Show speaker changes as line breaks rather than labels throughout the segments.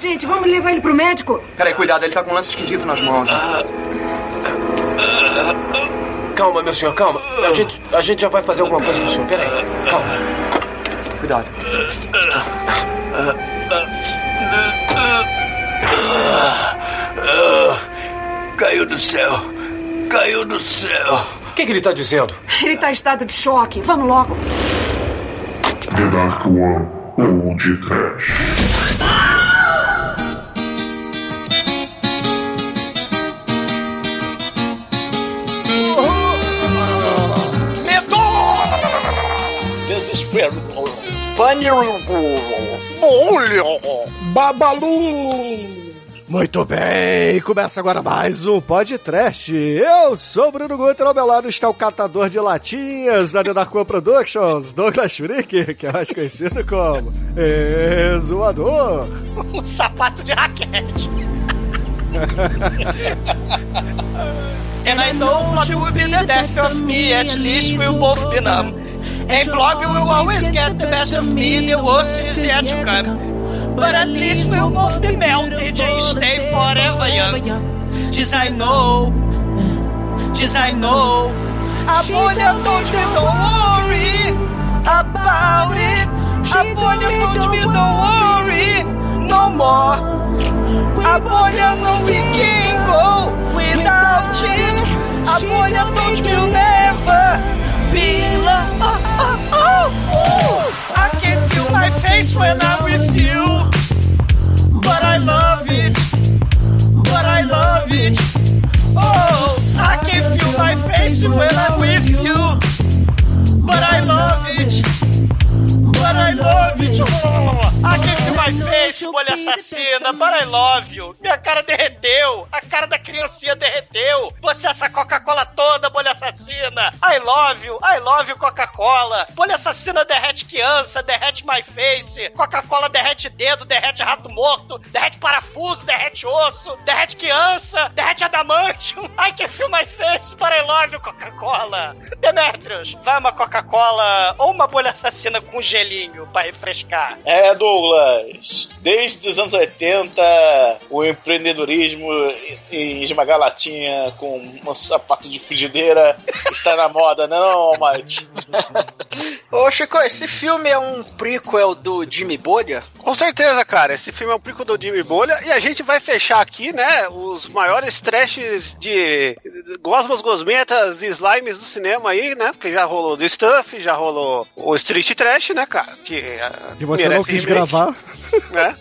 Gente, vamos levar ele pro médico.
Peraí, cuidado, ele tá com um lance esquisito nas mãos.
Calma, meu senhor, calma. A gente, a gente já vai fazer alguma coisa pro senhor. Peraí, calma.
Cuidado.
Caiu do céu. Caiu do céu.
O que, que ele tá dizendo?
Ele tá em estado de choque. Vamos logo.
The Dark One ou de Trash.
Pânico. Olho.
Babalu! Muito bem, começa agora mais um podcast. Eu sou o Bruno Guter, ao meu lado está o catador de latinhas da The Dark One Productions, Douglas Freak, que é mais conhecido como Exuador.
Um sapato de raquete. And I know what will be the death of me, at least we'll both be numb. And love will always get the best of me, the worst is yet to come. But at least we'll both be melted and stay forever young. Just I know, just I know. A bolha don't you don't worry about it. A bolha don't me don't worry no more. A bolha não we can go without it. A bolha don't you never loved. Oh, oh, oh. I can feel my face when I'm with you. But I love it. But I love it. Oh, I can feel my face when I'm with you. But I love it. But I love it. Oh, I can feel my face, bolha assassina. But I love you. Minha cara derreteu. A cara da criancinha derreteu. Você essa Coca-Cola toda, bolha assassina. I love you. I love you, Coca-Cola. Bolha assassina derrete criança, derrete my face. Coca-Cola derrete dedo, derrete rato morto, derrete parafuso, derrete osso, derrete criança, derrete adamantium. I can feel my face, but I love you, Coca-Cola. Demetrius, vai uma Coca-Cola ou uma bolha assassina com gelinho pra refrescar.
É, Douglas. Desde os anos 80, o empreendedorismo em esmagar latinha com um sapato de frigideira está na moda, não, Mike?
Ô, Chico, esse filme é um prequel do Jimmy Bolha?
Com certeza, cara. Esse filme é um prequel do Jimmy Bolha e a gente vai fechar aqui, né, os maiores trashes de gosmas, gosmentas e slimes do cinema aí, né? Porque já rolou The Stuff, já rolou o Street Trash, né, cara? Que
E você não quis gravar?
Né?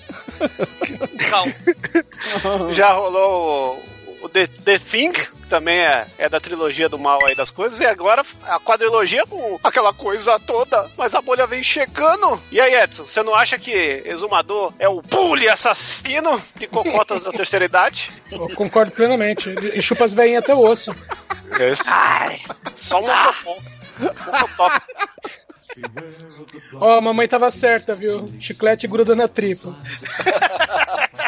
Já rolou o, o The, The Thing, que também é, é da trilogia do mal aí das coisas, e agora a quadrilogia com aquela coisa toda, mas a bolha vem chegando. E aí, Edson, você não acha que Exumador é o bully assassino de cocotas da terceira idade?
Eu concordo plenamente. E chupa as veinhas até o osso.
Esse. Só um mocotó. Mocotó.
Ó, a mamãe tava certa, viu? Chiclete gruda na tripa.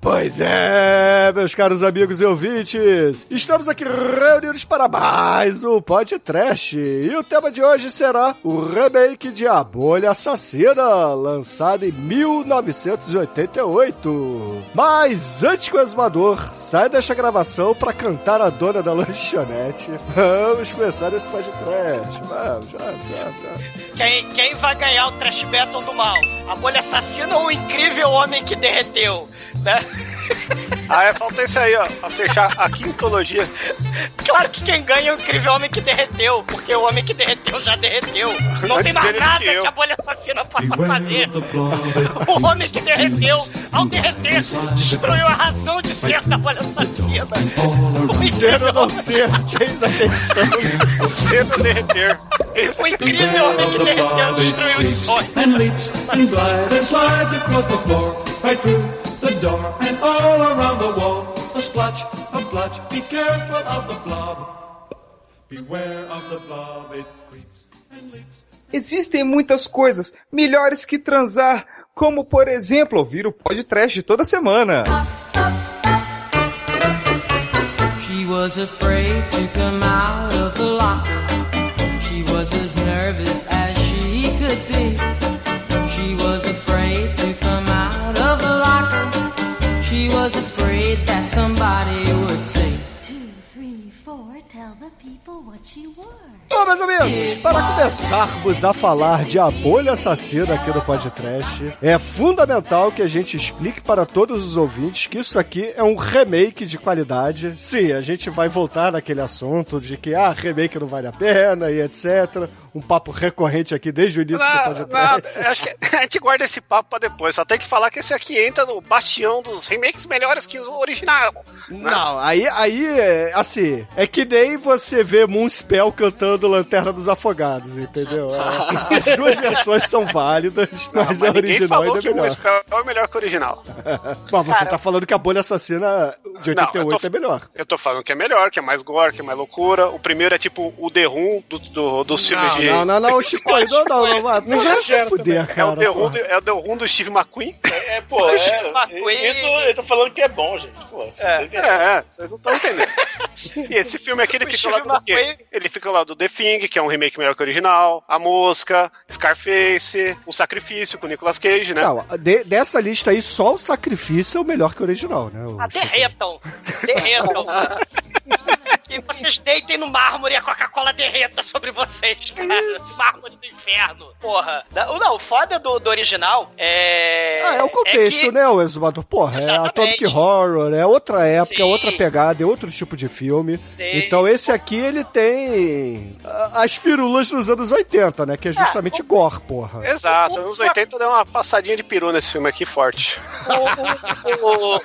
Pois é, meus caros amigos e ouvintes, estamos aqui reunidos para mais um podcast e o tema de hoje será o remake de A Bolha Assassina, lançado em 1988. Mas antes que o exumador saia desta gravação para cantar a dona da lanchonete, vamos começar esse podcast. Vamos, já, já.
Quem, quem vai ganhar o Trash Battle do mal? A bolha assassina ou o incrível homem que derreteu? Né?
Ah, é, falta isso aí, ó, pra fechar a quintologia.
Claro que quem ganha é o incrível homem que derreteu, porque o homem que derreteu já derreteu. Não
Antes
tem mais nada
que
que, a bolha assassina possa fazer. O homem que derreteu, ao derreter, destruiu a razão de ser da bolha assassina. O
Ser ou não ser, eis a questão.
Ser ou derreter.
O incrível homem que derreteu destruiu os sonhos.
The door and all around the wall. A splotch, a blotch, be careful of the blob. Beware of the blob, it creeps and leaps.
Existem muitas coisas melhores que transar, como por exemplo ouvir o podcast toda semana.
She was afraid to come out of the locker. She
wore.
Bom, meus amigos, para começarmos a falar de A Bolha Assassina aqui no podcast, é fundamental que a gente explique para todos os ouvintes que isso aqui é um remake de qualidade. Sim, a gente vai voltar naquele assunto de que, ah, remake não vale a pena e etc. Um papo recorrente aqui desde o início do
Não,
podcast.
não, acho que a gente guarda esse papo pra depois. Só tem que falar que esse aqui entra no bastião dos remakes melhores que o original.
Não, aí, aí, é, assim, é que nem você vê Moonspell cantando Lanterna dos Afogados, entendeu? É, as duas versões são válidas,
Não,
mas, a
ninguém
original
falou
ainda é
que o
melhor.
É melhor que o original.
Bom, você tá falando que a Bolha Assassina de
Não,
88
eu tô-
é melhor.
Eu tô falando que é melhor, que é mais gore, que é mais loucura. O primeiro é tipo o The Room do, do- dos filmes de.
Não, não, não, Chico, não, não, não, não, não vai se fuder,
É
cara.
o, The Room,
porra.
do- é o The Room do Steve McQueen.
É, pô, é, isso eu tô falando que é bom, gente. Pô,
É, é, vocês não estão entendendo. E esse filme aqui, ele
O
fica
Steve
lá do quê?
McQueen-
Ele fica lá do The Thing, que é um remake melhor que o original, A Mosca, Scarface, O Sacrifício com o Nicolas Cage, né?
Não, de- dessa lista aí, só o sacrifício é o melhor que o original, né? O-
Ah, derretam. Derretam. que vocês deitem no mármore e a Coca-Cola derreta sobre vocês, cara. Esse mármore do inferno. Porra. Não, não, o foda do, do original é.
Ah, é o contexto,
que-
né, o exumador? Porra, é
Exatamente.
Atomic Horror, é outra época, é outra pegada, é outro tipo de filme.
Sim.
Então esse aqui, ele tem ah, as firulas dos anos 80, né? Que é justamente gore, porra.
Exato, anos 80 deu uma passadinha de peru nesse filme aqui forte.
O, o,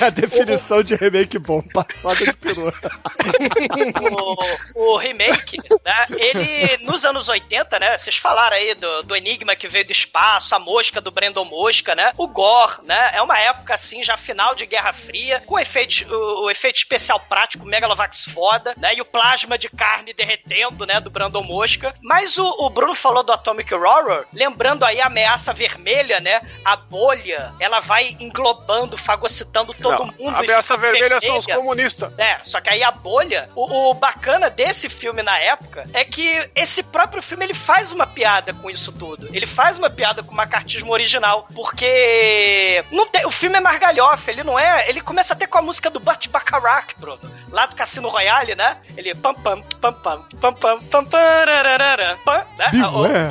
É a definição de remake bom, passada de peru.
o, o remake, né? Ele, nos anos 80, né? Vocês falaram aí do, do Enigma que veio do espaço, a mosca do Brandon Mosca, né? O Gore, né? É uma época assim, já final de Guerra Fria, com efeito, o, o efeito especial prático Megalovax foda, né? E o plasma de carne derretendo, né? Do Brandon Mosca. Mas o, o Bruno falou do Atomic Horror, lembrando aí a ameaça vermelha, né? A bolha, ela vai englobando, fagocitando todo
Não,
mundo.
a ameaça
fica
vermelha são os
vermelha.
comunistas.
É, só que aí a bolha, o, o bacana desse filme na época é que esse próprio filme ele faz uma piada com isso tudo. Ele faz uma piada com o macartismo original, porque não tem, o filme é mais galhofa, ele não é, ele começa até com a música do Burt Bacharach, Bruno, lá do Cassino Royale, né? Ele pam pam pam pam pam pam pam pam, né?
Beware.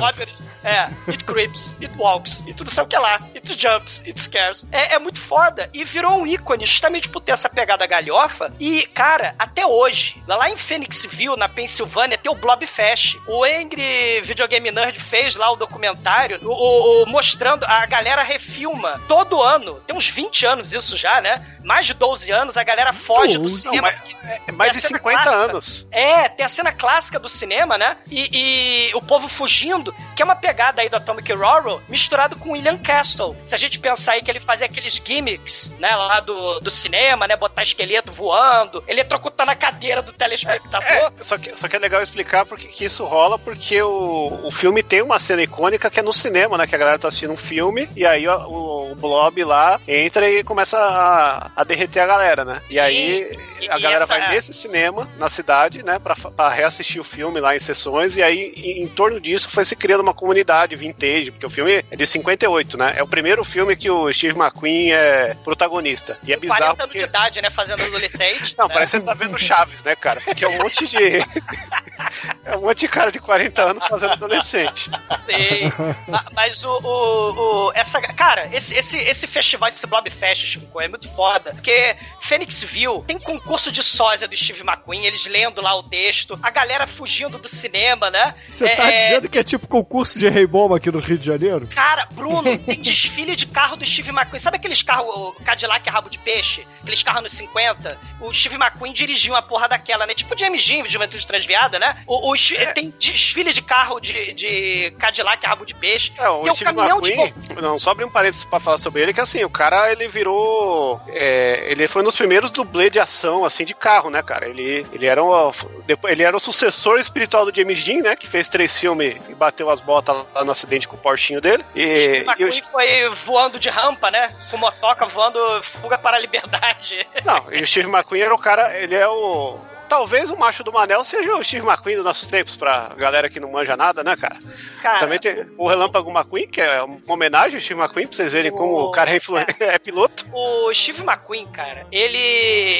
O- o- é, it creeps, it walks, e tudo sabe o que é lá, it jumps, it scares. É, é muito foda. E virou um ícone justamente por ter essa pegada galhofa. E, cara, até hoje, lá em Phoenixville, na Pensilvânia, tem o Blobfest. O Angry Videogame Nerd fez lá o documentário o, o- o- mostrando, a galera refilma todo ano, tem uns 20 anos isso já, né? Mais de 12 anos, a galera foge do cinema.
Não, é mais de
cena
50
clássica.
anos.
É, tem a cena clássica do cinema, né? E, e o povo fugindo, que é uma pegada aí do Atomic Horror misturado com William Castle. Se a gente pensar aí que ele fazia aqueles gimmicks, né, lá do, do cinema, né? Botar esqueleto voando, eletrocutando a cadeira do telespectador.
É, só que, só que é legal explicar porque que isso rola, porque o, o filme tem uma cena icônica que é no cinema, né? Que a galera tá assistindo um filme e aí ó, o, o Blob lá entra e começa a, a derreter a galera, né? E aí
e-
a
e
galera
essa-
vai nesse cinema, na cidade, né? Pra, pra reassistir o filme lá em sessões e aí em, em torno disso foi se criando uma comunidade vintage, porque o filme é de 58, né? É o primeiro filme que o Steve McQueen é protagonista. E é bizarro
40 anos
porque...
de idade, né? Fazendo adolescente.
Não,
né?
parece que você tá vendo Chaves, né, cara? Porque é um monte de. é um monte de cara de 40 anos fazendo adolescente.
Sim. Ma- Mas o, o, o- essa, cara, esse, esse, esse festival, esse Blobfest, Chico, é muito foda. Porque Phoenixville tem concurso de sósia do Steve McQueen, eles lendo lá o texto, a galera fugindo do cinema, né?
Você
É,
tá
é,
dizendo que é tipo concurso de Rei Bomba aqui no Rio de Janeiro?
Cara, Bruno, tem desfile de carro do Steve McQueen. Sabe aqueles carros, o Cadillac rabo de peixe? Aqueles carros nos 50? O Steve McQueen dirigiu uma porra daquela, né? Tipo James Dean, de Juventude Transviada, né? O, o Sti- Tem desfile de carro de, de Cadillac rabo de peixe.
É, o
tem
Steve
caminhão de
McQueen, não, só abrir um parênteses pra falar sobre ele, que assim, o cara, ele virou, é, ele foi um dos primeiros dublê de ação, assim, de carro, né, cara, ele, ele era o, depois, ele era o sucessor espiritual do James Dean, né, que fez três filmes e bateu as botas lá no acidente com o Porschinho dele, e,
Steve
o-
McQueen foi voando de rampa, né? Com motoca voando fuga para a liberdade.
não, e o Steve McQueen era o cara, ele é o talvez o macho do Manel seja o Steve McQueen dos nossos tempos, pra galera que não manja nada, né, cara?
Cara,
Também tem o Relâmpago McQueen, que é uma homenagem ao Steve McQueen, pra vocês verem como o cara é, influ... é piloto.
O Steve McQueen, cara, ele.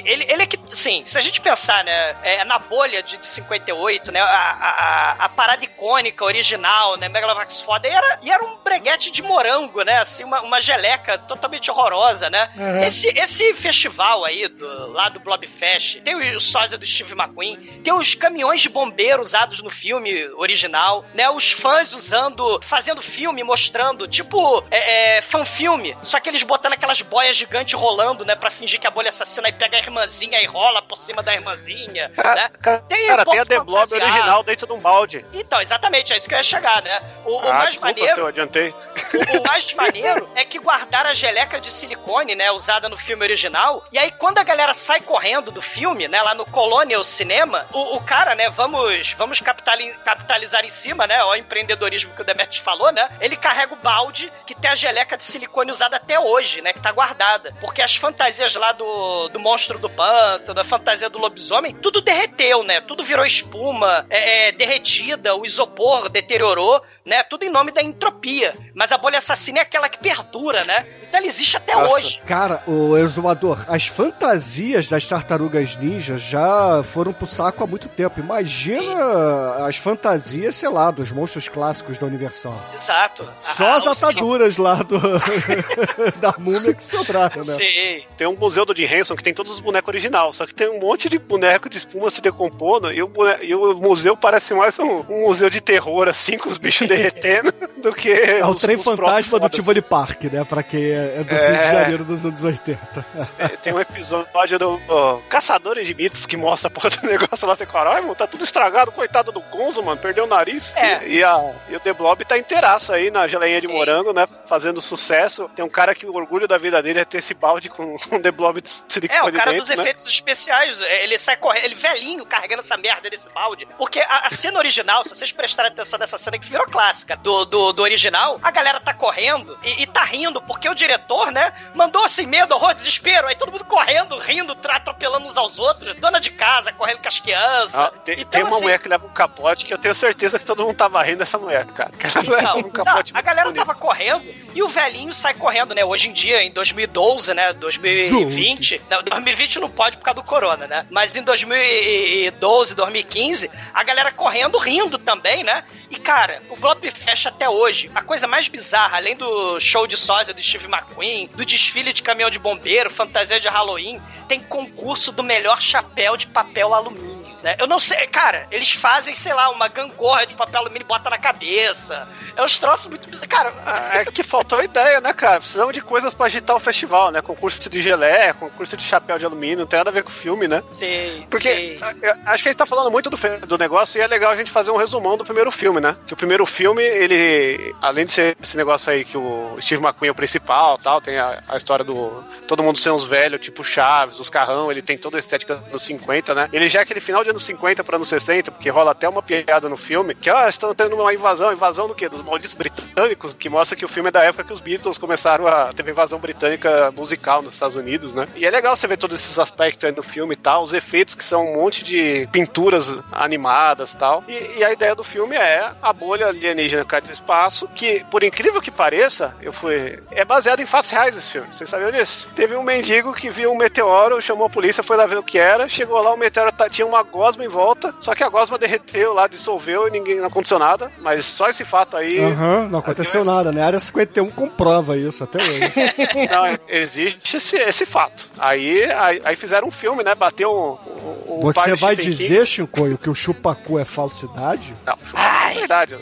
Ele, ele é que, sim, se a gente pensar, né, é, na bolha de, de 58, né, a, a, a parada icônica, original, né, Megalovax foda, e era, e era um breguete de morango, né, assim, uma, uma geleca totalmente horrorosa, né.
Uhum.
Esse, esse festival aí, do, lá do Blobfest, tem o, o sósia do Steve McQueen, tem os caminhões de bombeiro usados no filme original, né, os fãs usando, fazendo filme, mostrando, tipo, é, é, fanfilme, só que eles botando aquelas boias gigantes rolando, né, pra fingir que a bolha assassina e pega a irmãzinha e rola por cima da irmãzinha, né? Tem,
Cara, tem a The Blob original dentro de um balde.
Então, exatamente, é isso que eu ia chegar, né? O, o
ah,
mais
desculpa se eu
maneiro.
adiantei.
O, o mais maneiro é que guardaram a geleca de silicone, né, usada no filme original, e aí quando a galera sai correndo do filme, né, lá no Colonial Cinema, o, o cara, né, vamos, vamos capitali- capitalizar em cima, né, o empreendedorismo que o Demetrius falou, né, ele carrega o balde que tem a geleca de silicone usada até hoje, né, que tá guardada, porque as fantasias lá do, do monstro do pântano, a fantasia do lobisomem, tudo derreteu, né, tudo virou espuma, é, é, derretida, o isopor deteriorou, né, tudo em nome da entropia, mas a bolha assassina é aquela que perdura, né, então ela existe até hoje.
Cara, o exumador, as fantasias das tartarugas ninjas já foram pro saco há muito tempo. Imagina as fantasias, sei lá, dos monstros clássicos da Universal.
Exato.
Só
Ah,
as ataduras lá do da múmia que sobraram, né?
Sim.
Tem um museu do Jim Henson que tem todos os bonecos original, só que tem um monte de boneco de espuma se decompondo e o, bone- e o museu parece mais um, um museu de terror, assim, com os bichos derretendo, do que.
É o
os-
trem
os
fantasma do. Tivoli Park, né? Pra quem é é do
É.
Rio de Janeiro dos anos 80.
É, Tem um episódio do ó, Caçadores de Mitos que mostra a porra do negócio lá, você caralho, mano, tá tudo estragado, coitado do Gonzo, mano, perdeu o nariz.
É.
E, e a, e o The Blob tá inteiraço aí na geleinha de
Sim.
morango, né, fazendo sucesso. Tem um cara que o orgulho da vida dele é ter esse balde com, com The Blob de silicone
É, o cara
dentro,
dos
né?
efeitos especiais, é, ele sai correndo, ele velhinho carregando essa merda desse balde. Porque a, a cena original, se vocês prestarem atenção nessa cena que virou clássica do, do, do original, a galera tá correndo e, e tá rindo, porque o diretor, né, mandou assim, medo, horror, desespero, aí todo mundo correndo, rindo, atropelando uns aos outros, dona de casa correndo com as crianças.
Ah, tem,
Então,
tem uma
assim,
mulher que leva um capote que eu tenho certeza que todo mundo tava rindo dessa mulher, cara. Que ela leva
Então,
um
não,
capote
a galera tava correndo e o velhinho sai correndo, né? Hoje em dia, em 2012, né? 2020. Não, 2020 não pode por causa do corona, né? Mas em 2012, 2015, a galera correndo, rindo também, né? E, cara, o Blobfest até hoje, a coisa mais bizarra, além do show de sósia do Steve McQueen, do desfile de caminhão de bombeiro, fantasia de Halloween, tem concurso do melhor chapéu de papel alumínio. Né? Eu não sei, cara, eles fazem, sei lá, uma gangorra de papel alumínio e bota na cabeça. É uns troços muito bizarros. Cara,
É que faltou ideia, né, cara? Precisamos de coisas pra agitar o festival, né? Concurso de gelé, concurso de chapéu de alumínio, não tem nada a ver com o filme, né?
Sim,
Porque a- acho que a gente tá falando muito do, do negócio e é legal a gente fazer um resumão do primeiro filme, né? Que o primeiro filme, ele, além de ser esse negócio aí que o Steve McQueen é o principal tal, tem a, a história do todo mundo ser uns velhos, tipo Chaves, os carrão, ele tem toda a estética dos 50, né? Ele já é aquele final de anos 50 para anos 60, porque rola até uma piada no filme, que ó, estão tendo uma invasão, invasão do quê? Dos malditos britânicos, que mostra que o filme é da época que os Beatles começaram a ter invasão britânica musical nos Estados Unidos, né? E é legal você ver todos esses aspectos aí no filme e tal, os efeitos que são um monte de pinturas animadas e tal. E, a ideia do filme é a bolha alienígena cai do espaço, que, por incrível que pareça, eu fui. É baseado em fatos reais esse filme. Vocês sabiam disso? Teve um mendigo que viu um meteoro, chamou a polícia, foi lá ver o que era, chegou lá, o meteoro tá- tinha uma gosma em volta, só que a gosma derreteu lá, dissolveu e ninguém não aconteceu nada. Mas só esse fato aí.
Aham, não aconteceu nada, né? A área 51 comprova isso até hoje.
Não, existe esse, esse fato. Aí, aí, aí fizeram um filme, né? Bateu o, o, o pai
Você vai dizer, Chicoio, que o chupacu é falsidade?
Não, chupar é verdade.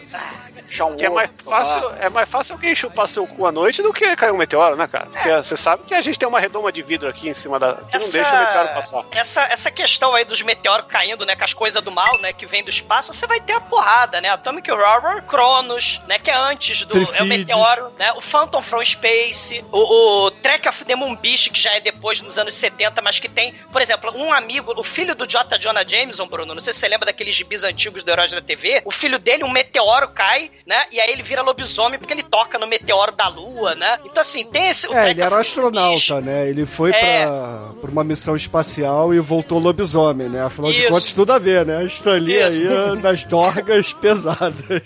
Que é mais fácil, é mais fácil alguém chupar seu cu à noite do que cair um meteoro, né, cara? Porque você sabe que a gente tem uma redoma de vidro aqui em cima da. que não deixa o meteoro passar.
Essa, essa questão aí dos meteoros caindo, né, com as coisas do mal, né, que vem do espaço, você vai ter a porrada, né? Atomic Horror, Cronos, né, que é antes do... É o meteoro, né? O Phantom from Space, o, o Trek of the Moon Beast, que já é depois, nos anos 70, mas que tem, por exemplo, um amigo, o filho do J. Jonah Jameson, Bruno, não sei se você lembra daqueles gibis antigos do Heróis da TV, o filho dele, um meteoro cai né? E aí ele vira lobisomem porque ele toca no meteoro da lua, né? Então, assim, tem esse. o
É, ele era um
of
astronauta, né? Ele foi
É.
pra, pra uma missão espacial e voltou lobisomem, né? Afinal de
Isso.
contas, tudo a ver, né? Stan Lee aí é das dorgas pesadas.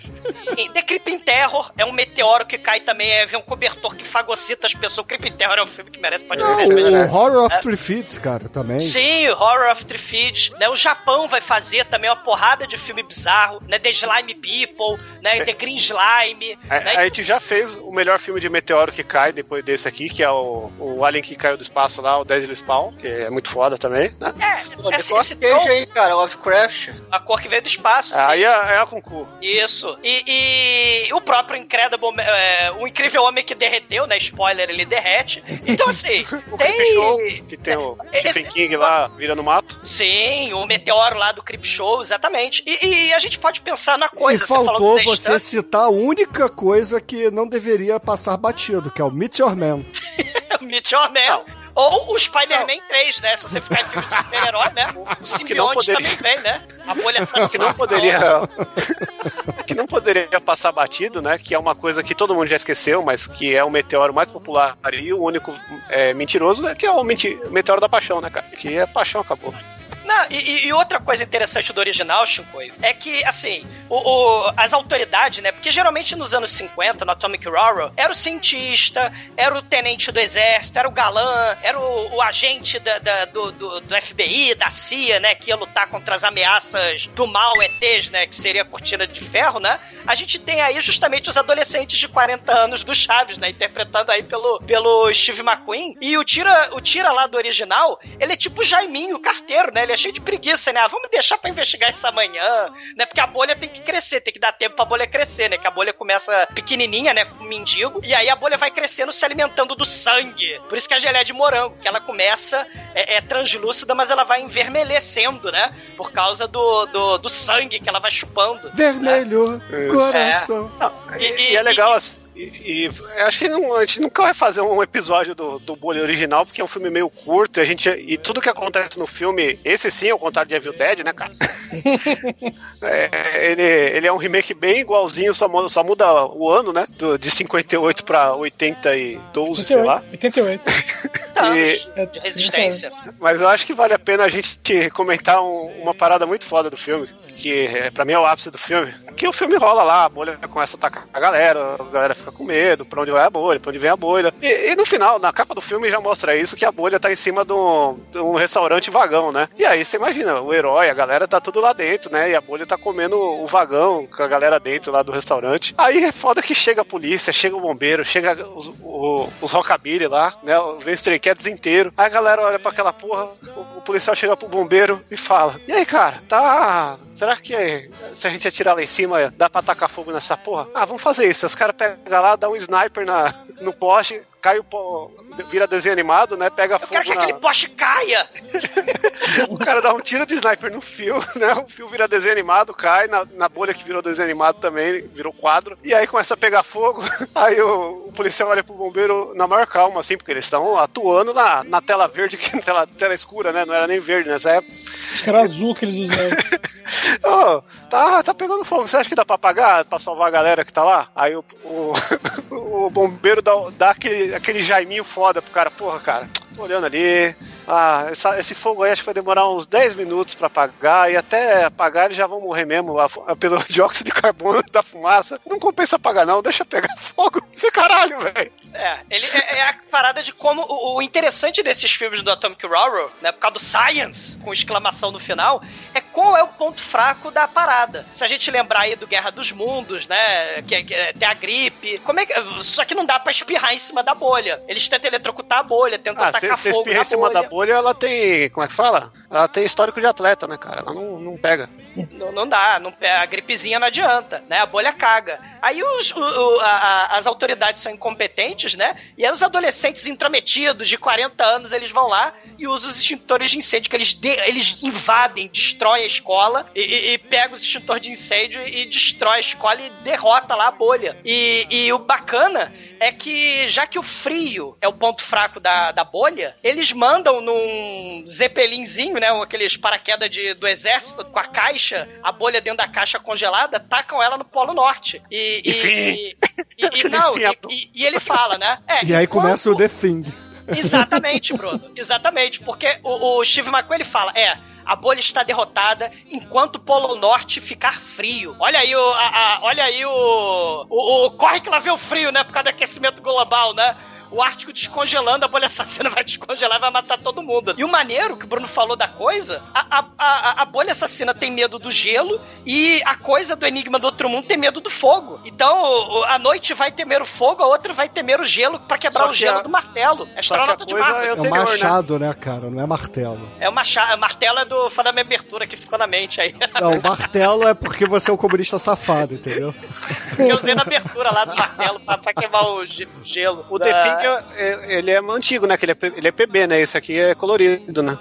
Sim, The Creeping Terror é um meteoro que cai também, é um cobertor que fagocita as pessoas. Creeping Terror é um filme que merece pode
Não, o Horror of
É.
Three Feet, cara, também.
Sim, Horror of Three Feet, né? O Japão vai fazer também uma porrada de filme bizarro, né? The Slime People, né? The Green Slime,
A,
né?
a gente já fez o melhor filme de meteoro que cai depois desse aqui, que é o, o Alien que caiu do espaço lá, o Deadly Spawn, que é muito foda também, né?
É, esse,
Nicolas
esse
Cage
tom-
aí, cara, Lovecraft.
a cor que veio do espaço.
Aí
sim.
é, é a concurso.
Isso. E, e o próprio Incredible, é, o incrível homem que derreteu, né? Spoiler, ele derrete. Então, assim,
O Creep Show,
tem.
que tem o
Esse-
Stephen King lá, vira no mato.
Sim, o meteoro lá do Creep Show, exatamente. E, e a gente pode pensar na coisa.
e faltou
falou do The
você citar a única coisa que não deveria passar batido, que é o Meteor Man.
Meteor Man. Ou o Spider-Man 3, né? Se você ficar em filme de super-herói, né? O simbionte
poderia-
também vem, né? A bolha assassina.
que não poderia que não poderia passar batido, né? Que é uma coisa que todo mundo já esqueceu, mas que é o meteoro mais popular e o único é, mentiroso, é que é o menti- meteoro da paixão, né, cara? Que é paixão, acabou.
Não, e, e- outra coisa interessante do original, Shinkoio, é que, assim, o, o- as autoridades, né? Porque geralmente nos anos 50, no Atomic Horror, era o cientista, era o tenente do exército, era o galã, era o, o agente da- da- do, do- do FBI, da CIA, né? Que ia lutar contra as ameaças do mal ETs, né? Que seria a cortina de ferro, né? A gente tem aí justamente os adolescentes de 40 anos do Chaves, né? Interpretando aí pelo, pelo Steve McQueen. E o Tira, o Tira lá do original, ele é tipo Jaiminho, o carteiro, né? Ele é cheio de preguiça, né? Ah, vamos deixar pra investigar isso amanhã, né? Porque a bolha tem que crescer, tem que dar tempo pra bolha crescer, né? Que a bolha começa pequenininha, né? Com um mendigo. E aí a bolha vai crescendo, se alimentando do sangue. Por isso que a gelé é de morango, que ela começa, é, é translúcida, mas ela vai envermelhecendo, né? Por causa do, do, do sangue que ela vai chupando.
Vermelho,
É.
coração.
E, e é legal assim. E, e eu acho que não- a gente nunca vai fazer um episódio do, do Bolha original, porque é um filme meio curto, e a gente. E tudo que acontece no filme, esse sim, ao contrário de Evil Dead, né, cara? É, ele, ele é um remake bem igualzinho, só, muda- só muda o ano, né? Do, de 58 pra 82, sei lá.
88.
E-
de resistência.
Mas eu acho que vale a pena a gente comentar um- uma parada muito foda do filme, que é, pra mim é o ápice do filme. Que o filme rola lá, a bolha começa a atacar a galera, a galera fica com medo, pra onde vai a bolha, pra onde vem a bolha. E, e no final, na capa do filme já mostra isso, que a bolha tá em cima de um, de um restaurante vagão, né? E aí você imagina, o herói, a galera tá tudo lá dentro, né? E a bolha tá comendo o vagão com a galera dentro lá do restaurante. Aí é foda que chega a polícia, chega o bombeiro, chega os, o- os rockabilly lá, né? Vem Stray inteiro. Aí a galera olha pra aquela porra, o, o policial chega pro bombeiro e fala: E aí, cara, tá. Será que se a gente atirar lá em cima, dá pra tacar fogo nessa porra? Ah, vamos fazer isso. Os caras pegam lá, dá um sniper na, no poste, cai o pó, vira desenho animado, né? Pega
Eu
fogo
quero que
na...
aquele poste caia!
O cara dá um tiro de sniper no fio, né? O fio vira desenho animado, cai na, na bolha que virou desenho animado também, virou quadro. E aí começa a pegar fogo. Aí o, o policial olha pro bombeiro na maior calma, assim, porque eles estão atuando na, na tela verde, que é tela, tela escura, né? Não era nem verde nessa época.
Acho que era azul que eles usaram.
Ô, tá, tá pegando fogo. Você acha que dá pra apagar, pra salvar a galera que tá lá? Aí o, o, o bombeiro dá, dá aquele, aquele jaiminho foda pro cara. Porra, cara, olhando ali. Ah, essa- esse fogo aí acho que vai demorar uns 10 minutos pra apagar. E até apagar eles já vão morrer mesmo a fu- pelo dióxido de carbono da fumaça. Não compensa apagar, não. Deixa pegar fogo. Você caralho, velho.
É, ele é, é a parada de como o, o interessante desses filmes do Atomic Horror, né, por causa do science, com exclamação no final, é qual é o ponto fraco da parada. Se a gente lembrar aí do Guerra dos Mundos, né, que, que é- tem a gripe, como é que, só que não dá pra espirrar em cima da bolha. Eles tentam eletrocutar a bolha, tentam
Ah, se
fogo
espirra em cima
bolha.
da bolha, ela tem. Como é que fala? Ela tem histórico de atleta, né, cara? Ela não, não pega.
Não, não dá, não, a gripezinha não adianta, né? A bolha caga. Aí os, o- o- a- as autoridades são incompetentes, né? E aí os adolescentes intrometidos de 40 anos, eles vão lá e usam os extintores de incêndio, que eles, de- eles invadem, destroem a escola e, e, e pegam os extintores de incêndio e destrói a escola e derrota lá a bolha. E, e o bacana é que, já que o frio é o ponto fraco da, da bolha, eles mandam num zeppelinzinho, né? Aqueles paraquedas de, do exército, com a caixa, a bolha dentro da caixa congelada, tacam ela no Polo Norte. E, E, e, e, não, e, e- e ele fala, né? É,
E aí
enquanto-
começa o The Thing.
Exatamente, Bruno. Exatamente. Porque o, o Steve McQueen ele fala: é. A bolha está derrotada enquanto o Polo Norte ficar frio. Olha aí o. a- a- olha aí o, o, o- Corre que lá vê o frio, né? Por causa do aquecimento global, né? O Ártico descongelando, a bolha assassina vai descongelar e vai matar todo mundo. E o maneiro que o Bruno falou da coisa, a, a, a, a bolha assassina tem medo do gelo e a coisa do Enigma do Outro Mundo tem medo do fogo. Então, o- o- a noite vai temer o fogo, a outra vai temer o gelo pra quebrar
Só
o
que
gelo
a-
do martelo. É
que
astronauta de Marvel.
é
É um machado, né, cara? Não é martelo.
É o macha- o martelo é do fã da minha abertura que ficou na mente aí.
Não, o martelo é porque você é um comunista safado, entendeu?
eu usei na abertura lá do martelo pra, pra queimar o ge- gelo.
O
da-
The Thing, é- ele é antigo, né? Ele é, ele é PB, né? Esse aqui é colorido, né?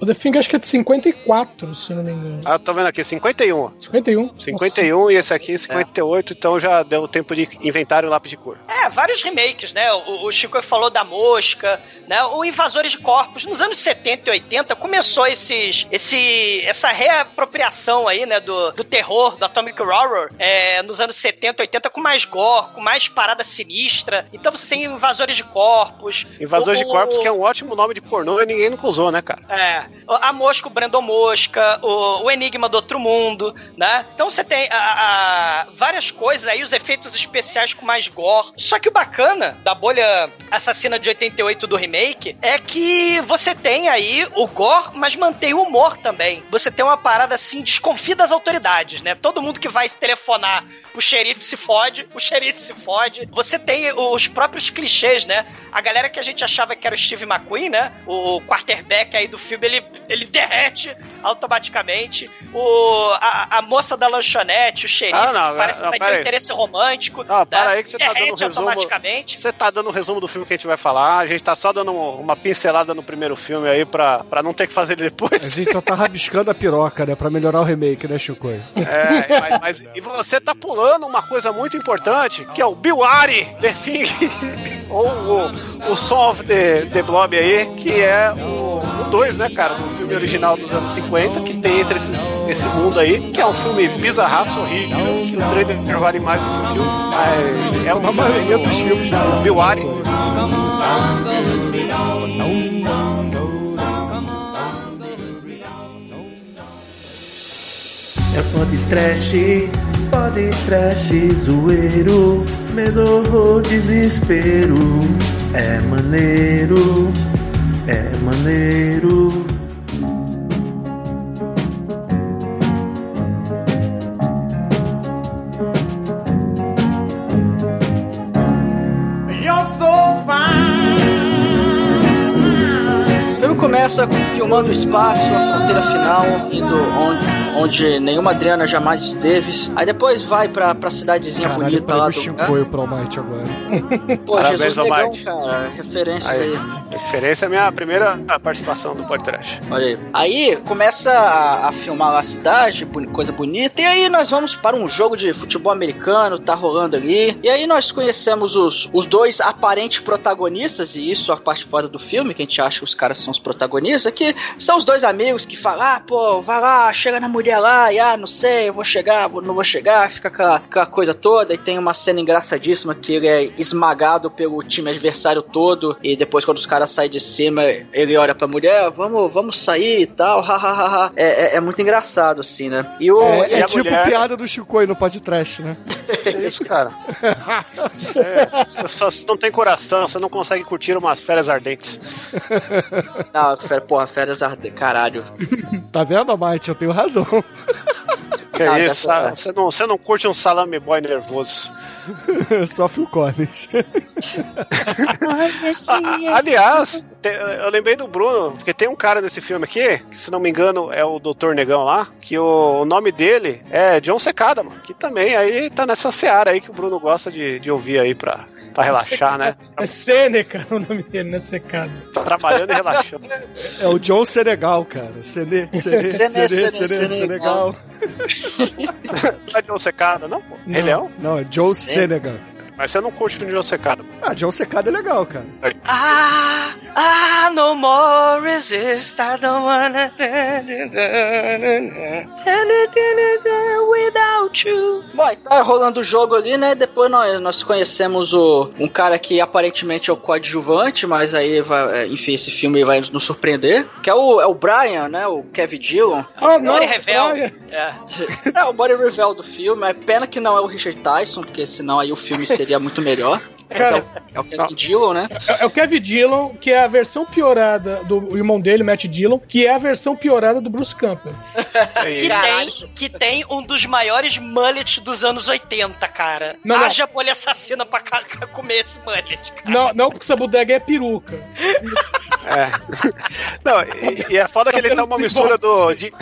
O The Thing acho que é de 54, se não me engano.
Ah, tô vendo aqui, 51.
51?
51 e esse aqui 58, então já deu tempo de inventar o lápis de cor.
É, vários remakes, né? O, o Chico falou da Mosca, né? O Invasores de Corpos. Nos anos 70 e 80 começou esses, esse, essa reapropriação aí, né? Do, do terror, do Atomic Horror, é, nos anos 70 e 80 com mais gore, com mais parada sinistra. Então você tem Invasores de Corpos.
Invasores
o-
de Corpos, que é um ótimo nome de pornô e ninguém nunca usou, né, cara?
É, a Mosca, o Brandon Mosca, o, o Enigma do Outro Mundo, né? Então você tem a- a- várias coisas aí, os efeitos especiais com mais gore. Só que o bacana da bolha assassina de 88 do remake é que você tem aí o gore, mas mantém o humor também. Você tem uma parada assim, desconfia das autoridades, né? Todo mundo que vai se telefonar pro xerife se fode, o xerife se fode. Você tem os próprios clichês, né? A galera que a gente achava que era o Steve McQueen, né? O quarterback aí do filme, ele, ele derrete automaticamente. O, a, a moça da lanchonete, o xerife,
Ah, não,
que parece
não,
que vai ter um interesse romântico.
Ah, para
né?
aí que você tá dando
derrete
resumo.
automaticamente.
Você tá dando um resumo do filme que a gente vai falar. A gente tá só dando uma pincelada no primeiro filme aí pra, pra não ter que fazer ele
A
depois.
gente só tá rabiscando a piroca, né? Pra melhorar o remake, né, Chico?
É, mas, mas- e você tá pulando uma coisa muito importante, que é o Bill Ari, The Thing, ou o, o Song of the, the Blob aí, que é o 2, né, cara, do filme original dos anos 50, que tem entre esses, esse mundo aí, que é um filme bizarraço, horrível, que o trailer vale mais do que o filme, mas é
Como a maioria dos filmes da
Bill.
É pode trash, pode trash, zoeiro, medo ou desespero. É maneiro, é maneiro.
Começa filmando o espaço, a fronteira final, indo onde, onde nenhuma Adriana jamais esteve. Aí depois vai pra, pra cidadezinha
Caralho,
bonita lá
pra o
do.
Chicoio pro Almighty agora.
Pô,
Parabéns,
Jesus Negão, cara. Referência
Aí,
aí.
referência é a minha primeira participação do podcast.
Olha aí. Aí começa a, a filmar lá a cidade, coisa bonita, e aí nós vamos para um jogo de futebol americano, tá rolando ali. E aí nós conhecemos os, os dois aparentes protagonistas, e isso a parte fora do filme, que a gente acha que os caras são os protagonistas, que são os dois amigos que falam, ah, pô, vai lá, chega na mulher lá, e ah, não sei, eu vou chegar, vou- não vou chegar, fica aquela, aquela coisa toda, e tem uma cena engraçadíssima que ele é esmagado pelo time adversário todo, e depois quando os caras saem de cima, ele olha pra mulher, vamos, vamos sair e tal, hahaha. É, é, é muito engraçado, assim, né? E o.
É,
e
é
a
tipo
mulher-
piada do Chicoio no podcast, né?
Que isso, cara? É, você você não tem coração, você não consegue curtir umas férias ardentes.
Não, fé- porra, férias arde... caralho.
Tá vendo, Almighty? Eu tenho razão.
Que
Ah,
isso,
dessa-
você não, você não curte um salame boy nervoso.
Só Phil Collins.
A- aliás, te- eu lembrei do Bruno, porque tem um cara nesse filme aqui, que se não me engano é o Dr. Negão lá, que o, o nome dele é John Secada, mano. Que também aí tá nessa seara aí que o Bruno gosta de, de ouvir aí pra, pra relaxar, né?
É Sêneca o nome dele, não é secado.
Tá trabalhando e relaxando.
É o John Senegal, cara. Sene, Sene,
Sene-
Sene,
Sene-
Sene, Senegal.
Não é John Secada, não, pô? Rei Leão?
Não, é Joe Senegal.
Mas você não curte o John Secada.
Ah, John Secada é legal, cara.
Ah, ah, no more resist, I don't wanna without want you.
Bom, tá rolando o jogo ali, né? Depois nós, nós conhecemos o, um cara que aparentemente é o coadjuvante, mas aí, vai, é, enfim, esse filme vai nos surpreender. Que é o, é o Brian, né? O Kevin Dillon.
Ah, não,
Body Revel. É.
É, o body reveal do filme. É pena que não é o Richard Tyson, porque senão aí o filme seria muito melhor.
Cara,
É o Kevin Dillon, né?
É, é o Kevin Dillon, que é a versão piorada do irmão dele, Matt Dillon, que é a versão piorada do Bruce Campbell.
Que tem, que tem um dos maiores mullets dos anos 80, cara.
Não, não.
Haja bolha assassina pra comer esse mullet, cara.
Não, não porque essa bodega é peruca.
É. Não, e, e é foda que ele tá uma mistura do. de-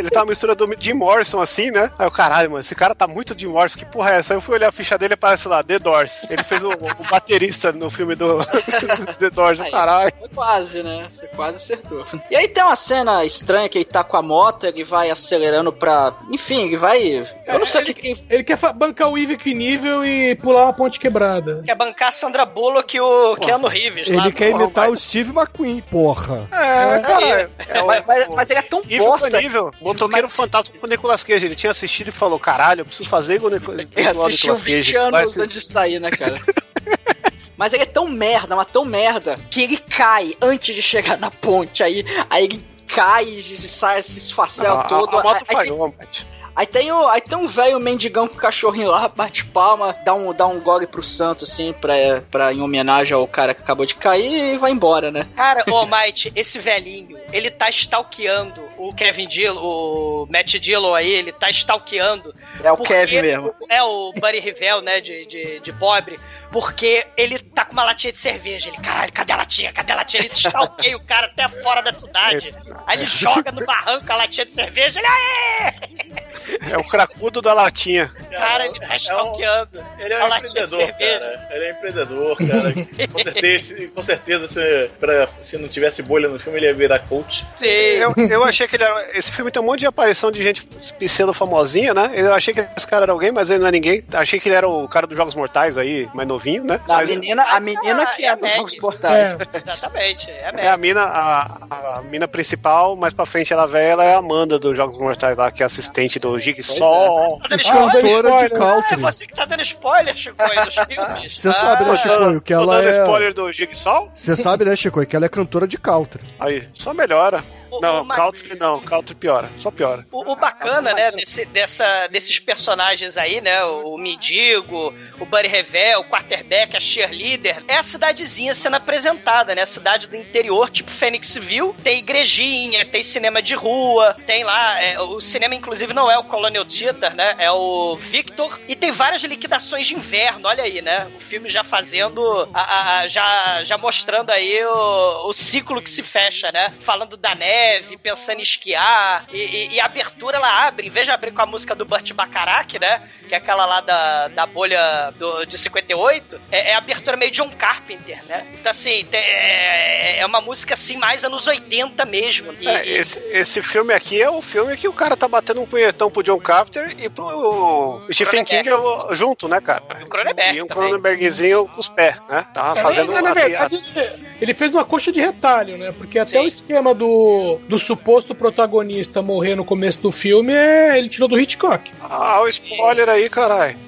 ele tá uma mistura do Jim Morrison, assim, né? Aí o caralho, mano, esse cara tá muito Jim Morrison, que porra é essa? Aí eu fui olhar a ficha dele e parece lá, The Doors. Ele fez o, o baterista no filme do The Doors,
Aí,
caralho.
Foi quase, né? Você quase acertou. E aí tem uma cena estranha que ele tá com a moto, ele vai acelerando pra. Enfim, ele vai. Eu não sei o que. que-
Ele quer bancar o Ivy nível e pular uma ponte quebrada.
Quer bancar a Sandra Bullock e o Keanu Reeves lá.
Ele quer
Porra,
imitar o Steve McQueen, porra.
É, cara. É,
mas, mas- mas ele é tão
Nível
bosta.
nível. Motoqueiro fantasma com o Nicolas Cage. Ele tinha assistido e falou: caralho, eu preciso fazer igual o Nico- igual
Ele assistiu
Nicolas
20
Cage. Vai
anos antes de sair, né, cara? Mas ele é tão merda, mas tão merda, que ele cai antes de chegar na ponte. Aí, aí ele cai e sai esse esfacel
Ah, a-
todo.
A, moto
aí, aí
falhou, mate.
Aí tem o, aí tem um velho mendigão com o cachorrinho lá, bate palma, dá um, dá um gole pro santo, assim, pra, pra, em homenagem ao cara que acabou de cair e vai embora, né?
Cara, ô Might, esse velhinho, ele tá stalkeando o Kevin Dillon, o Matt Dillon aí, ele tá stalkeando.
É o Kevin mesmo.
É o Buddy Rivel, né, de, de, de pobre. Porque ele tá com uma latinha de cerveja. Ele, caralho, cadê a latinha? Cadê a latinha? Ele stalkeia o cara até fora da cidade. Aí ele joga no barranco a latinha de cerveja. Ele, aê!
É o cracudo da latinha.
Cara, ele tá stalkeando.
Ele é um
latinha de
empreendedor,
cerveja.
cara. Ele é empreendedor, cara. com certeza, com certeza se, pra, se não tivesse bolha no filme, ele ia virar coach.
Sim.
Eu, eu achei que ele era. Esse filme tem um monte de aparição de gente pseudo famosinha, né? Eu achei que esse cara era alguém, mas ele não é ninguém. Achei que ele era o cara dos Jogos Mortais aí, mais novinho, né?
A
Mas
menina, a menina que é nos Jogos Mortais.
Exatamente, é
é a mina, a, a mina principal, mais pra frente ela velha, ela é a Amanda dos Jogos Mortais lá, que é assistente do Jigsaw.
Tá dando
Cantora
spoiler?
de
Ah,
country.
é você que tá dando spoiler, Chico, aí dos filmes.
Você sabe, né, Chico, que
Tô
ela
dando
é...
spoiler do Jigsaw?
Você sabe, né, Chico, que ela é cantora de country.
Aí, só melhora.
O-
não,
o Ma-
country não, country piora, só piora.
O, o bacana, né, desse, dessa, desses personagens aí, né, o Mendigo, o Buddy Revel, o Quarterback, a Cheerleader, é a cidadezinha sendo apresentada, né, a cidade do interior, tipo Phoenixville, tem igrejinha, tem cinema de rua, tem lá, é, o cinema inclusive não é o Colonial Theater, né, é o Victor, e tem várias liquidações de inverno, olha aí, né, o filme já fazendo, a- a- já, já mostrando aí o, o ciclo que se fecha, né, falando da neve, pensando em esquiar, e, e- e a abertura ela abre, em vez de abrir com a música do Burt Bacharach, né, que é aquela lá da, da bolha do, de 58, é, é a abertura meio John Carpenter, né, então assim, tem- é, é uma música assim mais anos 80 mesmo, e,
É,
e-
esse, esse filme aqui é o filme que o cara tá batendo um punhetão pro John Carpenter e pro Stephen King junto, né, cara?
o Cronenberg
E um. Cronenbergzinho com os pés, né? Tava
É,
fazendo
na
a-
verdade, ele- ele fez uma coxa de retalho, né? Porque até o esquema do, do suposto protagonista morrer no começo do filme, é, ele tirou do Hitchcock.
Ah, o spoiler aí, caralho.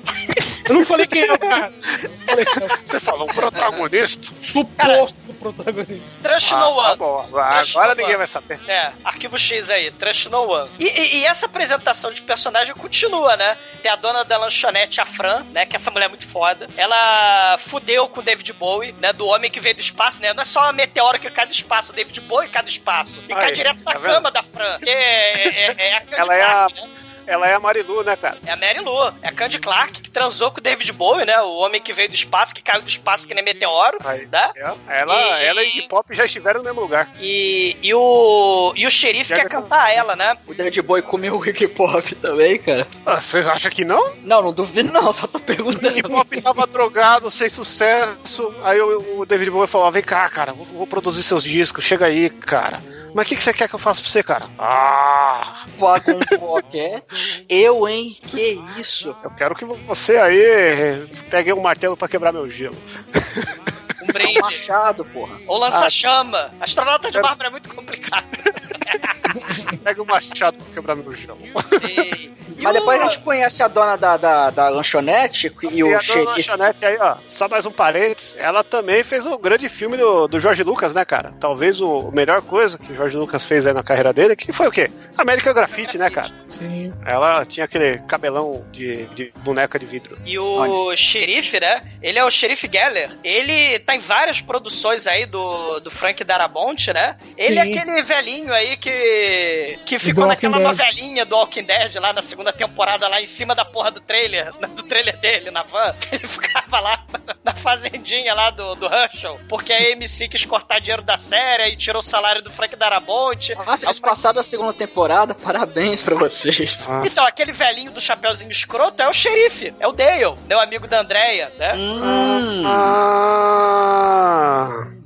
Eu não falei quem é o cara. Não falei quem é o
Você falou um protagonista?
suposto protagonista.
Trust
Ah,
No
tá
One.
bom.
Trust
Agora
No
ninguém
One.
vai saber.
É, arquivo X aí, Trust No One. E, e- e essa apresentação de personagem continua, né? Tem a dona da lanchonete, a Fran, né? Que essa mulher é muito foda. Ela fudeu com o David Bowie, né? Do homem que veio do espaço, né? Não é só a meteoro que cai do espaço, o David Bowie cai do espaço. E cai Direto na
tá
cama da Fran. Que é, é- é a Candy
Ela é a,
né?
Ela é a Marilu, né, cara?
É a Mary Lou, é a Candy Clark que transou com o David Bowie, né? O homem que veio do espaço, que caiu do espaço que nem meteoro,
Aí.
né?
Ela,
E-
ela e Iggy Pop já estiveram no mesmo lugar.
E, e o e o xerife quer cantar ela, né?
O David Boy comeu o Iggy Pop também, cara.
Ah, vocês acham que não?
Não, não duvido não, só tô perguntando.
Iggy Pop tava drogado, sem sucesso. Aí o, o David Bowie falou: vem cá, cara, vou, vou produzir seus discos, chega aí, cara. Mas o que, que você quer que eu faça pra você, cara? Ah!
Paga um qualquer. Eu, hein? Que isso?
Eu quero que você aí pegue um martelo pra quebrar meu gelo.
Um brinde.
É um machado, porra.
Ou lança
Ah.
chama. Astronauta de Bárbara é muito complicado.
Pega o machado pra quebrar meu gelo.
E,
Mas depois a gente conhece a dona da, da, da lanchonete e
E
o
a dona lanchonete aí, ó, só mais um parênteses, ela também fez o grande filme do, do Jorge Lucas, né, cara? Talvez o, o melhor coisa que o Jorge Lucas fez aí na carreira dele, que foi o quê? American Graffiti, né, cara?
Sim.
Ela tinha aquele cabelão de, de boneca de vidro.
E o xerife, né? Ele é o xerife Geller. Ele tá em várias produções aí do, do Frank Darabont, né? Ele é
Sim.
aquele velhinho aí que. que ficou
Walking
naquela
Dead.
novelinha do Walking Dead lá na segunda temporada, lá em cima da porra do trailer, do trailer dele, na van. Ele ficava lá na fazendinha lá do, do Herschel, porque a MC quis cortar dinheiro da série e tirou o salário do Frank Darabont.
Nossa, eles passaram a segunda temporada, parabéns pra vocês.
Então, aquele velhinho do chapeuzinho escroto é o xerife, é o Dale, meu amigo da Andrea, né?
Hum.
Ah.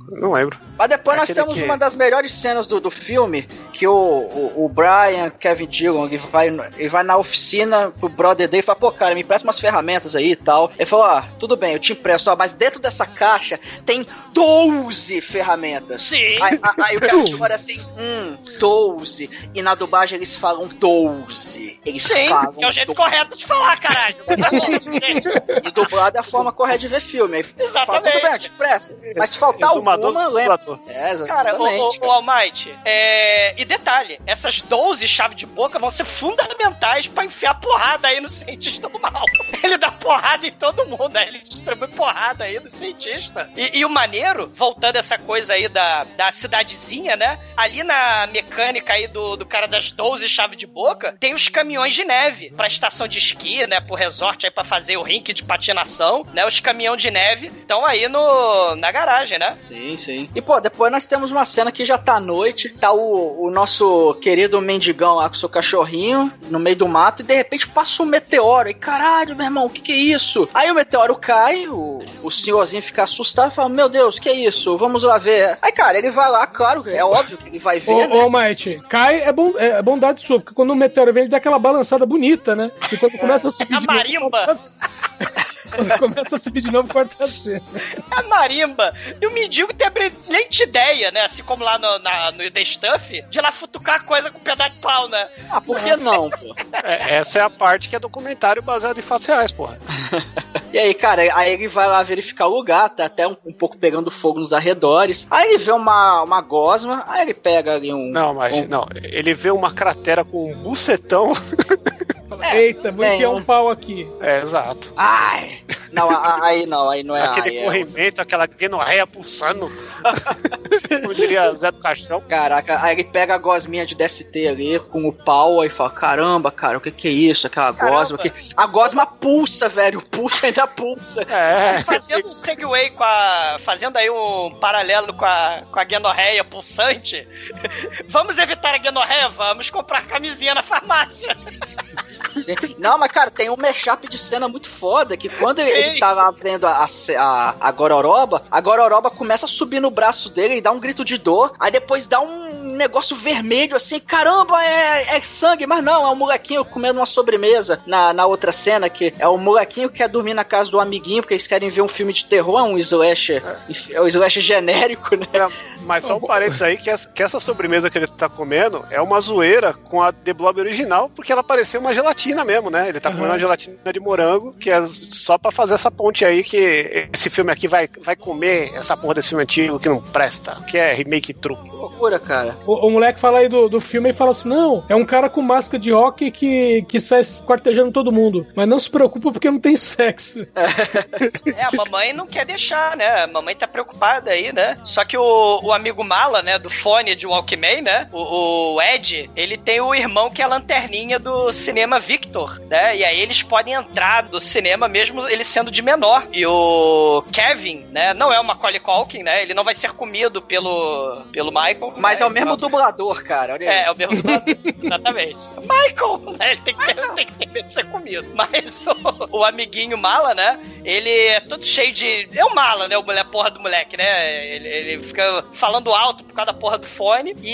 Não lembro.
Mas depois nós
Aquele
temos
que-
uma das melhores cenas do, do filme, que o, o, o Brian, Kevin Dillon, ele vai, ele vai na oficina pro brother dele e fala, pô, cara, me empresta umas ferramentas aí e tal. Ele falou, ah, tudo bem, eu te empresto, ó, mas dentro dessa caixa tem 12 ferramentas.
Sim.
Aí, aí- aí o Kevin Dillon olha assim, hum, 12. E na dublagem eles falam 12. Eles
Sim,
falam
é o jeito
12.
correto de falar, caralho.
E dublado é a forma correta de ver filme. Aí fala,
Exatamente.
tudo bem, eu te empresto. Mas se faltar
Exumador
alguma, lembra. É,
Cara, o,
exatamente.
o, o Almighty, é... e detalhe, essas 12 chaves de boca vão ser fundamentais pra enfiar porrada aí no cientista do mal. Ele dá porrada em todo mundo, aí ele distribui porrada aí no cientista. E, e o maneiro, voltando essa coisa aí da, da cidadezinha, né? Ali na mecânica aí do, do cara das 12 chaves de boca, tem os caminhões de neve pra estação de esqui, né? Pro resort aí pra fazer o rink de patinação, né? Os caminhões de neve estão aí no, na garagem, né?
Sim, sim. E, pô, depois nós temos uma cena que já tá à noite, tá o, o nosso querido mendigão lá com seu cachorrinho no meio do mato e de repente passa um meteoro. E caralho, meu irmão, o que que é isso? Aí o meteoro cai, o, o senhorzinho fica assustado e fala: Meu Deus, que é isso? Vamos lá ver. Aí, cara, ele vai lá, claro, é óbvio que ele vai ver,
Ô,
né?
ô cai é, bom, é bondade sua, porque quando o meteoro vem, ele dá aquela balançada bonita, né? E quando começa a subir
A
de
marimba.
Quando começa a subir de novo, corta a cena.
a marimba. E o mendigo tem a brilhante ideia, né? Assim como lá no, na, no The Stuff, de ir lá futucar a coisa com um pedaço de pau, né?
Ah, por que não, pô?
É, essa é a parte que é documentário baseado em fatos reais, porra.
E aí, cara, aí ele vai lá verificar o lugar, tá até um, um pouco pegando fogo nos arredores. Aí ele vê uma, uma gosma, aí ele pega ali um.
Não, mas
um-
não. Ele vê uma cratera com um bucetão.
Eita, vou enfiar
um-
um pau aqui.
É, exato.
Ai! Não, aí não, aí não é.
Aquele
aí é-
corrimento, aquela guenorreia pulsando. Como diria Zé do Caixão.
Caraca, aí ele pega a gosminha de DST ali com o pau aí fala: caramba, cara, o que que é isso? Aquela gosma que. A gosma pulsa, velho. Pulsa ainda pulsa.
É.
Fazendo um segue com a. Fazendo aí um paralelo com a, com a guenorreia pulsante. Vamos evitar a guenorreia? Vamos comprar camisinha na farmácia.
Não, mas cara, tem um mashup de cena muito foda que quando ele,
Sim.
ele tá lá vendo a, a, a Gororoba, a Gororoba começa a subir no braço dele e dá um grito de dor, aí depois dá um negócio vermelho assim, caramba, é, é sangue, mas não, é um molequinho comendo uma sobremesa na, na outra cena, que é o molequinho que quer dormir na casa do amiguinho, porque eles querem ver um filme de terror, um slasher, é um slasher genérico, né?
Mas só um parênteses aí, que essa, que essa sobremesa que ele tá comendo é uma zoeira com a The Blob original, porque ela parecia uma gelatina mesmo, né? Ele tá comendo uma gelatina de morango, que é só pra fazer essa ponte aí que esse filme aqui vai, vai comer essa porra desse filme antigo que não presta, que é remake true.
Loucura, cara.
O, o moleque fala aí do, do filme e fala assim: não, é um cara com máscara de rock que, que sai quartejando todo mundo. Mas não se preocupa porque não tem sexo.
É, a mamãe não quer deixar, né? A mamãe tá preocupada aí, né? Só que o, o amigo Mala, né, do fone de Walkman, né? O, o Ed, ele tem o irmão que é a lanterninha do cinema Victor, né? E aí eles podem entrar do cinema mesmo ele sendo de menor. E o Kevin, né, não é o Macaulay Culkin, né? Ele não vai ser comido pelo, pelo Michael.
Mas
né?
é o mesmo
Então-
dublador, cara. Olha aí.
É, é o mesmo dublador, exatamente. Michael, né? Ele tem que, ter, tem que ter medo de ser comido. Mas o, o amiguinho mala, né? Ele é todo cheio de. É o mala, né? O mulher porra do moleque, né? Ele, ele fica falando alto por causa da porra do fone. E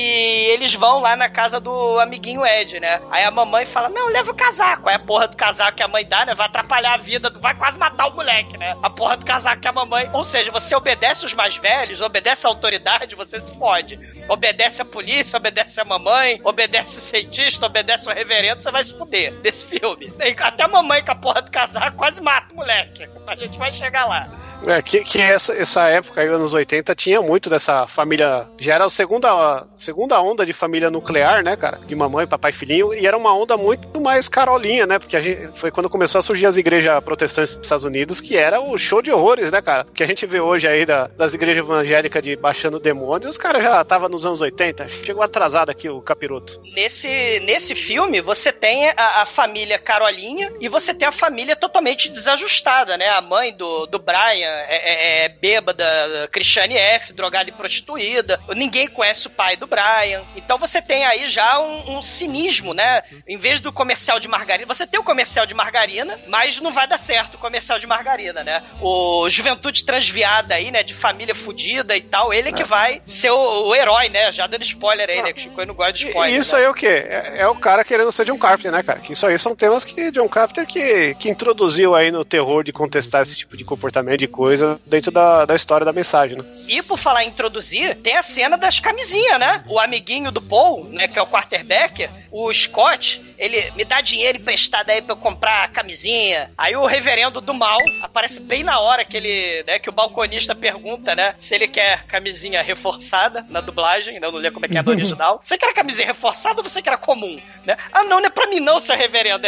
eles vão lá na casa do amiguinho Ed, né? Aí a mamãe fala: Não, leva o casaco casaco. Aí a porra do casaco que a mãe dá, né? Vai atrapalhar a vida, vai quase matar o moleque, né? A porra do casaco que a mamãe. Ou seja, você obedece os mais velhos, obedece a autoridade, você se fode. Obedece a polícia, obedece a mamãe, obedece o cientista, obedece o reverendo, você vai se fuder desse filme. Até a mamãe com a porra do casaco quase mata o moleque. A gente vai chegar lá.
É, que, que essa, essa época aí, anos 80, tinha muito dessa família. Já era a segunda, segunda onda de família nuclear, né, cara? De mamãe, papai e filhinho. E era uma onda muito mais carolinha, né? Porque gente, foi quando começou a surgir as igrejas protestantes dos Estados Unidos, que era o show de horrores, né, cara? Que a gente vê hoje aí da- das igrejas evangélicas de baixando demônios, os caras já estavam nos anos 80. Chegou atrasado aqui o capiroto.
Nesse, nesse filme, você tem a, a família Carolinha e você tem a família totalmente desajustada, né? A mãe do, do Brian é, é, é bêbada, Cristiane F., drogada e prostituída. Ninguém conhece o pai do Brian. Então você tem aí já um, um cinismo, né? Em vez do comercial de margarina, você tem o comercial de margarina, mas não vai dar certo o comercial de margarina, né? O Juventude Transviada aí, né? De família fudida e tal, ele é que vai ser o, o herói, né? Já dando spoiler aí, né? Que o Chico não gosta de spoiler.
E isso
né?
aí é o quê? É, é o cara querendo ser John Carpenter, né, cara? Que isso aí são temas que John Carpenter que, que introduziu aí no terror de contestar esse tipo de comportamento de coisa dentro da, da história da mensagem, né?
E por falar em introduzir, tem a cena das camisinhas, né? O amiguinho do Paul, né, que é o quarterback, o Scott, ele me dá dinheiro emprestado aí pra eu comprar a camisinha. Aí o reverendo do mal aparece bem na hora que ele, né, que o balconista pergunta, né, se ele quer camisinha reforçada na dublagem, né, eu não lembro como é que é no original. Você quer camisinha reforçada ou você quer a comum, né? Ah, não, não é pra mim não, seu reverendo.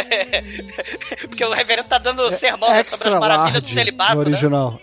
Porque o reverendo tá dando sermão né, sobre as
Extra
maravilhas do celibato,
no
né?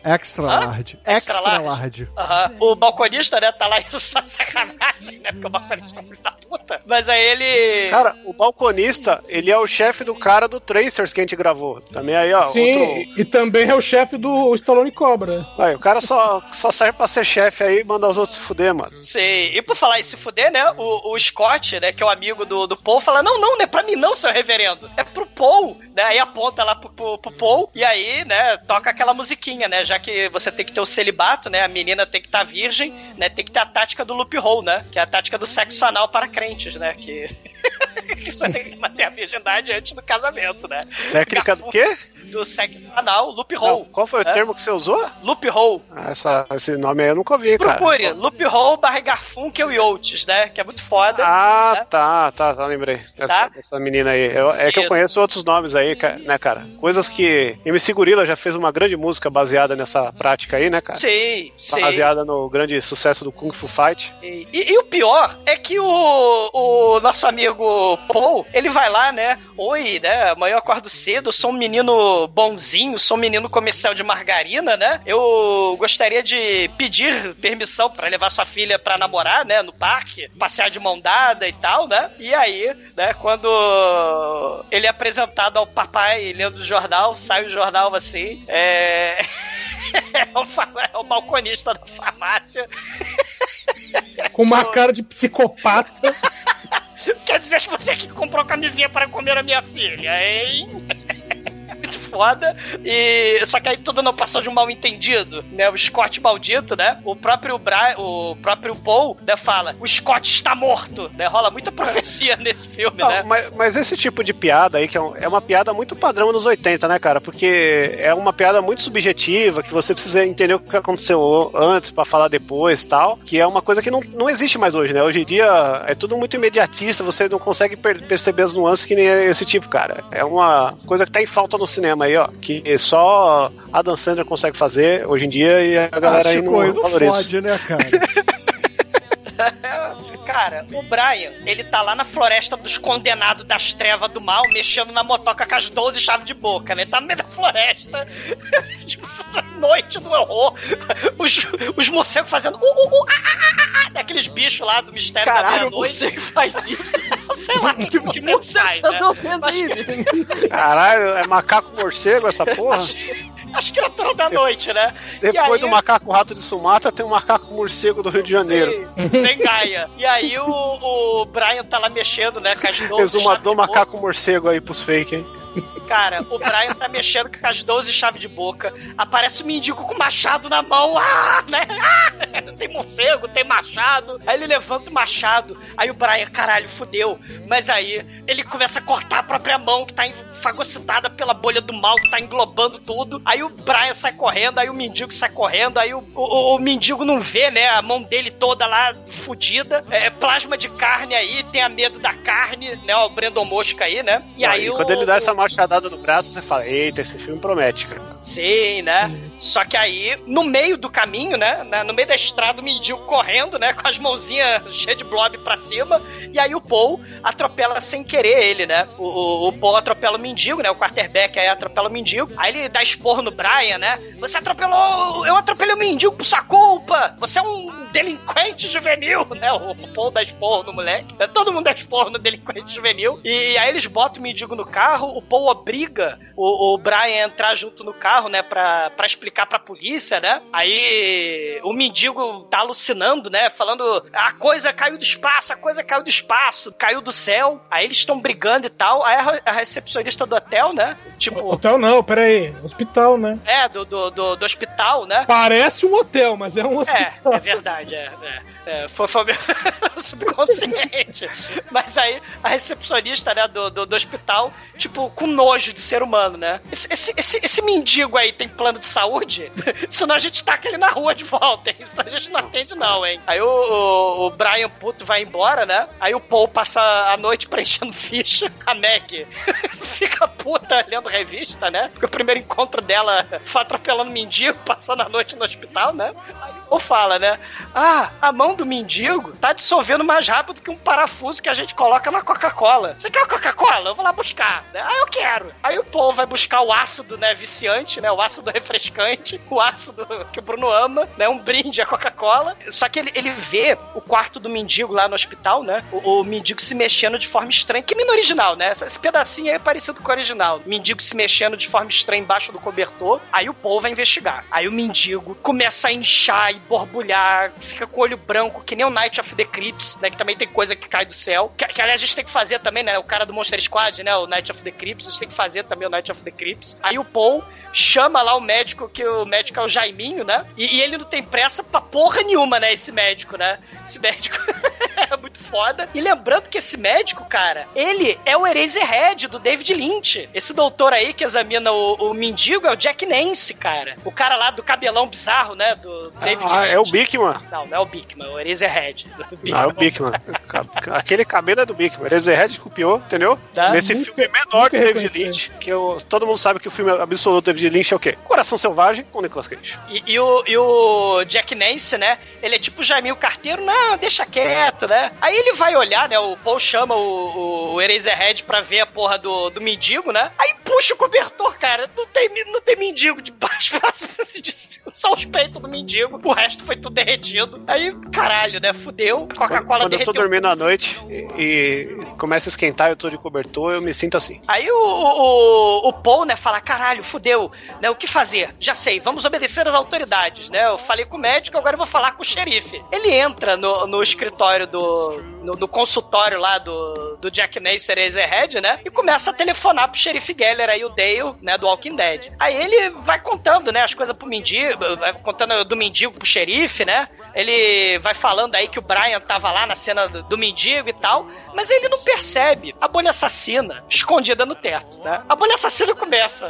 Extra
Hã?
large.
Extra
Extra
large?
large.
Aham. O balconista, né, tá lá indo só sacanagem, né? Porque o balconista é da puta. Mas aí ele.
Cara, o balconista, ele é o chefe do cara do Tracers que a gente gravou. Também aí, ó.
Sim,
outro-
e também é o chefe do Stallone Cobra.
Aí, o cara só, só serve pra ser chefe aí e mandar os outros se fuder, mano.
Sei. E por falar em se fuder, né? O, o Scott, né, que é o amigo do, do Paul, fala: Não, não, não é pra mim, não, seu reverendo. É pro Paul, né? Aí aponta lá pro, pro, pro Paul e aí, né, toca aquela musiquinha, né? Já que você tem que ter o celibato, né? A menina tem que estar virgem, né? Tem que ter a tática do loophole, né? Que é a tática do sexo anal para crentes, né? Que. você tem que manter a virgindade antes do casamento, né?
Técnica do quê?
Do sexo anal, loophole.
Não, qual foi o
É?
termo que você usou?
Loophole.
Ah, essa, esse nome aí eu nunca ouvi, cara.
Procure, Loophole barra Garfunkel e Oates, né? Que é muito foda.
Ah,
né?
tá, tá, tá, lembrei. Dessa,
Tá?
dessa menina aí. Eu- é que eu
Isso.
conheço outros nomes aí, né, cara? Coisas que. MC Gorila já fez uma grande música baseada nessa prática aí, né, cara?
Sim, sim.
Baseada no grande sucesso do Kung Fu Fight.
E, e- e o pior é que o, o nosso amigo Paul, ele vai lá, né? Oi, né? Amanhã eu acordo cedo, eu sou um menino bonzinho, sou um menino comercial de margarina, né? Eu gostaria de pedir permissão pra levar sua filha pra namorar, né? No parque, passear de mão dada e tal, né? E aí, né? Quando ele é apresentado ao papai lendo o jornal, sai o jornal assim, é. É o, é o balconista da farmácia.
Com uma cara de psicopata.
Quer dizer que você que comprou camisinha para comer a minha filha, hein? Foda. E só que aí tudo não passou de um mal entendido, né? O Scott maldito, né? O próprio Bra... o próprio Paul, né, fala: "O Scott está morto", né? Rola muita profecia nesse filme,
Não,
né?
mas, mas esse tipo de piada aí, que é, um- é uma piada muito padrão nos 80, né, cara? Porque é uma piada muito subjetiva, que você precisa entender o que aconteceu antes pra falar depois tal. Que é uma coisa que não, não existe mais hoje, né? Hoje em dia é tudo muito imediatista, você não consegue per- perceber as nuances que nem esse tipo, cara. É uma coisa que tá em falta no cinema aí, ó. Que só a Dan Sandler consegue fazer hoje em dia e a galera
ah,
aí não,
não
valoriza.
fode, né, cara?
Cara, o Brian, ele tá lá na floresta dos condenados das trevas do mal, mexendo na motoca com as 12 chaves de boca, né? Ele tá no meio da floresta, tipo, noite do horror, os, os morcegos fazendo uh, uh, uh, ah, ah, ah, ah, daqueles bichos lá do mistério da
Caralho, o
meia-noite.
morcego faz isso.
Sei lá que, que morcego faz,
Eu
né?
tô vendo
Mas-
aí.
Caralho, é macaco morcego essa porra?
Acho que é toda da noite, né?
Depois
aí-
do macaco rato de Sumatra, tem o macaco morcego do Rio de Janeiro.
Sem gaia. E aí o, o Brian tá lá mexendo, né, com as 12
Exumador
chaves de boca.
macaco morcego aí pros fake, hein?
Cara, o Brian tá mexendo com as 12 chaves de boca. Aparece o mendigo com o machado na mão. Ah, né? Ah, tem morcego, tem machado. Aí ele levanta o machado. Aí o Brian, caralho, fudeu. Mas aí ele começa a cortar a própria mão que tá fagocitada pela bolha do mal que tá englobando tudo. Aí o Brian sai correndo, aí o mendigo sai correndo, aí o, o, o mendigo não vê, né? A mão dele toda lá fudida. É plasma de carne aí, tem a medo da carne, né? O Brandon Mosca aí, né? E aí o,
quando ele dá essa machadada no braço, você fala: Eita, esse filme promete, cara.
Sim, né? Só que aí, no meio do caminho, né? na- No meio da estrada, o mendigo correndo, né? Com as mãozinhas cheias de blob pra cima. E aí o Paul atropela sem querer ele, né? O, o, o Paul atropela o mendigo, né? O quarterback aí atropela o mendigo. Aí ele dá esporro no Brian, né? Você atropelou. Eu atropelei o mendigo por sua culpa. Você é um delinquente juvenil, né? O, o Paul dá esporro no moleque. né? Todo mundo dá esporro no delinquente juvenil. E, aí eles botam o mendigo no carro. O Paul obriga o, o Brian a entrar junto no carro, né? Pra, pra explicar pra polícia, né? Aí o mendigo tá alucinando, né? Falando a coisa caiu do espaço, a coisa caiu do espaço, caiu do céu. Aí eles estão brigando e tal. Aí a, a recepcionista do hotel, né? Tipo,
Hotel não, peraí. Hospital, né?
é, do, do, do, do hospital, né?
Parece um hotel, mas é um hospital.
É, é verdade, é. é. É, foi, foi meu subconsciente. Mas aí, a recepcionista, né, do, do, do hospital, tipo, com nojo de ser humano, né? Esse, esse, esse, esse mendigo aí tem plano de saúde? Senão a gente taca ele na rua de volta, hein? Senão a gente não atende, não, hein? Aí o, o, o Brian Puto vai embora, né? Aí o Paul passa a noite preenchendo ficha. A Meg fica puta lendo revista, né? Porque o primeiro encontro dela foi atropelando mendigo, passando a noite no hospital, né? Aí o Paul fala, né? Ah, a mão do mendigo tá dissolvendo mais rápido que um parafuso que a gente coloca na Coca-Cola. Você quer Coca-Cola? Eu vou lá buscar. né? Ah, eu quero. Aí o Paul vai buscar o ácido, né, viciante, né, o ácido refrescante, o ácido que o Bruno ama, né, um brinde à Coca-Cola. Só que ele, ele vê o quarto do mendigo lá no hospital, né, o, o mendigo se mexendo de forma estranha, que nem no original, né, esse pedacinho aí é parecido com o original. Mendigo se mexendo de forma estranha embaixo do cobertor, aí o Paul vai investigar. Aí o mendigo começa a inchar e borbulhar, fica com o olho branco, que nem o Night of the Crips, né? Que também tem coisa que cai do céu. Que, que, aliás a gente tem que fazer também, né? O cara do Monster Squad, né? O Night of the Crips, a gente tem que fazer também o Night of the Crips. Aí o Paul chama lá o médico, que o médico é o Jaiminho, né? E, e ele não tem pressa pra porra nenhuma, né? Esse médico, né? Esse médico é foda. E lembrando que esse médico, cara, ele é o Eraserhead do David Lynch. Esse doutor aí que examina o, o mendigo é o Jack Nance, cara. O cara lá do cabelão bizarro, né? Do David
Ah,
Lynch.
é o Bickman.
Não, não é o Bickman, é o Eraserhead.
Não, é o Bickman. Aquele cabelo é do Bickman. Eraserhead copiou, entendeu?
Tá.
Nesse
Nunca-
filme menor que
nunca
David. Lynch, que eu- todo mundo sabe que o filme absoluto do David Lynch é o quê? Coração Selvagem com Nicolas Cage.
E, e o, e o Jack Nance, né? Ele é tipo o Jaiminho Carteiro, não, deixa quieto, né? Aí ele vai olhar, né? O Paul chama o, o, Eraserhead pra ver a porra do, do mendigo, né? Aí puxa o cobertor, cara. Não tem, não tem mendigo de baixo pra só os peitos do mendigo. O resto foi tudo derretido. Aí, caralho, né? Fudeu. Coca-Cola
Quando eu tô
derreteu.
dormindo à noite e, e começa a esquentar eu tô de cobertor, eu me sinto assim.
Aí o, o, o Paul, né, fala, caralho, fudeu, né, o que fazer? Já sei, vamos obedecer às autoridades, né, eu falei com o médico, agora eu vou falar com o xerife. Ele entra no, no escritório do, no, no consultório lá do, do Jack Nacer Ezerhead, né, e começa a telefonar pro xerife Geller aí, o Dale, né, do Walking Dead. Aí ele vai contando, né, as coisas pro mendigo, vai contando do mendigo pro xerife, né, ele vai falando aí que o Brian tava lá na cena do, do mendigo e tal, mas ele não percebe a bolha assassina escondida no teto, né? A bolha assassina começa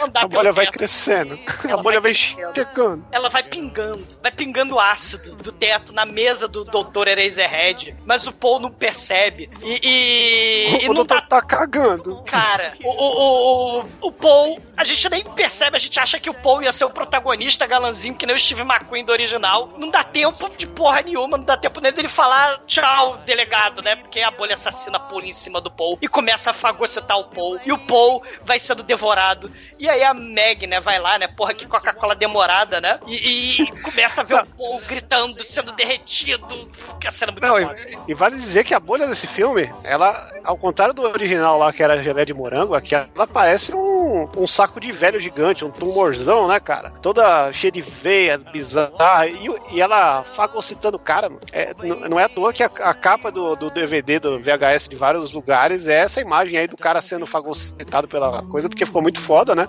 a andar
A bolha vai crescendo, a
Ela
bolha vai
crescendo.
chegando.
Ela vai pingando, vai pingando ácido do teto na mesa do Dr. Eraserhead, mas o Paul não percebe. E, e, e
O
não
doutor tá cagando.
Cara, o, o, o, o Paul, a gente nem percebe, a gente acha que o Paul ia ser o protagonista galanzinho, que nem o Steve McQueen do original. Não dá tempo de porra nenhuma, não dá tempo nem dele falar tchau, delegado, né? Porque a bolha assassina pula em cima do Paul e começa a fagocitar o Paul. E o Paul vai sendo devorado. E aí a Meg, né, vai lá, né? Porra, que Coca-Cola demorada, né? E, e começa a ver o Paul gritando, sendo derretido. Que a cena é muito
Não, e, e vale dizer que a bolha desse filme, ela, ao contrário do original lá, que era gelé de morango, aqui ela parece um, um, saco de velho gigante, um tumorzão, né, cara? Toda cheia de veia, bizarra. E, e ela fagocitando o cara, mano. É, não é à toa que a, a capa do, do DVD, do VHS de vários lugares é essa imagem aí do cara sendo fagocitado pela coisa, porque ficou muito foda, né?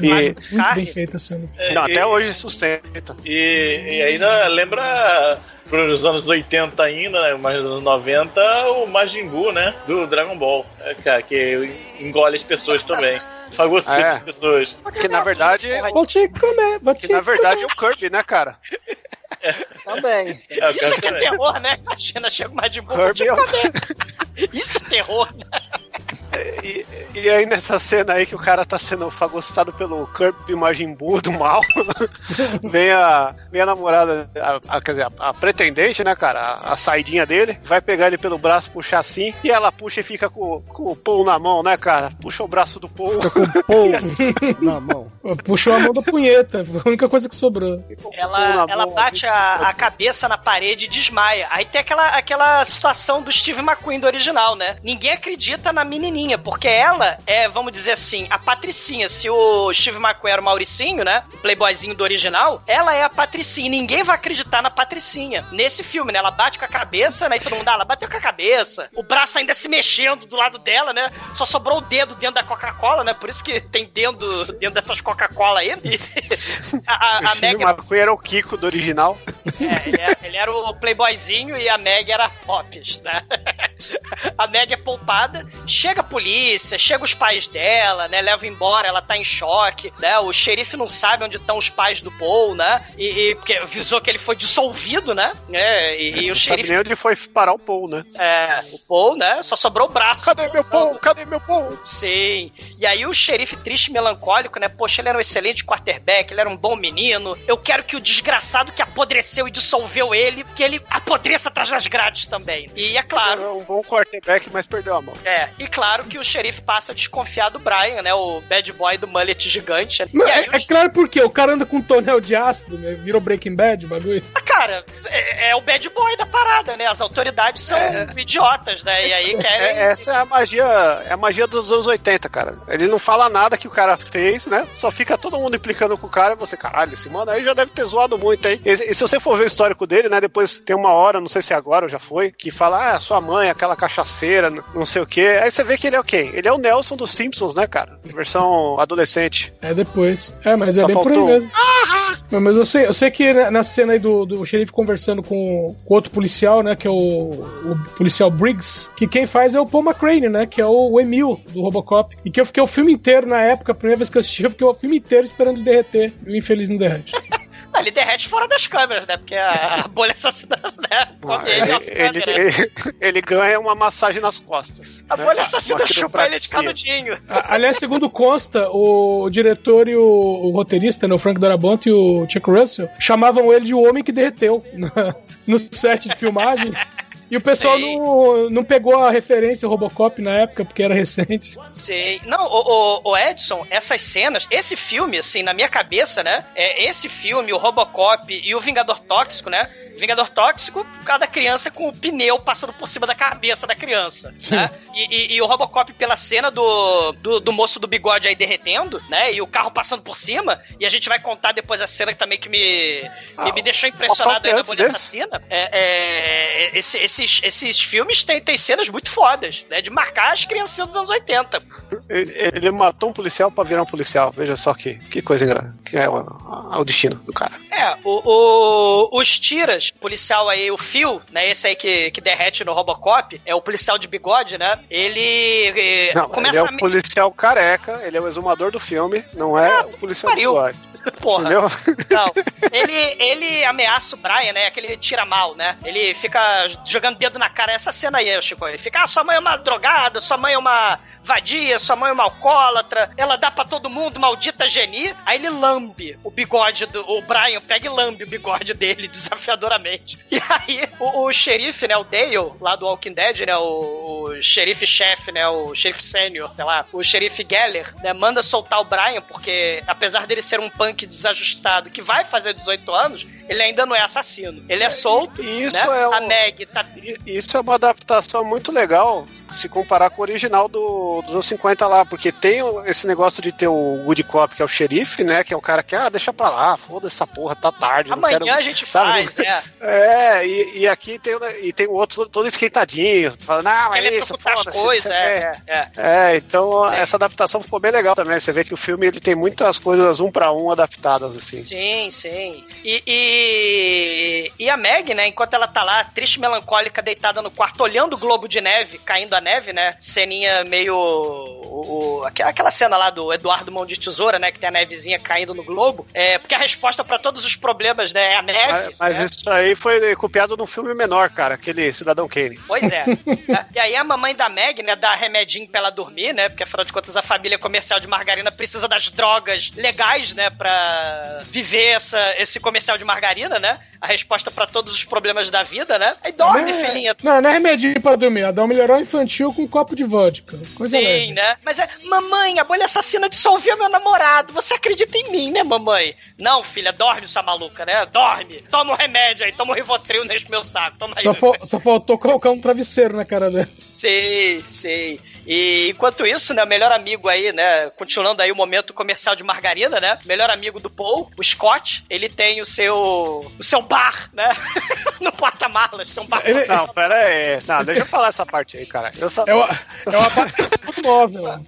E,
Muito bem feita cena.
não, até
e-
hoje sustenta.
E, e ainda lembra pros anos 80 ainda, né? Mais anos 90, o Majin Buu, né? Do Dragon Ball. É, cara, que engole as pessoas também. Fagocita
É.
as pessoas.
Que na verdade.
Vou te comer, vou te
Que na verdade é o Kirby, né, cara?
Também.
É,
Isso é que é
também.
terror, né? Imagina, chega mais de boa.
Kirby é o-
Isso é terror, né?
E, e aí nessa cena aí que o cara tá sendo fagocitado pelo Kirby Majin Buu do mal, vem a, vem a namorada, a, a- quer dizer, a, a pretendente, né, cara, a, a saidinha dele, vai pegar ele pelo braço, puxar assim, e ela puxa e fica com, com o Paul na mão, né, cara? Puxa o braço do Paul.
Pô, na mão.
Puxou a mão da punheta, foi a única coisa que sobrou.
Ela, ela bate a, a cabeça na parede e desmaia. Aí tem aquela, aquela situação do Steve McQueen do original, né? Ninguém acredita na menininha, porque ela é, vamos dizer assim, a patricinha. Se o Steve McQueen era o Mauricinho, né? Playboyzinho do original, ela é a patricinha. E ninguém vai acreditar na patricinha. Nesse filme, né? Ela bate com a cabeça, né? E todo mundo, ah, ela bateu com a cabeça. O braço ainda se mexendo do lado dela, né? Só sobrou o dedo dentro da Coca-Cola, né? Por isso que tem dedo dentro dessas Coca-Cola aí. E a, a,
o
a
Steve
Meg
McQueen era o Kiko do original.
é, ele, era, ele era o playboyzinho e a Meg era a Pops, né? A Meg é poupada, chega polícia, chega os pais dela, né? Leva embora, ela tá em choque, né? O xerife não sabe onde estão os pais do Paul, né? E, e porque avisou que ele foi dissolvido, né? É, e, e o
Não sabe
xerife.
onde foi parar o Paul, né?
É, o Paul, né? Só sobrou o braço.
Cadê meu Paul? Cadê meu Paul?
Sim. E aí o xerife triste e melancólico, né? Poxa, ele era um excelente quarterback, ele era um bom menino. Eu quero que o desgraçado que apodreceu e dissolveu ele, que ele apodreça atrás das grades também. E é claro.
Um bom quarterback, mas perdeu a mão.
É, e claro que o xerife passa a desconfiar do Brian, né? O bad boy do mullet gigante.
Não,
e
é, é claro porque o cara anda com um tonel de ácido, né? Virou Breaking Bad, o bagulho.
Ah, cara, é, é o bad boy da parada, né? As autoridades são idiotas, né? E aí querem.
É, essa é a magia, é a magia dos anos 80, cara. Ele não fala nada que o cara fez, né? Só fica todo mundo implicando com o cara e você, caralho, esse mano aí já deve ter zoado muito, hein? E, e se você for ver o histórico dele, né? Depois tem uma hora, não sei se é agora ou já foi, que fala, ah, sua mãe, aquela cachaceira, não sei o quê. Aí você vê que ele é o quê? Ele é o Nelson dos Simpsons, né, cara? Versão adolescente.
É depois. É, mas é
Só
bem por
faltou-
aí mesmo. Mas, mas eu sei, eu sei que na- na cena aí do, do xerife conversando com, com outro policial, né? Que é o, o policial Briggs, que quem faz é o Paul McCrane, né? Que é o, o Emil do Robocop. E que eu fiquei o filme inteiro na época, a primeira vez que eu assisti, eu fiquei o filme inteiro esperando derreter. E o infeliz não derrete.
Ah, ele derrete fora das câmeras, né? Porque a, bolha assassina, né? Come ele,
Ele, ele- ele ganha uma massagem nas costas.
A
né?
bolha assassina chupa ele de canudinho.
Aliás, segundo consta, o diretor e o, o roteirista, né, o Frank Darabont e o Chuck Russell, chamavam ele de o homem que derreteu no set de filmagem. E o pessoal não, não pegou a referência Robocop na época, porque era recente.
Sim. Não, o, o- o Edson, essas cenas, esse filme, assim, na minha cabeça, né? É esse filme, o Robocop e o Vingador Tóxico, né? Vingador Tóxico, cada criança com o pneu passando por cima da cabeça da criança, né? E, e- e o Robocop pela cena do, do, do moço do bigode aí derretendo, né? E o carro passando por cima. E a gente vai contar depois a cena que também que me, me, me deixou impressionado aí na
antes
bolha
desse?
assassina. É, é, esse- esses, esses filmes têm, têm cenas muito fodas, né? De marcar as crianças dos anos 80.
Ele, ele matou um policial pra virar um policial. Veja só que, que coisa engraçada. Que é o, o destino do cara.
É, o, o- os tiras, policial aí, o Phil, né, esse aí que, que derrete no Robocop, é o policial de bigode, né, ele eh,
Não,
começa
ele é o policial careca, ele é o exumador do filme, não é o policial do
pariu.
bigode.
Porra.
Entendeu?
Não, ele, ele ameaça o Brian, né? Aquele tira mal, né? Ele fica jogando dedo na cara. Essa cena aí, Chico. Ele fica, ah, sua mãe é uma drogada, sua mãe é uma vadia, sua mãe é uma alcoólatra, ela dá pra todo mundo, maldita geni. Aí ele lambe o bigode do. O Brian pega e lambe o bigode dele desafiadoramente. E aí o, o xerife, né? O Dale, lá do Walking Dead, né? O, o xerife-chefe, né? O xerife sênior, sei lá. O xerife Geller, né? Manda soltar o Brian, porque apesar dele ser um punk desajustado que vai fazer 18 anos, ele ainda não é assassino. Ele é solto,
Isso
né?
é o-
A Meg tá
isso é uma adaptação muito legal se comparar com o original do, dos anos 50 lá, porque tem esse negócio de ter o Woody Cop, que é o xerife, né? Que é o cara que, ah, deixa pra lá, foda essa porra, tá tarde.
Amanhã
quero-
a gente
sabe?
faz, né?
É, e, e aqui tem, o- e tem o outro todo esquentadinho, falando, não, é isso, foda-se,
coisas, é,
quê.
é.
É, então essa adaptação ficou bem legal também. Você vê que o filme ele tem muitas coisas um pra um adaptadas, assim.
Sim, sim. E, e, e a Meg, né, enquanto ela tá lá, triste e melancólica, deitada no quarto, olhando o globo de neve, caindo a neve, né? Ceninha meio. O, o- aqu- aquela cena lá do Eduardo Mão de Tesoura, né? Que tem a nevezinha caindo no globo. É, porque a resposta pra todos os problemas, né, é a neve.
Mas, mas isso aí foi copiado num filme menor, cara, aquele Cidadão Kane.
Pois é. e aí a mamãe da Meg, né, dá remedinho pra ela dormir, né? Porque afinal de contas a família comercial de margarina precisa das drogas legais, né, pra viver essa, esse comercial de margarina, né? A resposta pra todos os problemas da vida, né? Aí dorme,
Não é-
filhinha.
Não, não é remedinho para dormir, ela dá um melhorão infantil com um copo de vodka. Coisa
Sim,
leve.
né? Mas é, mamãe, a bolha assassina dissolveu meu namorado. Você acredita em mim, né, mamãe? Não, filha, dorme, sua maluca, né? Dorme. Toma um remédio aí, toma um Rivotril nesse meu saco. Toma aí.
Só, fal- só faltou colocar um travesseiro na cara dela.
Sim, sim. E enquanto isso, né, o melhor amigo aí, né, continuando aí o momento comercial de margarina, né, melhor amigo do Paul, o Scott, ele tem o seu o seu bar, né, no porta-malas, tem um bar.
Não, pera aí. Não, deixa eu falar essa parte aí, cara. Eu só...
É uma, é uma parte móvel.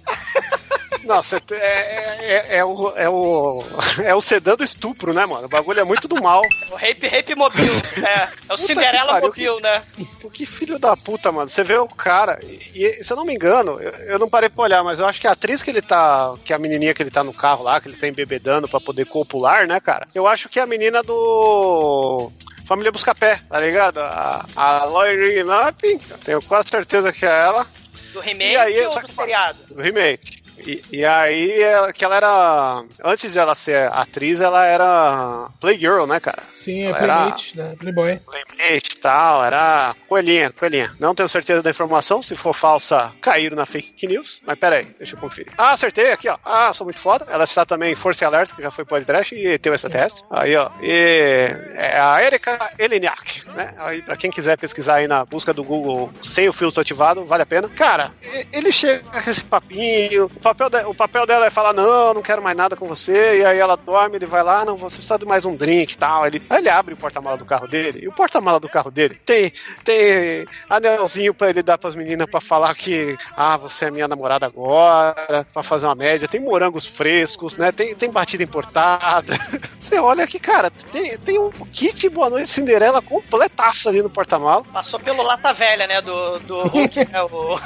Não, você te- é, é, é o, é, o, é o sedã do estupro, né, mano? O bagulho é muito do mal.
O Rape Rape Mobile, é, é o Cinderela
que
Mobile, né?
Pô, que filho da puta, mano. Você vê o cara, e, e, se eu não me engano, eu, eu não parei pra olhar, mas eu acho que a atriz que ele tá, que a menininha que ele tá no carro lá, que ele tá embebedando pra poder copular, né, cara? Eu acho que é a menina do. Família Buscapé, tá ligado? A, a Lappin, tenho quase certeza que é ela.
Do remake
E aí,
ou do
que-
seriado?
do remake. E, e aí, ela- que ela era. Antes de ela ser atriz, ela era Playgirl, né, cara?
Sim, é
Ela era-
Playmate, né? Playboy.
Playmate e tal, era coelhinha, coelhinha. Não tenho certeza da informação, se for falsa, caíram na fake news. Mas pera aí, deixa eu conferir. Ah, acertei aqui, ó. Ah, sou muito foda. Ela está também em Força e Alerta, que já foi podcast, e teve extraterrestre. Aí, ó. E é a Erika Eleniak, né? Aí, pra quem quiser pesquisar aí na busca do Google sem o filtro ativado, vale a pena. Cara, ele chega com esse papinho, o papel, de- o papel dela é falar, não, não quero mais nada com você, e aí ela dorme, ele vai lá, não, você precisa de mais um drink e tal. Ele, aí ele abre o porta-mala do carro dele, e o porta-mala do carro dele tem, tem anelzinho pra ele dar pras meninas pra falar que, ah, você é minha namorada agora, pra fazer uma média, tem morangos frescos, né, tem, tem batida importada. Você olha aqui, cara, tem, tem um kit Boa Noite Cinderela completaço ali no porta-mala.
Passou pelo Lata Velha, né, do, do Hulk, né, o...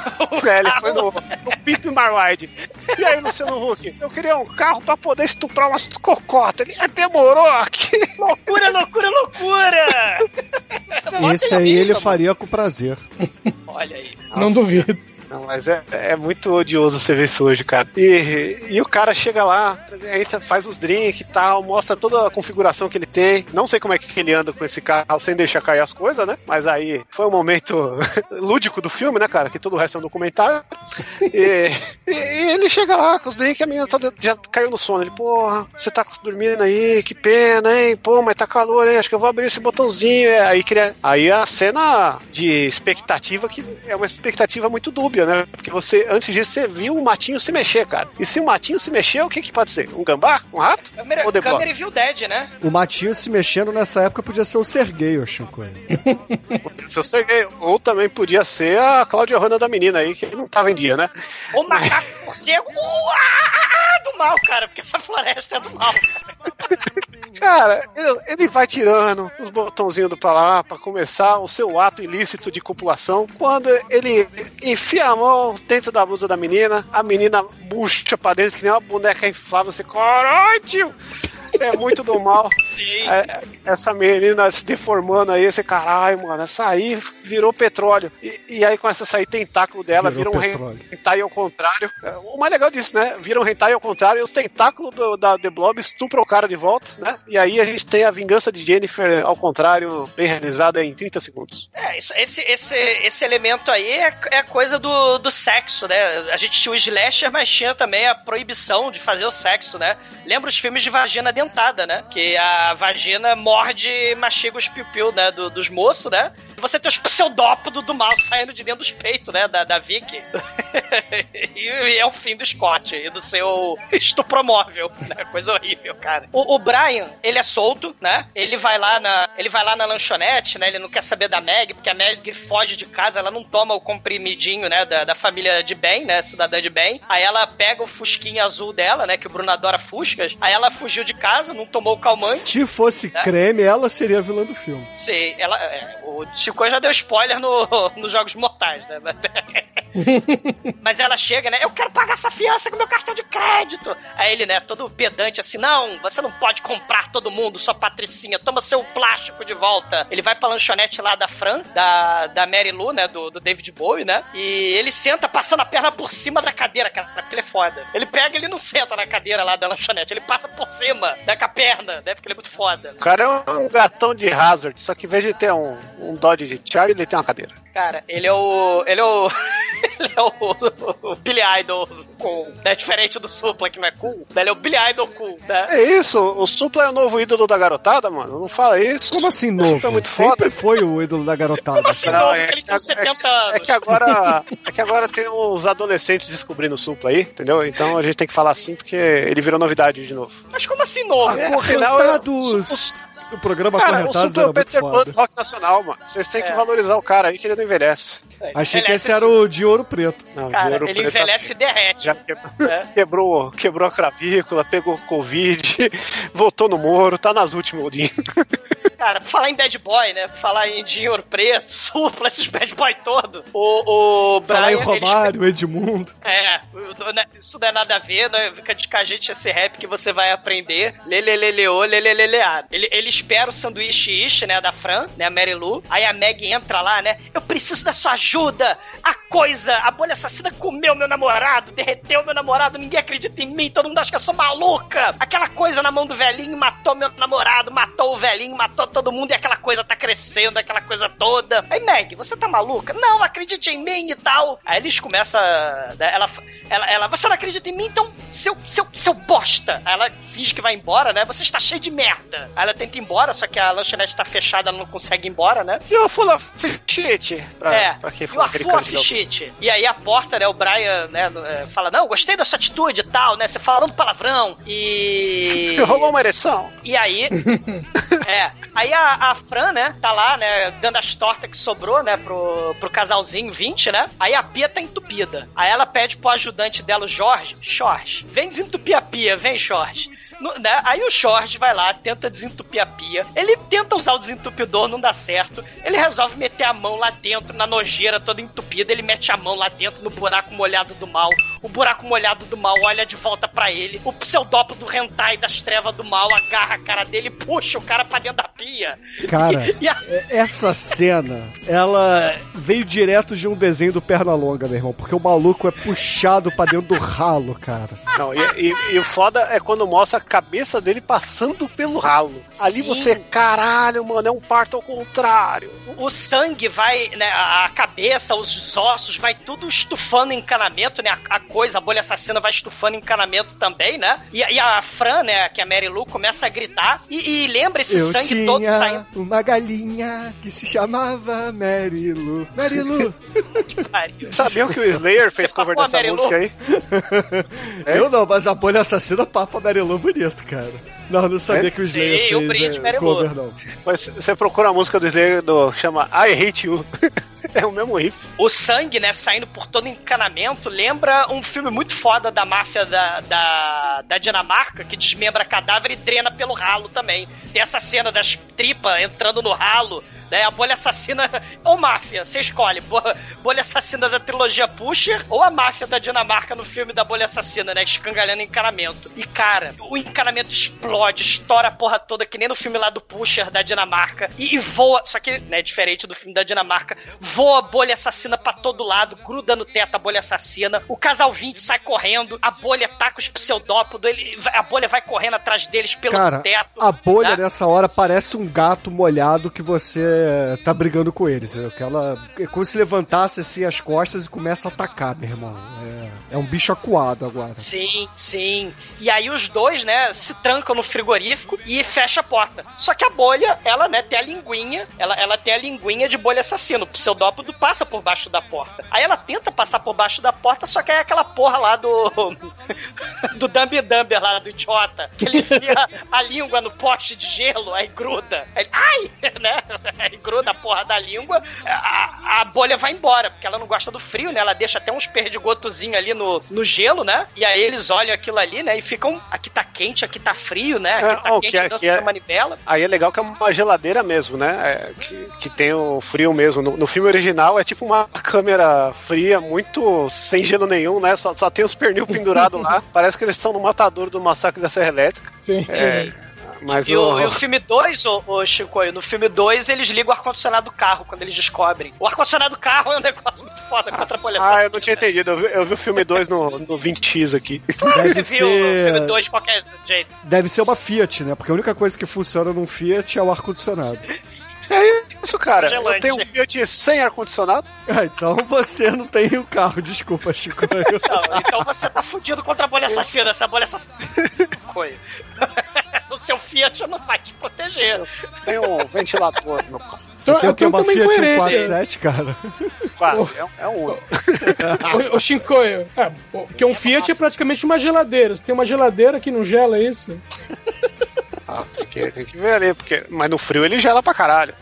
É, ele foi no, no Pip Marwide. E aí, Luciano Huck? Eu queria um carro pra poder estuprar umas cocotas. Ele "Ah, demorou aqui.
Loucura, loucura, loucura!
Esse aí ele faria com prazer.
Olha aí.
Não duvido.
Não, mas é, é muito odioso você ver isso hoje, cara. E, e o cara chega lá, entra, faz os drinks e tal, mostra toda a configuração que ele tem. Não sei como é que ele anda com esse carro sem deixar cair as coisas, né? Mas aí foi um momento lúdico do filme, né, cara? Que todo o resto é um documentário. E, e- e ele chega lá com os drinks a menina tá- já caiu no sono. Ele, porra, você tá dormindo aí, que pena, hein? Pô, mas tá calor, hein? Acho que eu vou abrir esse botãozinho. É, Aí, cria- aí a cena de expectativa que é uma expectativa muito dúbia, né? Porque você, antes disso, você viu o matinho se mexer, cara. E se o matinho se mexer, o que que pode ser? Um gambá? Um rato?
Câmera,
Ou
câmera e Viu Dead, né?
O Matinho se mexendo nessa época podia ser o Serguei, ô Chico.
Se eu sei, ou também podia ser a Cláudia Hanna da menina aí, que não tava em dia, né?
O macaco morcego uá, do mal, cara, porque essa floresta é do mal.
Cara, ele- ele vai tirando os botãozinhos do pra lá pra começar o seu ato ilícito de copulação. Quando ele enfia a mão dentro da blusa da menina, a menina murcha pra dentro que nem uma boneca inflável. Caralho, tio! É muito do mal.
Sim.
É, essa menina se deformando aí, esse caralho, mano. Essa aí virou petróleo. E, e aí começa a sair tentáculo dela,
Virou
vira um
petróleo.
hentai ao contrário. É, O mais legal disso, né? Vira um hentai ao contrário e os tentáculos do- da The Blob estupram o cara de volta, né? E aí a gente tem a vingança de Jennifer ao contrário, bem realizada em 30 segundos.
É, isso, esse, esse, esse elemento aí é, é coisa do, do sexo, né? A gente tinha o slasher, mas tinha também a proibição de fazer o sexo, né? Lembra os filmes de vagina dentada, né? Que a vagina morde e mastiga os piu-piu, né? do- dos moços, né? Você tem os pseudópodos do mal saindo de dentro dos peitos, né? Da, da Vicky. e é o fim do Scott e do seu estupromóvel, né? Coisa horrível, cara. O, o Brian, ele é solto, né? Ele vai lá na. Ele vai lá na lanchonete, né? Ele não quer saber da Meg, porque a Meg foge de casa, ela não toma o comprimidinho, né? Da, da família de bem, né? Cidadã de bem. Aí ela pega o fusquinha azul dela, né? Que o Bruno adora fuscas. Aí ela fugiu de casa, não tomou o calmante.
Se fosse
né?
creme, ela seria a vilã do filme.
Sim, ela. é, o Chico já deu spoiler no, nos Jogos Mortais, né? Mas ela chega, né? Eu quero pagar essa fiança com meu cartão de crédito. Aí ele, né, todo pedante assim: não, você não pode comprar todo mundo, sua patricinha, toma seu plástico de volta. Ele vai pra lanchonete lá da Fran, da, da Mary Lou, né, do, do David Bowie, né? E ele senta passando a perna por cima da cadeira, cara, porque ele é foda. Ele pega ele não senta na cadeira lá da lanchonete, ele passa por cima, né, com a perna, né, porque ele é muito foda.
O cara é um gatão de Hazard, só que em vez de ter um, um Dodge de Charlie, ele tem uma cadeira.
Cara, ele é o. Ele é o. ele é o, o Billy Idol cool. Né? Diferente do Supla, que não é cool. né? Ele é o Billy Idol cool, né?
É isso, o Supla é o novo ídolo da garotada, mano. Não fala isso.
Como assim
O
novo?
É muito
Sempre
foda.
foi o ídolo da garotada.
Como assim
Não,
novo?
é
que ele tem 70 anos.
É que agora, é que agora tem uns adolescentes descobrindo o Supla aí, entendeu? Então a gente tem que falar assim porque ele virou novidade de novo.
Mas como assim novo?
É, afinal,
Acorrentados! O programa
Cara, o
Acorrentados
Supla é
era
o
muito
Peter Pan do rock nacional, mano. Vocês têm que
É.
valorizar o cara aí que ele não envelhece.
Achei que
Envelhece
esse era o de ouro preto.
Não, de
Cara,
ouro
ele
preto
envelhece e derrete.
Já quebrou,
É.
quebrou, quebrou a cravícula, pegou Covid, voltou no Moro, tá nas últimas, Odin.
Cara, pra falar em bad boy, né? Pra falar em dinheiro preto, supla, esses bad boy todo. O, o Brian.
Falar em Romário, Edmundo.
É, né, isso não é nada a ver, né? Fica de a gente esse rap que você vai aprender. Leleleleô, leleleleá. Ele, ele espera o sanduíche ish, né, da Fran, né, a Mary Lou. Aí a Meg entra lá, né? Eu preciso da sua ajuda. A coisa, a bolha assassina comeu meu namorado, derreteu meu namorado, ninguém acredita em mim, todo mundo acha que eu sou maluca. Aquela coisa na mão do velhinho matou meu namorado, matou o velhinho, matou todo mundo e aquela coisa tá crescendo, aquela coisa toda. Aí, Meg, você tá maluca? Não, acredite em mim e tal. Aí eles começam. né, Ela, ela, ela, você não acredita em mim? Então, seu, seu, seu bosta. Aí ela finge que vai embora, né? Você está cheio de merda. Aí ela tenta ir embora, só que a lanchonete tá fechada, ela não consegue ir embora, né?
E o Full of Pra,
é,
pra quem for americano.
E aí a porta, né, o Brian, né, é, fala, não, gostei da sua atitude e tal, né, você falando palavrão e...
Rolou uma ereção.
E aí, é, aí a, a Fran, né, tá lá, né, dando as tortas que sobrou, né, pro, pro casalzinho 20, né, aí a pia tá entupida. Aí ela pede pro ajudante dela, o Jorge, Jorge, vem desentupir a pia, vem, Jorge. No- né, Aí o Jorge vai lá, tenta desentupir a pia. Ele tenta usar o desentupidor, não dá certo. Ele resolve meter a mão lá dentro, na nojeira toda entupida. Ele mete a mão lá dentro, no buraco molhado do mal. O buraco molhado do mal olha de volta pra ele. O pseudopo do hentai das trevas do mal agarra a cara dele e puxa o cara pra dentro da pia.
Cara,
E- e a-
é- essa cena, ela veio direto de um desenho do Pernalonga, meu irmão, porque o maluco é puxado pra dentro do ralo, cara.
Não, e, e- e o foda é quando mostra a cabeça dele passando pelo ralo. Ali
Sim.
você, caralho, mano, é um parto ao contrário.
o sangue vai, né, a a cabeça, os ossos, vai tudo estufando em encanamento, né, a, a coisa, a bolha assassina vai estufando encanamento também, né, e, e a Fran, né, que é a Mary Lou, começa a gritar, e, e lembra esse
Eu
sangue todo saindo,
uma galinha que se chamava Mary Lou. Mary Lou.
Sabiam que o Slayer fez
Você
cover dessa música aí?
Eu não, mas a bolha assassina papa Mary Lou bonito, cara. Não, não sabia
É?
que o Slayer
Sim, o
fez é,
Mary
cover,
Lou.
não.
Mas você procura a música do Slayer do chama I Hate You. é o mesmo riff.
O sangue, né, saindo por todo encanamento, lembra um filme muito foda da máfia da, da, da Dinamarca, que desmembra cadáver e drena pelo ralo também. Tem essa cena das tripas entrando no ralo, né, a bolha assassina ou máfia, você escolhe, bo- bolha assassina da trilogia Pusher ou a máfia da Dinamarca no filme da bolha assassina, né, escangalhando encanamento. E cara, o encanamento explode, estoura a porra toda, que nem no filme lá do Pusher da Dinamarca, e, e voa, só que, né, diferente do filme da Dinamarca, voa a bolha assassina pra todo lado, gruda no teto a bolha assassina, o casal 20 sai correndo, a bolha taca os pseudópodos, ele, a bolha vai correndo atrás deles pelo
Cara,
teto.
a bolha
né?
nessa hora parece um gato molhado que você é, tá brigando com ele, entendeu? Que ela é como se levantasse assim as costas e começa a atacar, meu irmão. É, é um bicho acuado agora.
Sim, sim. E aí os dois, né, se trancam no frigorífico e fecha a porta. Só que a bolha, ela, né, tem a linguinha, ela, ela tem a linguinha de bolha assassino. O pseudópodo passa por baixo da porta. Aí ela tenta passar por baixo da porta, só que é aquela porra lá do. do Dumb Dumber lá, do idiota. Que ele enfia a língua no poste de gelo, aí gruda. Aí, ai! Né? Aí gruda a porra da língua, a, a bolha vai embora, porque ela não gosta do frio, né? Ela deixa até uns perdigotozinhos ali no, no gelo, né? E aí eles olham aquilo ali, né? E ficam. Aqui tá quente, aqui tá frio, né? Aqui tá
É, oh,
quente,
que é-
dança
é-
manivela.
Aí é legal que é uma geladeira mesmo, né? É, que, que tem o frio mesmo. No, no filme original é tipo uma câmera fria, muito sem gelo nenhum, né? Só, só tem os pernil pendurados lá. Parece que eles estão no matador do massacre da Serra Elétrica.
Sim.
É, mas
E o, e o filme 2, ô, ô Chico, no filme 2 eles ligam o ar-condicionado do carro quando eles descobrem. O ar-condicionado do carro é um negócio muito foda contra a polha
Ah, eu não tinha entendido. Eu vi, eu vi o filme 2 no, no 20x aqui.
Deve
Você viu o filme
ser.
2 de qualquer jeito.
Deve ser uma Fiat, né? Porque a única coisa que funciona num Fiat é o ar-condicionado.
É isso, cara. Eu tenho um Fiat sem ar-condicionado.
Ah, então você não tem o carro, desculpa, Chico.
Não, então você tá fudido contra a bolha assassina. Essa bolha assassina. Coi. o seu Fiat não vai te proteger.
Tem um ventilador no carro.
Você tem o que?
tenho
Uma Fiat
incoerência.
147, cara?
Quase. É, um- é um.
Ô, ô Shinkoio, é, porque um Fiat é praticamente uma geladeira. Você tem uma geladeira que não gela isso?
Ah, tem que, tem que ver ali, porque. Mas no frio ele gela pra caralho.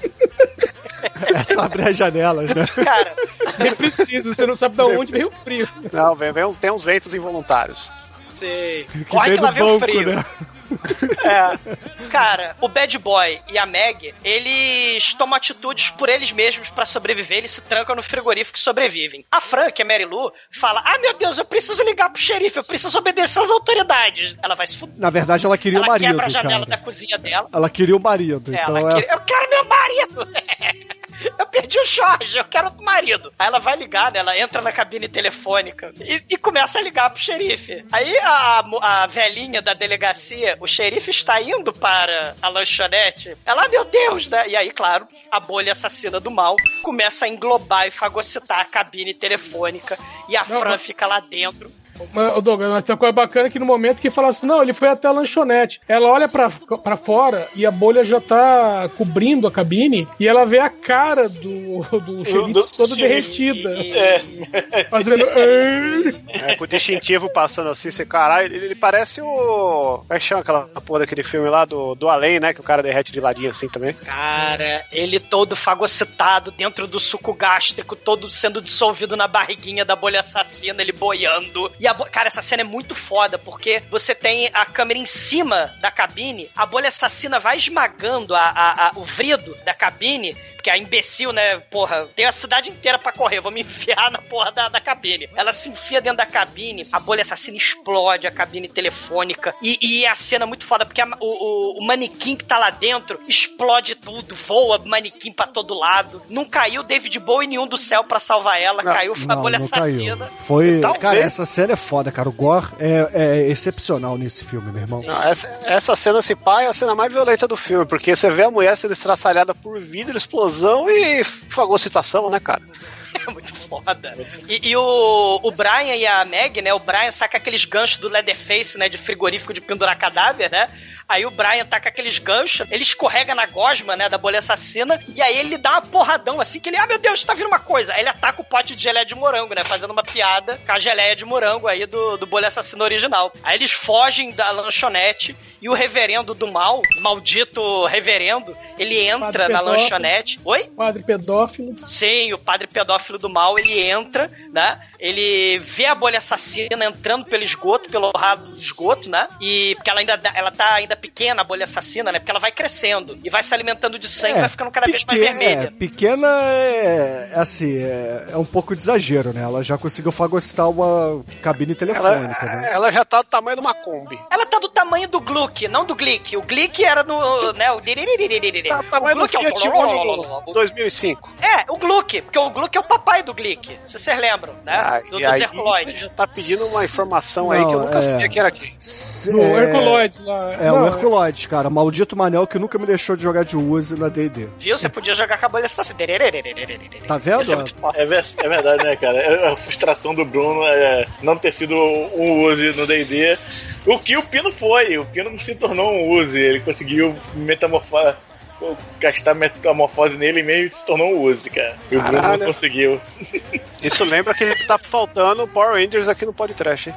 É só abrir as janelas, né?
Cara,
Nem precisa, você não sabe de onde vem o frio.
Não, vem, vem uns, tem uns ventos involuntários.
Sei.
Que
Corre que lá vem o frio.
né?
É. Cara, o Bad Boy e a Meg, eles tomam atitudes por eles mesmos pra sobreviver, eles se trancam no frigorífico e sobrevivem. A Fran, que é Mary Lou, fala: Ah, meu Deus, eu preciso ligar pro xerife, eu preciso obedecer às autoridades. Ela vai se fuder.
Na verdade, ela queria o
Ela
marido,
quebra a janela
cara.
da cozinha dela.
Ela queria o marido,
É,
então
ela
é...
queria- Eu quero meu marido! Eu perdi o Jorge, eu quero outro marido. Aí ela vai ligar, né? Ela entra na cabine telefônica e, e começa a ligar pro xerife. Aí a, a velhinha da delegacia, o xerife está indo para a lanchonete. Ela, "Ah, meu Deus, né? E aí, claro, a bolha assassina do mal começa a englobar e fagocitar a cabine telefônica. E a Fran fica lá dentro.
Douglas, mas tem uma coisa bacana que no momento que fala assim, não, ele foi até a lanchonete. Ela olha pra, pra fora e a bolha já tá cobrindo a cabine e ela vê a cara do, do xerife toda derretida.
É.
Fazendo.
É, com o distintivo passando assim, você, caralho, ele, ele parece o. Como é que chama aquela porra daquele filme lá do, do Além, né? Que o cara derrete de ladinho assim também.
Cara, ele todo fagocitado dentro do suco gástrico, todo sendo dissolvido na barriguinha da bolha assassina, ele boiando. E a bo... Cara, essa cena é muito foda, porque você tem a câmera em cima da cabine, a bolha assassina vai esmagando a, a- a- o vrido da cabine. Porque a imbecil, né, porra, tem a cidade inteira pra correr, vou me enfiar na porra da, da cabine. Ela se enfia dentro da cabine, a bolha assassina explode a cabine telefônica. E, e a cena é muito foda, porque a- o, o- o manequim que tá lá dentro explode tudo, voa manequim pra todo lado. Não caiu David Bowie nenhum do céu pra salvar ela, caiu foi a
Não,
bolha
não
assassina.
caiu. Foi.
Talvez.
Cara, essa cena é foda, cara. O Gore é, é excepcional nesse filme, meu irmão.
Não, essa, essa cena, se pá, é a cena mais violenta do filme, porque você vê a mulher sendo estraçalhada por vidro, explosão e fagocitação, né, cara?
É muito foda. E, e o, o Brian e a Meg, né? O Brian saca aqueles ganchos do Leatherface, né? De frigorífico de pendurar cadáver, né? Aí o Brian tá com aqueles ganchos, ele escorrega na gosma, né, da bolha assassina, e aí ele dá uma porradão assim, que ele, ah, meu Deus, tá vindo uma coisa. Aí ele ataca o pote de geleia de morango, né, fazendo uma piada com a geleia de morango aí do, do bolha assassina original. Aí eles fogem da lanchonete, e o reverendo do mal, o maldito reverendo, ele entra na lanchonete. Oi?
Padre pedófilo.
Sim, o padre pedófilo do mal, ele entra, né? Ele vê a bolha assassina entrando pelo esgoto, pelo rabo do esgoto, né? E porque ela ainda ela tá ainda pequena, a bolha assassina, né? Porque ela vai crescendo e vai se alimentando de sangue,
É,
vai ficando cada vez mais vermelha.
É, pequena é, é assim, é, é um pouco de exagero, né? Ela já conseguiu fagocitar uma cabine telefônica, né?
Ela já tá do tamanho de uma Kombi.
Ela tá do tamanho do Gluck, não do Glick. O Glick era no, né, o
Tá do tamanho do Fiat Uno 2005.
É, o Gluck, porque o Gluck é o papai do Glick, se vocês lembram, né?
Ah,
do, dos
aí
Herculoides.
você já tá pedindo uma informação aí que eu
Não,
nunca
é.
sabia que era aqui.
Do
É,
Herculoides lá.
É,
Não,
o
Não,
Herculoides, cara. Maldito Manel que nunca me deixou de jogar de Uzi na D&D.
Viu? Você podia jogar com a bolha assim.
Tá vendo?
É. É, é verdade, né, cara? É A frustração do Bruno é não ter sido um Uzi no D&D. O que o Pino foi. O Pino se tornou um Uzi. Ele conseguiu metamorfar... Gastar metamorfose nele mesmo e se tornou um Uzi, cara. E o Bruno
Caralho.
não conseguiu.
Isso lembra que tá faltando Power Rangers aqui no podcast, hein?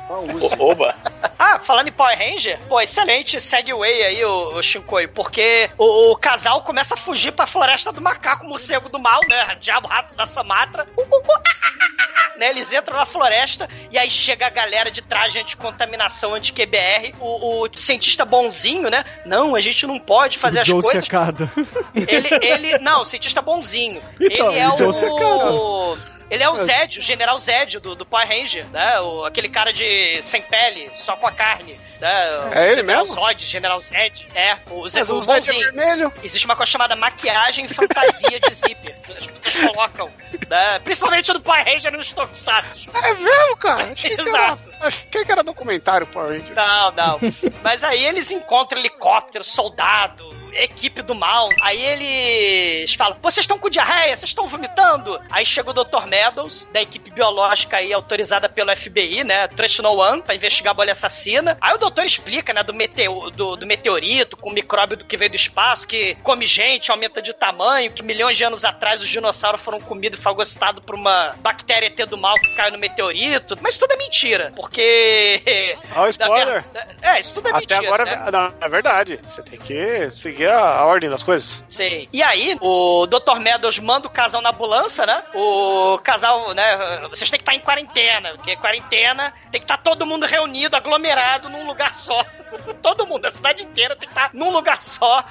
Oba!
Ah, falando em Power Ranger, pô, excelente segue aí, o, o Shinkoi, porque o, o casal começa a fugir pra floresta do macaco morcego do mal, né? Diabo rato da Samatra. Uh, uh, uh, né? Eles entram na floresta e aí chega a galera de traje anti-contaminação, anti-QBR, o, o cientista bonzinho, né? Não, a gente não pode fazer
o
as
Joe
coisas.
Secada.
Ele, ele, não, o cientista bonzinho.
Então,
ele é
o
o. Ele é o Zed, o General Zed do, do Power Ranger, né? O, aquele cara de sem pele, só com a carne. Né?
É ele
General
mesmo?
Zod, General Zed. É, o Zed,
Mas o
o
Zed é vermelho.
Existe uma coisa chamada maquiagem fantasia de zíper, as pessoas colocam, né? Principalmente no Power Ranger nos Tokusatsu.
É mesmo, cara?
Exato.
Achei que era documentário Power Rangers.
Não, não. Mas aí eles encontram helicóptero, soldado, equipe do mal. Aí eles falam: vocês estão com diarreia, vocês estão vomitando. Aí chega o Dr. Meadows, da equipe biológica aí autorizada pelo FBI, né? Trust No One, pra investigar a bolha assassina. Aí o doutor explica, né? Do, meteo, do, do meteorito, com o micróbio que veio do espaço, que come gente, aumenta de tamanho, que milhões de anos atrás os dinossauros foram comidos e fagocitados por uma bactéria ET do mal que caiu no meteorito. Mas tudo é mentira, porque.
Ó, o spoiler.
É, isso tudo é
Até
mentira.
agora
né?
não, é verdade. Você tem que seguir a, a ordem das coisas.
Sei. E aí, o Dr. Meadows manda o casal na ambulância, né? O casal, né? Vocês têm que estar em quarentena, porque quarentena tem que estar todo mundo reunido, aglomerado num lugar só. todo mundo, a cidade inteira tem que estar num lugar só.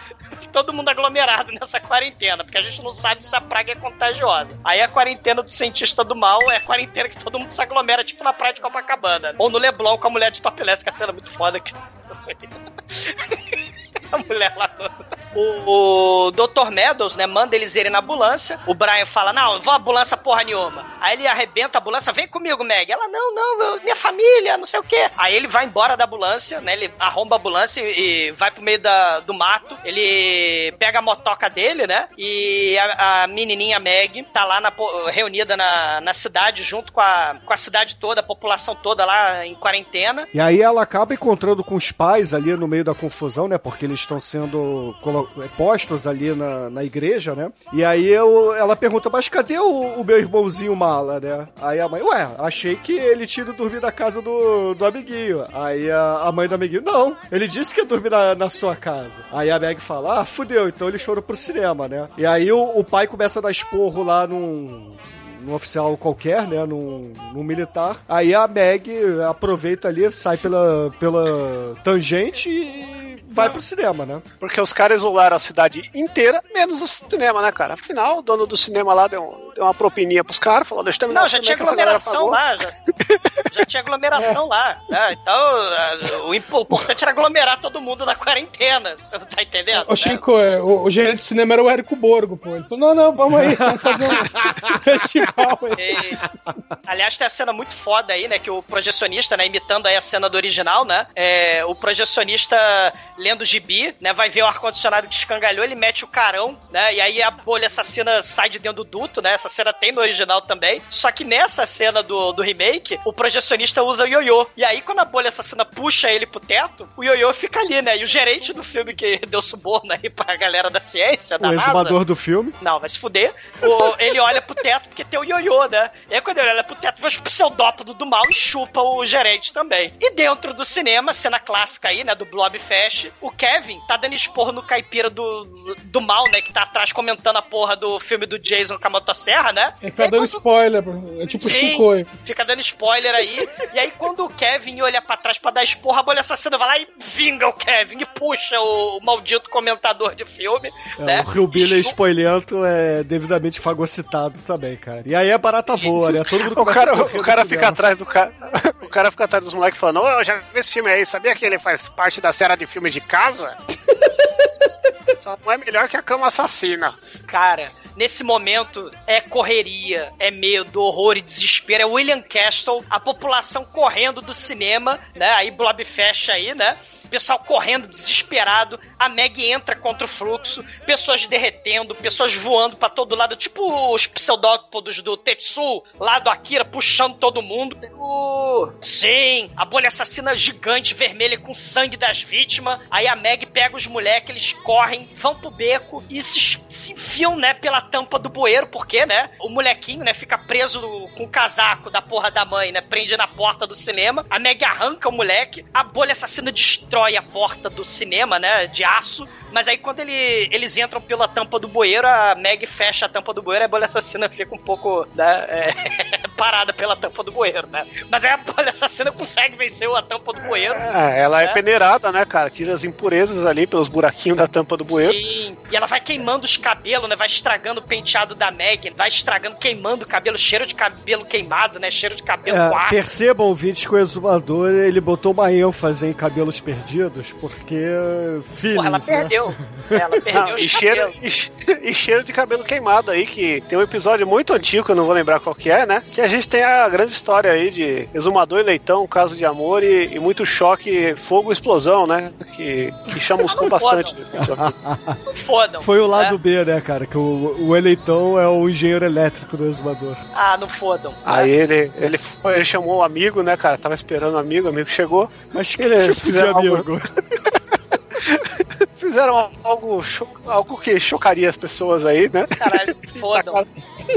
Todo mundo aglomerado nessa quarentena, porque a gente não sabe se a praga é contagiosa. Aí a quarentena do cientista do mal é a quarentena que todo mundo se aglomera, tipo na praia de Copacabana. Ou no Leblon com a mulher de topless, que é a cena muito foda que. A mulher lá. O, o Dr. Meadows, né, manda eles irem na ambulância. O Brian fala: Não, vou ambulância porra nenhuma. Aí ele arrebenta a ambulância: Vem comigo, Meg. Ela: Não, não, eu- minha família, não sei o quê. Aí ele vai embora da ambulância, né? Ele arromba a ambulância e, e vai pro meio da, do mato. Ele pega a motoca dele, né? E a, a menininha Meg tá lá na reunida na, na cidade, junto com a, com a cidade toda, a população toda lá em quarentena.
E aí ela acaba encontrando com os pais ali no meio da confusão, né? Porque eles estão sendo é, postos ali na, na igreja, né? E aí eu, ela pergunta, mas cadê o, o meu irmãozinho mala, né? Aí a mãe, ué, achei que ele tinha ido dormir na casa do, do amiguinho. Aí a, a mãe do amiguinho, não, ele disse que ia dormir na, na sua casa. Aí a Meg fala, ah, fudeu, então eles foram pro cinema, né? E aí o, o pai começa a dar esporro lá num num oficial qualquer, né? Num, num militar. Aí a Meg aproveita ali, sai pela, pela tangente e vai pro cinema, né?
Porque os caras isolaram a cidade inteira, menos o cinema, né, cara? Afinal, o dono do cinema lá deu, um- deu uma propininha pros caras, falou, deixa eu terminar
Não, já tinha aglomeração lá, já, já tinha aglomeração lá. né? Então, a- o impo- importante era aglomerar todo mundo na quarentena. Você não tá entendendo?
Ô, Chico, é, o, o gerente de cinema era o Érico Borgo, pô. Ele falou, não, não, vamos aí, vamos fazer um festival aí.
E, aliás, tem a cena muito foda aí, né? Que o projecionista, né, imitando aí a cena do original, né? é, o projecionista lendo o gibi, né? Vai ver o ar-condicionado que escangalhou, ele mete o carão, né? E aí a bolha assassina sai de dentro do duto, né? Essa cena tem no original também. Só que nessa cena do, do remake, o projecionista usa o ioiô. E aí, quando a bolha assassina puxa ele pro teto, o ioiô fica ali, né? E o gerente do filme que deu suborno aí pra galera da ciência, da
O
NASA,
exumador do filme.
não, vai se fuder. O- ele olha pro teto porque tem o ioiô, né? E aí quando ele olha pro teto, vai pro pseudópodo do mal e chupa o gerente também. E dentro do cinema, cena clássica aí, né? Do Blob Fest, o Kevin tá dando esporro no caipira do, do mal, né? Que tá atrás comentando a porra do filme do Jason com a motosserra, né?
Ele tá dando spoiler, pô. é tipo o
Sim,
Chico.
fica dando spoiler aí. E aí, quando o Kevin olha pra trás pra dar esporra, a bolha assassina vai lá e vinga o Kevin e puxa o, maldito comentador de filme.
É,
né?
O Rio Billy spoilento é devidamente fagocitado também, cara. E aí a barata voa, né? Todo mundo
O cara, o cara
cinema.
fica atrás do cara. O cara fica atrás dos moleques falando, ô, eu já vi esse filme aí, sabia que ele faz parte da série de filmes de casa? Só não é melhor que a cama assassina.
Cara, nesse momento é correria, é medo, horror e desespero. É William Castle, a população correndo do cinema, né? Aí Blob fecha aí, né? Pessoal correndo desesperado, a Meg entra contra o fluxo, pessoas derretendo, pessoas voando pra todo lado, tipo os pseudópodos do Tetsu, lá do Akira, puxando todo mundo. Sim, a bolha assassina gigante, vermelha, com sangue das vítimas. Aí a Meg pega os moleques, eles correm, vão pro beco e se, se enfiam, né, pela tampa do bueiro, porque, né, o molequinho, né, fica preso com o casaco da porra da mãe, né, prende na porta do cinema. A Meg arranca o moleque, a bolha assassina destrói a porta do cinema, né, de aço. Mas aí quando ele- eles entram pela tampa do bueiro, a Meg fecha a tampa do bueiro e a bolha assassina fica um pouco, né, é, parada pela tampa do bueiro, né. Mas aí a bolha assassina consegue vencer a tampa do bueiro.
É, ela é
né?
peneirada, né, cara? Tira as impurezas ali pelos buraquinhos da tampa do bueiro.
Sim, e ela vai queimando os cabelos, né? Vai estragando o penteado da Meg, vai estragando, queimando o cabelo, cheiro de cabelo queimado, né? Cheiro de cabelo
É,
com ácido.
percebam, ouvintes, que o exumador ele botou uma ênfase em cabelos perdidos, porque. Filhos,
Porra, ela
né?
perdeu. Ela perdeu os
e, cheiro, e, che- e cheiro de cabelo queimado aí, que tem um episódio muito antigo, que eu não vou lembrar qual que é, né? Que a gente tem a grande história aí de exumador e leitão, caso de amor e, e muito choque, fogo e explosão, né? Que, que chamuscou bastante.
Fodam.
Foi o lado
né?
B, né, cara? Que o, o eleitão é o engenheiro elétrico do exumador.
Ah, não fodam.
Aí ele, ele, foi- ele chamou o amigo, né, cara? Tava esperando o amigo, o amigo chegou.
Mas que
Eles
tipo de
fizeram Fizeram algo, algo que chocaria as pessoas aí, né?
Caralho, fodam.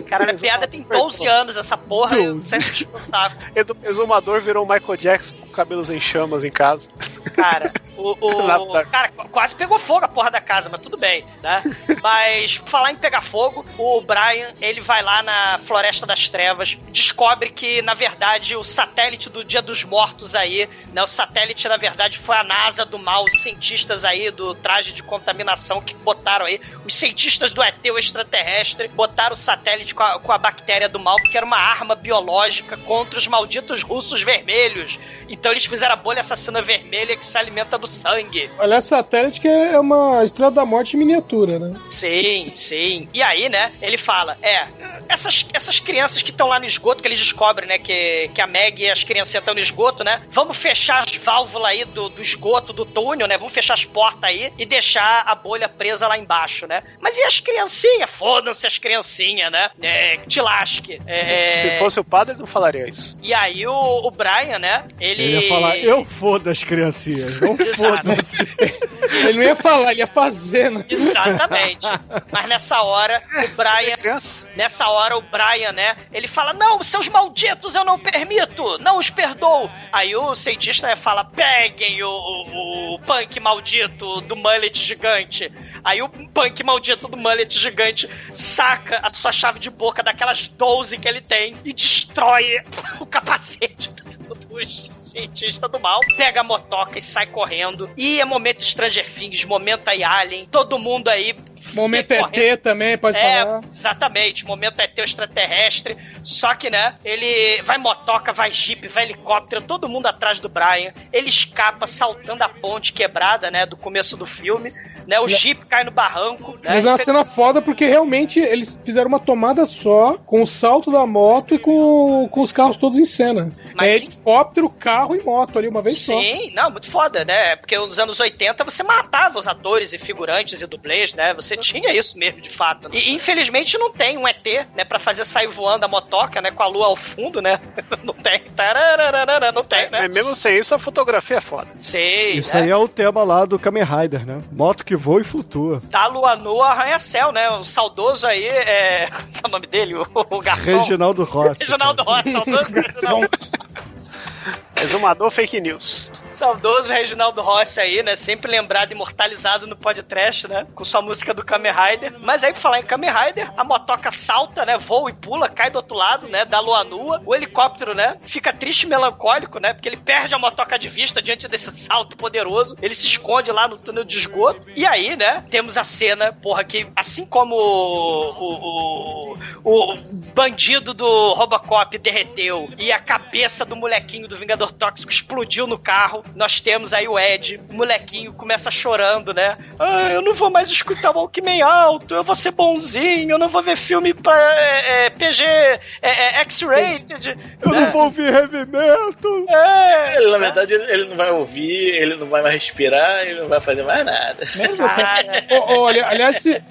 Caralho, a piada tem 12 anos, essa porra, eu sempre um saco.
Edu- Exumador virou Michael Jackson com cabelos em chamas em casa.
Cara, o, o- cara, qu- quase pegou fogo a porra da casa, mas tudo bem, né? Mas, falar em pegar fogo, o Brian, ele vai lá na Floresta das Trevas, descobre que, na verdade, o satélite do Dia dos Mortos aí, né? O satélite, na verdade, foi a NASA do mal, os cientistas aí do traje de contaminação que botaram aí, os cientistas do ET, o extraterrestre, botaram o satélite com a, com a bactéria do mal, porque era uma arma biológica contra os malditos russos vermelhos. Então eles fizeram a bolha assassina vermelha que se alimenta do sangue.
Aliás, satélite que é uma estrela da morte em miniatura, né?
Sim, sim. E aí, né, ele fala, é, essas, essas crianças que estão lá no esgoto, que eles descobrem, né, que, que a Meg e as crianças estão no esgoto, né, vamos fechar as válvulas aí do, do esgoto, do túnel, né, vamos fechar as portas aí e deixar a bolha presa lá embaixo, né. Mas e as criancinhas? Fodam-se as criancinhas, né, é, que te lasque. É,
Se fosse o padre, não falaria isso.
E aí o, o Brian, né, ele...
Ele ia falar, eu foda as criancinhas, não foda-se.
Ele não ia falar, ele ia fazer, né?
Exatamente. Mas nessa hora, o Brian. Nessa hora, o Brian, né? Ele fala: Não, seus malditos, eu não permito! Não os perdoo! Aí o cientista né, fala: Peguem o, o, o punk maldito do mullet gigante. Aí o punk maldito do mullet gigante saca a sua chave de boca daquelas 12 que ele tem e destrói o capacete dos cientistas do mal, pega a motoca e sai correndo. E é momento Stranger Things, momento aí Alien, todo mundo aí.
Momento. ET também, pode
é,
falar.
exatamente. Momento ET o extraterrestre. Só que, né, ele vai motoca, vai jeep, vai helicóptero, todo mundo atrás do Brian. Ele escapa saltando a ponte quebrada, né, do começo do filme. Né, o jeep cai no barranco. Né,
Mas é uma cena foda porque realmente eles fizeram uma tomada só com o salto da moto e com, com os carros todos em cena.
Mas-
é helicóptero, carro e moto ali uma vez só.
Sim, não, muito foda, né? Porque nos anos 80 você matava os atores e figurantes e dublês, né? Você tinha isso mesmo, de fato. E infelizmente não tem um ET, né? Pra fazer sair voando a motoca, né? Com a lua ao fundo, né? Não tem. Não tem, né?
Mas mesmo sem isso, a fotografia é foda.
Sei.
Isso aí é o tema lá do Kamen Rider, né? Moto que voa e flutua.
Da lua nua arranha-céu, né? O saudoso aí é. Qual é o nome dele? O, o garçom.
Reginaldo Rossi.
Reginaldo Rossi, saudoso Reginaldo
Exumador fake news.
Saudoso Reginaldo Rossi aí, né? Sempre lembrado, imortalizado no podcast, né? Com sua música do Kamen Rider. Mas aí, pra falar em Kamen Rider, a motoca salta, né? Voa e pula, cai do outro lado, né? Da lua nua. O helicóptero, né? Fica triste e melancólico, né? Porque ele perde a motoca de vista diante desse salto poderoso. Ele se esconde lá no túnel de esgoto. E aí, né? Temos a cena, porra, que assim como o, o, o, o bandido do Robocop derreteu e a cabeça do molequinho do Vingador Tóxico explodiu no carro, nós temos aí o Ed, o molequinho, começa chorando, né? Ah, eu não vou mais escutar o Walkman alto, eu vou ser bonzinho, eu não vou ver filme pra é, é, PG é, é, X-rated.
Eu
né?
não vou ouvir heavy metal.
É,
Ele, na verdade, ele, ele não vai ouvir, ele não vai mais respirar, ele não vai fazer mais nada.
Ô, ô, ali- aliás, se, é,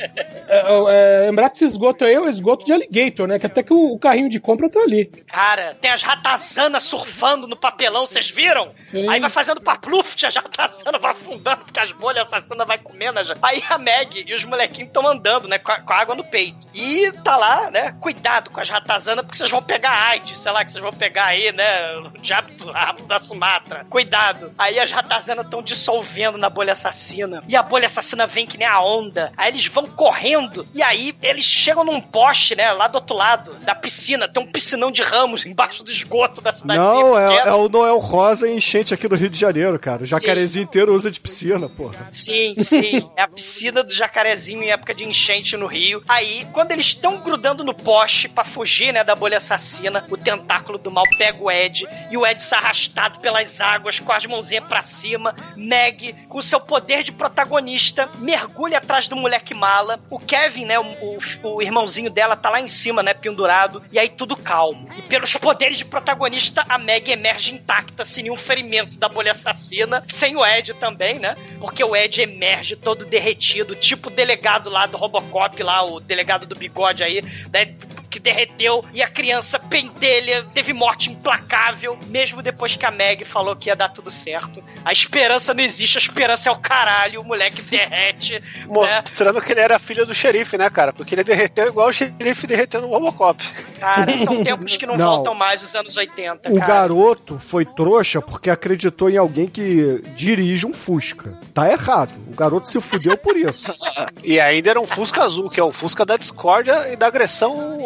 é, lembrar que esse esgoto aí é o esgoto de alligator, né? Que até que o, o carrinho de compra tá ali.
Cara, tem as ratazanas surfando no papelão, vocês viram?
Sim.
Aí vai fazendo papluft, a ratazana vai afundando, porque as bolhas assassinas vai comendo. ja- Aí a Meg e os molequinhos estão andando, né, com a, com a água no peito. E tá lá, né, cuidado com as ratazanas, porque vocês vão pegar AIDS, sei lá, que vocês vão pegar aí, né, o diabo do rabo da Sumatra. Cuidado. Aí as ratazanas estão dissolvendo na bolha assassina. E a bolha assassina vem que nem a onda. Aí eles vão correndo. E aí eles chegam num poste, né, lá do outro lado da piscina. Tem um piscinão de ramos embaixo do esgoto da cidadezinha
Não, é, é o Noel Rosa enchente aqui no Rio de Janeiro, cara. O jacarezinho inteiro usa de piscina, porra.
Sim, sim. É a piscina do jacarezinho em época de enchente no Rio. Aí, quando eles estão grudando no poste pra fugir, né, da bolha assassina, o tentáculo do mal pega o Ed e o Ed se arrastado pelas águas com as mãozinhas pra cima. Meg, com seu poder de protagonista, mergulha atrás do moleque mala. O Kevin, né, o, o- o irmãozinho dela, tá lá em cima, né, pendurado. E aí tudo calmo. E pelos poderes de protagonista, a Meg emerge intacta, sem nenhum ferimento da bolha assassina. Sem o Ed também, né? Porque o Ed emerge todo derretido, tipo o delegado lá do Robocop, lá, o delegado do bigode aí, né? Que derreteu e a criança pentelha, teve morte implacável, mesmo depois que a Meg falou que ia dar tudo certo. A esperança não existe, a esperança é o caralho, o moleque derrete. né?
Mostrando que ele era filho do xerife, né, cara? Porque ele derreteu igual o xerife derreteu no Robocop.
Cara, são tempos que não,
Não.
voltam mais os anos 80,
O
cara.
garoto foi trouxa porque acreditou em alguém que dirige um Fusca. Tá errado. O garoto se fudeu por isso.
E ainda era um Fusca azul, que é o Fusca da discórdia e da agressão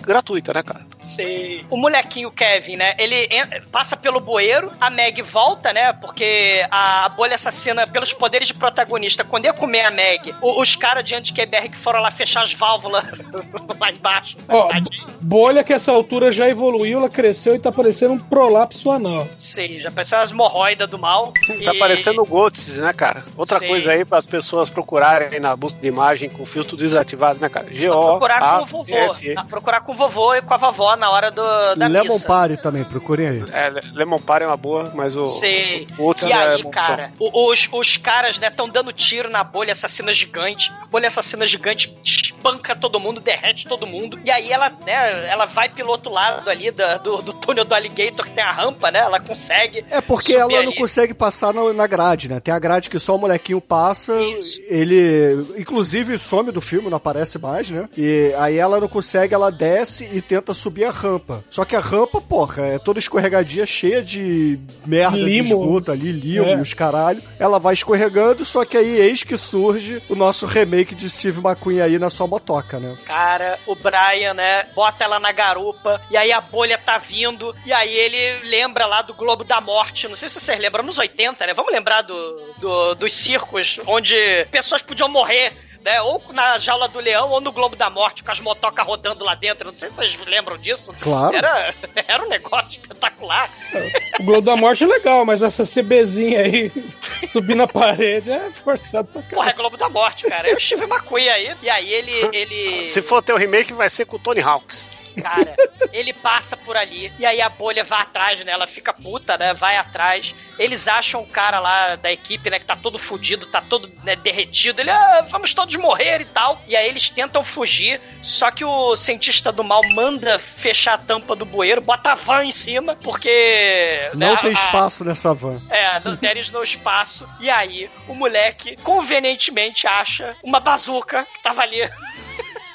gratuita, né, cara?
Sei. O molequinho Kevin, né? Ele passa pelo bueiro, a Meg volta, né? Porque a bolha assassina, pelos poderes de protagonista, quando ia comer a Meg, o- os caras de que foram lá fechar as válvulas lá embaixo.
Ó, bolha que essa altura já evoluiu, ela cresceu e tá parecendo um prolapso anal.
Sei, já pareceu as hemorroidas do mal.
Tá
E-
parecendo o Gotts, né, cara? Outra
Sei.
coisa aí para as pessoas procurarem na busca de imagem com filtro desativado, né, cara? G-O.
Procurar com o
A
vovô. Procurar com o vovô e com a vovó na hora do, da
Lemon
missa.
Party também, procurem aí.
É, Lemon Party é uma boa, mas o,
Sei.
o outro
E
é
aí,
uma
cara, o- os, os caras, né, estão dando tiro na bolha assassina gigante. A bolha assassina gigante espanca todo mundo, derrete todo mundo. E aí ela, né, ela vai pelo outro lado ali da- do, do túnel do Alligator, que tem a rampa, né? Ela consegue.
É porque
subir
ela não
ali.
consegue passar na, na grade, né? Tem a grade que só o molequinho passa, ele inclusive some do filme, não aparece mais, né? E aí ela não consegue, ela desce e tenta subir a rampa. Só que a rampa, porra, é toda escorregadia, cheia de merda de
Limo.
esgoto ali, limo
É.
os caralho. Ela vai escorregando, só que aí eis que surge o nosso remake de Steve McQueen aí na sua motoca, né?
Cara, o Brian, né, bota ela na garupa, e aí a bolha tá vindo, e aí ele lembra lá do Globo da Morte. Não sei se vocês lembram, nos 80, né? Vamos lembrar do, do- dos circos onde pessoas podiam morrer. Né? Ou na jaula do leão ou no Globo da Morte, com as motocas rodando lá dentro. Não sei se vocês lembram disso.
Claro.
Era, era um negócio espetacular.
O Globo da Morte é legal, mas essa CBzinha aí subir na parede é forçado pra
Porra, é Globo da Morte, cara. É o Steve McQueen aí. E aí ele. ele...
Se for ter o remake, vai ser com o Tony Hawks.
Cara, ele passa por ali e aí a bolha vai atrás, né? Ela fica puta, né? Vai atrás. Eles acham o cara lá da equipe, né? Que tá todo fudido, tá todo né, derretido. Ele, ah, vamos todos morrer e tal. E aí eles tentam fugir, só que o cientista do mal manda fechar a tampa do bueiro, bota a van em cima, porque.
Não
né,
tem
a-
espaço nessa van.
é, não deles no espaço. E aí, o moleque convenientemente acha uma bazuca que tava ali.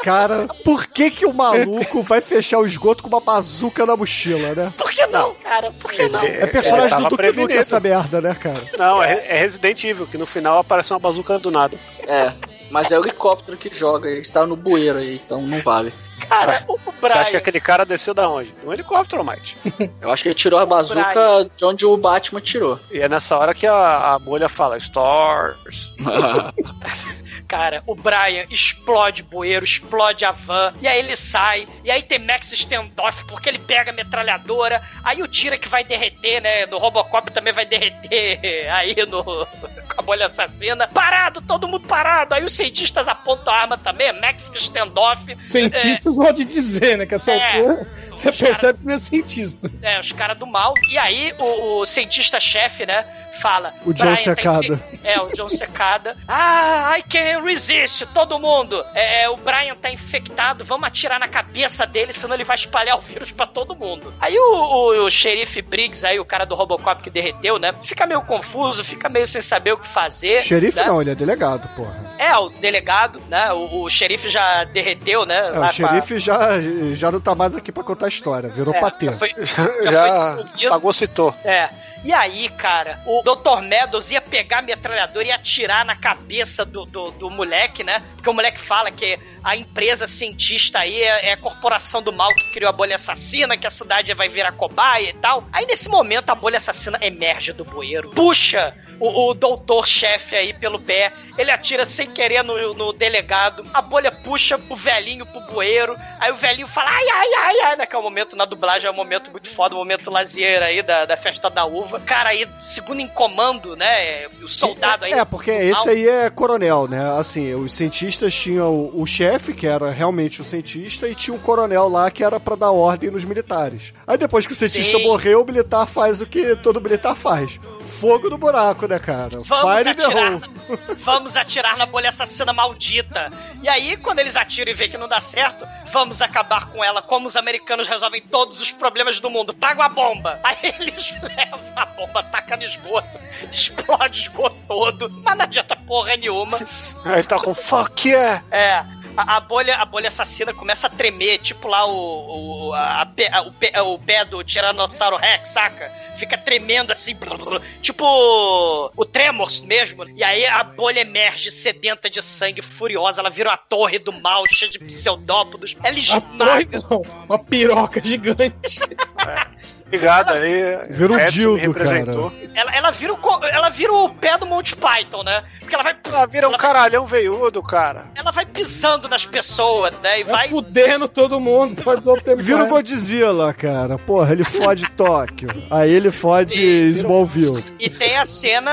Cara, por que que o maluco vai fechar o esgoto com uma bazuca na mochila, né?
Por que não, cara? Por que não?
É personagem do Duke Nukem essa merda, né, cara?
Não, é, é Resident Evil, que no final aparece uma bazuca do nada.
É, mas é o helicóptero que joga, ele está no bueiro aí, então não vale.
Cara, o
Você acha que aquele cara desceu da onde? Um helicóptero, Mike.
Eu acho que ele tirou a bazuca de onde o Batman tirou.
E é nessa hora que a, a bolha fala, Stars.
cara, o Brian explode bueiro, explode a van, e aí ele sai, e aí tem Max standoff porque ele pega a metralhadora, aí o tira que vai derreter, né, do Robocop também vai derreter aí no com a bolha assassina. Parado, todo mundo parado. Aí os cientistas apontam a arma também, Max standoff.
Cientistas pode dizer, né? Que essa
É.
altura você percebe que não é cientista.
É, os caras do mal. E aí o, o cientista-chefe, né, fala...
O John
"Brian tá
Secada.
infe- É, o John Secada. Ah, I can resist, todo mundo. É, é, o Brian tá infectado, vamos atirar na cabeça dele, senão ele vai espalhar o vírus pra todo mundo. Aí o, o, o xerife Briggs, aí, o cara do Robocop que derreteu, né, fica meio confuso, fica meio sem saber o que fazer.
Xerife
né?
não, ele é delegado, porra.
É, o delegado, né, o, o xerife já derreteu, né.
É,
a-
o xerife já, já não tá mais aqui pra contar a história, virou
É,
patê.
já foi-
Já
foi dissolvido.
fagocitou.
É. E aí, cara, o Dr. Meadows ia pegar a metralhadora e atirar na cabeça do, do, do moleque, né? Porque o moleque fala que a empresa cientista aí é, é a corporação do mal que criou a bolha assassina, que a cidade vai virar cobaia e tal. Aí nesse momento a bolha assassina emerge do bueiro, puxa o, o doutor-chefe aí pelo pé, ele atira sem querer no, no delegado, a bolha puxa o velhinho pro bueiro, aí o velhinho fala ai, ai, ai, ai, naquele momento na dublagem é um momento muito foda, um momento lazier aí da, da festa da uva. Cara, aí, segundo em comando, né, o soldado aí...
É, porque esse aí é coronel, né? Assim, os cientistas tinham o, o chefe, que era realmente o cientista, e tinha um coronel lá que era pra dar ordem nos militares. Aí depois que o cientista
Sim.
morreu, o militar faz o que todo militar faz. Fogo no buraco, né, cara?
Vamos
Fire
atirar, vamos atirar na bolha assassina maldita. E aí, quando eles atiram e veem que não dá certo, vamos acabar com ela, como os americanos resolvem todos os problemas do mundo. Traga a bomba. Aí eles levam a bomba, tacam no esgoto, explode o esgoto todo, mas não adianta porra nenhuma.
Aí ele tá com fuck yeah.
É. A, a bolha, a bolha assassina começa a tremer, tipo lá o, o, a- a o, pé, o pé do Tiranossauro Rex, saca? Fica tremendo assim, brrr, tipo o Tremors mesmo. E aí a bolha emerge sedenta de sangue, furiosa. Ela vira uma torre do mal, cheia de pseudópodos. Ela
A
esmaga.
torre, não, uma piroca gigante.
Obrigado aí.
Vira um
me
dildo,
representou.
Ela, ela, vira o, ela vira o pé do Monty Python, né? Porque ela vai.
Ela vira um caralhão veiudo, cara.
Ela vai pisando nas pessoas, né? E
Vai
vai.
fudendo todo mundo, pode usar o tempo.
Vira o. Godzilla, cara. Porra, ele fode Tóquio. Aí ele fode Smallville.
E tem a cena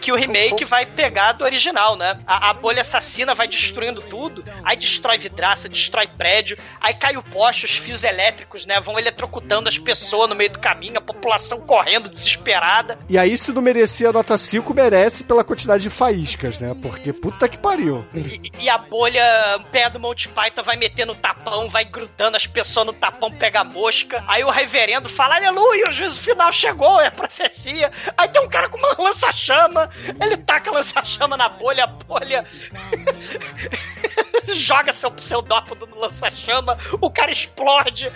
que o remake vai pegar do original, né? A, a bolha assassina vai destruindo tudo, aí destrói vidraça, destrói prédio, aí cai o poste, os fios elétricos, né? Vão eletrocutando as pessoas no meio do caminho, a população correndo desesperada.
E aí, se não merecia nota 5, merece pela quantidade de faíscas, né? Porque puta que pariu.
E, e a bolha, o pé do Monty Python vai metendo o tapão, vai grudando as pessoas no tapão, pega a mosca. Aí o reverendo fala, aleluia, o juízo final chegou, é profecia. Aí tem um cara com uma lança-chama, ele taca a lança-chama na bolha, a bolha joga seu pseudópodo no lança-chama, o cara explode.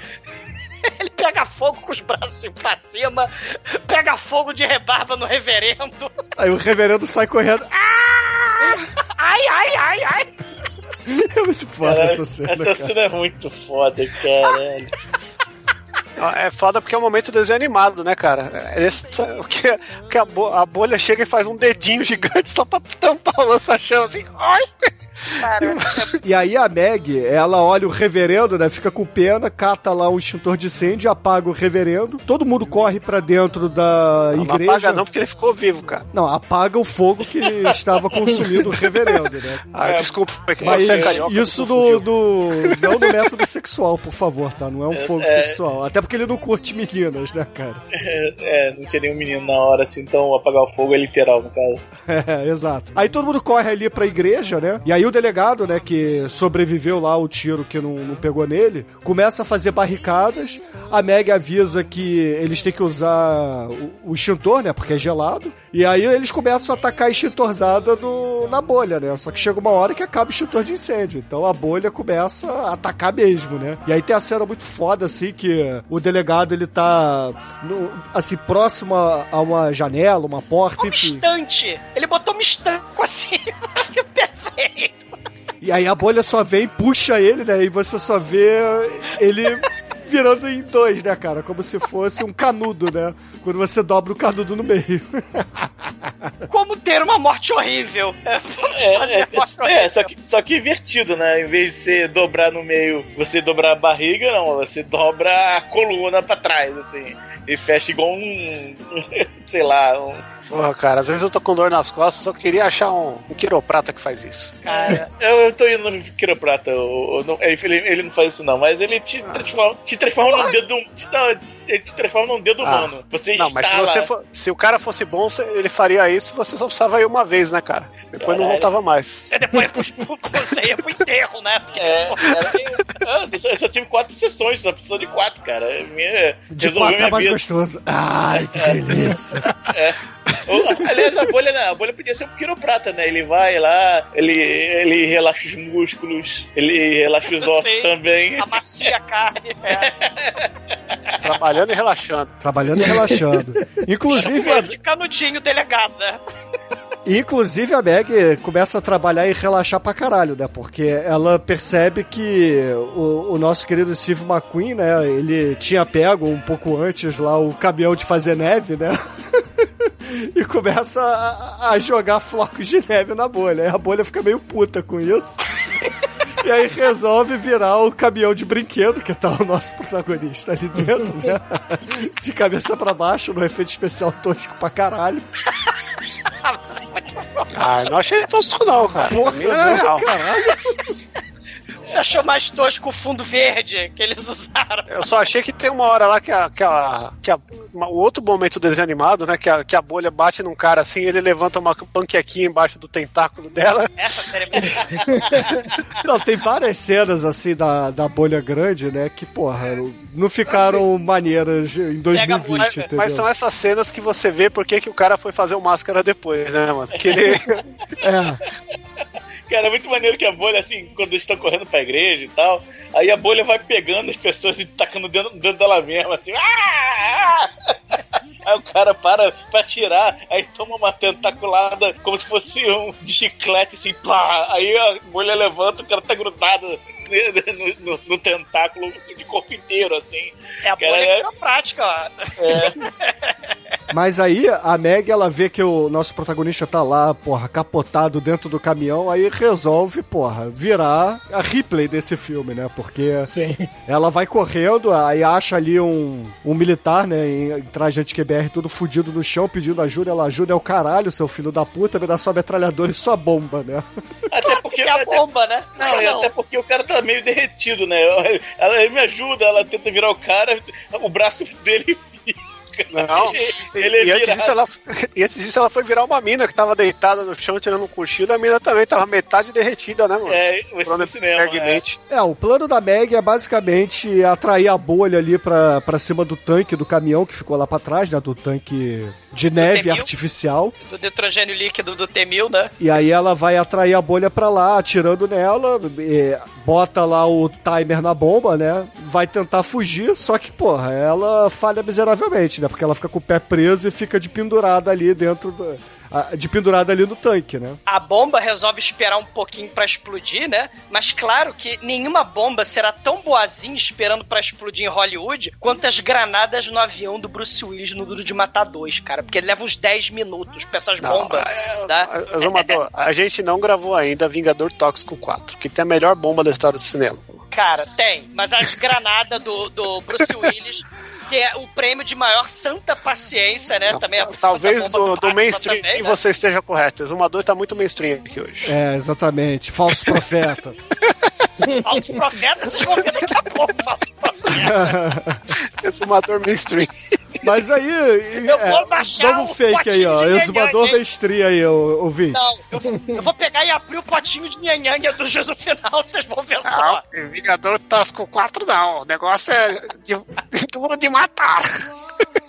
Ele pega fogo com os braços pra cima, pega fogo de rebarba no reverendo.
Aí o reverendo sai correndo.
Ai, ai, ai, ai.
É muito foda essa cena.
essa
cara.
cena é muito foda, caralho.
É foda porque é um momento desenho animado, né, cara? É esse- o que, o que a, bo- a bolha chega e faz um dedinho gigante só pra tampar o lança-chama assim. Ai!
Cara,
E aí a Meg, ela olha o reverendo, né? Fica com pena, cata lá um extintor de incêndio, apaga o reverendo. Todo mundo corre pra dentro da
Não
igreja.
apaga não porque ele ficou vivo, cara.
Não, apaga o fogo que estava consumindo o reverendo, né?
Ah, desculpa, é que
Mas
você é carioca.
isso do, do. Não do método sexual, por favor, tá? Não é um fogo
é.
sexual. Até porque ele não curte meninas, né, cara?
É, não tinha nenhum menino na hora, assim, então apagar o fogo é literal, no caso.
É, exato. Aí todo mundo corre ali pra igreja, né? E aí o delegado, né, que sobreviveu lá o tiro que não, não pegou nele, começa a fazer barricadas. A Meg avisa que eles têm que usar o, o extintor, né? Porque é gelado. E aí eles começam a atacar a extintorzada no, na bolha, né? Só que chega uma hora que acaba o extintor de incêndio. Então a bolha começa a atacar mesmo, né? E aí tem a cena muito foda, assim, que o delegado ele tá no- assim, próximo a, a uma janela, uma porta,
um
enfim.
estante. Ele botou um estanco assim. Perfeito.
E aí a bolha só vem, puxa ele, né? E você só vê ele virando em dois, né, cara? Como se fosse um canudo, né? Quando você dobra o canudo no meio.
Como ter uma morte horrível.
É, é, é, só, que, só que invertido, né? Em vez de você dobrar no meio, você dobrar a barriga, não, você dobra a coluna pra trás, assim. E fecha igual um. sei lá, um.
Porra, cara, às vezes eu tô com dor nas costas, eu queria achar um, um quiroprata que faz isso.
Cara, eu, eu tô indo no quiroprata. eu- eu não- ele, ele não faz isso, não, mas ele te transforma, te transforma num dedo. Te, não, ele te transforma num dedo
Ah,
humano. Você
não, mas se, você for- se o cara fosse bom, ele faria isso, você só precisava ir uma vez, né, cara? Depois não
Caralho.
voltava mais.
Você depois você ia pro enterro, né? Porque,
É, era- Ah, eu só- eu só tive quatro sessões, só precisou de quatro, cara. Minha,
De quatro é mais
vida.
gostoso. Ai, que delícia.
É. Aliás, a bolha, né, a bolha podia ser um quiroprata, né? Ele vai lá, ele, ele relaxa os músculos, ele relaxa os ossos
Sim.
também.
Amacia a carne. É.
Trabalhando e relaxando.
Trabalhando e relaxando. Inclusive, a,
De canudinho delegado, né?
inclusive a Meg começa a trabalhar e relaxar pra caralho, né? Porque ela percebe que o, o nosso querido Steve McQueen, né? Ele tinha pego um pouco antes lá o caminhão de fazer neve, né? E começa a, a jogar flocos de neve na bolha. Aí a bolha fica meio puta com isso. E aí resolve virar o caminhão de brinquedo, que tá o nosso protagonista ali dentro, né? De cabeça pra baixo, no efeito especial tosco pra caralho.
Ah, não achei tosco não, cara.
Porra, não, caralho.
Você achou mais tosco o fundo verde que eles usaram?
Eu só achei que tem uma hora lá que a, que a, que a uma- o outro momento do desenho animado, né, que a, que a bolha bate num cara assim, ele levanta uma panquequinha embaixo do tentáculo dela.
Essa série é
Não, tem várias cenas assim da, da bolha grande, né? Que, porra, não ficaram maneiras em 2020,
mas,
entendeu?
mas são essas cenas que você vê porque que o cara foi fazer o máscara depois, né, mano? Que ele.
É.
Cara, é muito maneiro que a bolha, assim, quando eles estão correndo pra igreja e tal, aí a bolha vai pegando as pessoas e tacando dentro, dentro dela mesma, assim. "Ah!" Aí o cara para pra tirar, aí toma uma tentaculada como se fosse um de chiclete, assim, plá. Aí a bolha levanta, o cara tá grudado no, no- no tentáculo de corpo inteiro, assim.
É a
Cara,
bolha
é-
é prática, ó.
Mas aí a Meg, ela vê que o nosso protagonista tá lá, porra, capotado dentro do caminhão, aí resolve, porra, virar a Ripley desse filme, né? Porque ela vai correndo, aí acha ali um, um militar, né, em, em traje anti-QBR, todo fudido no chão, pedindo ajuda. Ela ajuda, é o caralho, seu filho da puta, me dá sua metralhadora e sua bomba, né?
Até porque
é a bomba, né?
Não, e até porque o cara tá meio derretido, né? Ela me ajuda, ela tenta virar o cara, o braço dele
Não.
Ele é
e, antes
virado.
disso, ela, e antes disso, ela foi virar uma mina que tava deitada no chão tirando um cochilo. A mina também tava metade derretida, né, mano?
É, no cinema. É.
É, o plano da Meg é basicamente atrair a bolha ali pra, pra cima do tanque do caminhão que ficou lá pra trás, né? Do tanque de neve
T-1000.
artificial.
Do nitrogênio líquido do T-1000, né?
E aí ela vai atrair a bolha pra lá, atirando nela, e bota lá o timer na bomba, né? Vai tentar fugir, só que, porra, ela falha miseravelmente, né? Porque ela fica com o pé preso e fica de pendurada ali dentro do. A- De pendurada ali no tanque, né?
A bomba resolve esperar um pouquinho pra explodir, né? Mas claro que nenhuma bomba será tão boazinha esperando pra explodir em Hollywood quanto as granadas no avião do Bruce Willis no Duro de Matar 2, cara. Porque ele leva uns 10 minutos pra essas
Não,
bombas. tá?
Azumador, a gente não gravou ainda Vingador Tóxico 4, que tem a melhor bomba da história do cinema.
Cara, tem. Mas as granadas do, do Bruce Willis, que é o prêmio de maior santa paciência, né? Também a
Talvez do, do mainstream
também, né?
você esteja correto. Exumador tá muito mainstream aqui hoje.
É, exatamente. Falso profeta.
Falsos profetas, vocês vão ver daqui a pouco, falsos
Exumador mainstream.
Mas aí.
Eu vou
é,
baixar
Novo
o
fake aí, ó.
potinho de
Exumador mestria aí, ô- ouvinte.
Não, eu, eu vou pegar e abrir o potinho de nhanhanga do juízo final, vocês vão ver só.
Não, Vingador Tóxico 4 não. O negócio é de, duro de matar.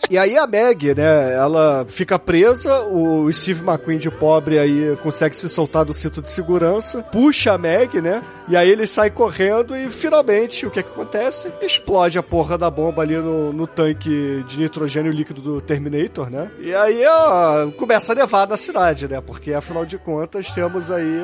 E aí a Meg, né, ela fica presa, o Steve McQueen de pobre aí consegue se soltar do cinto de segurança, puxa a Meg, né, e aí ele sai correndo e finalmente, o que é que acontece? Explode a porra da bomba ali no, no tanque de nitrogênio líquido do Terminator, né, e aí ó, começa a nevar na cidade, né, porque afinal de contas temos aí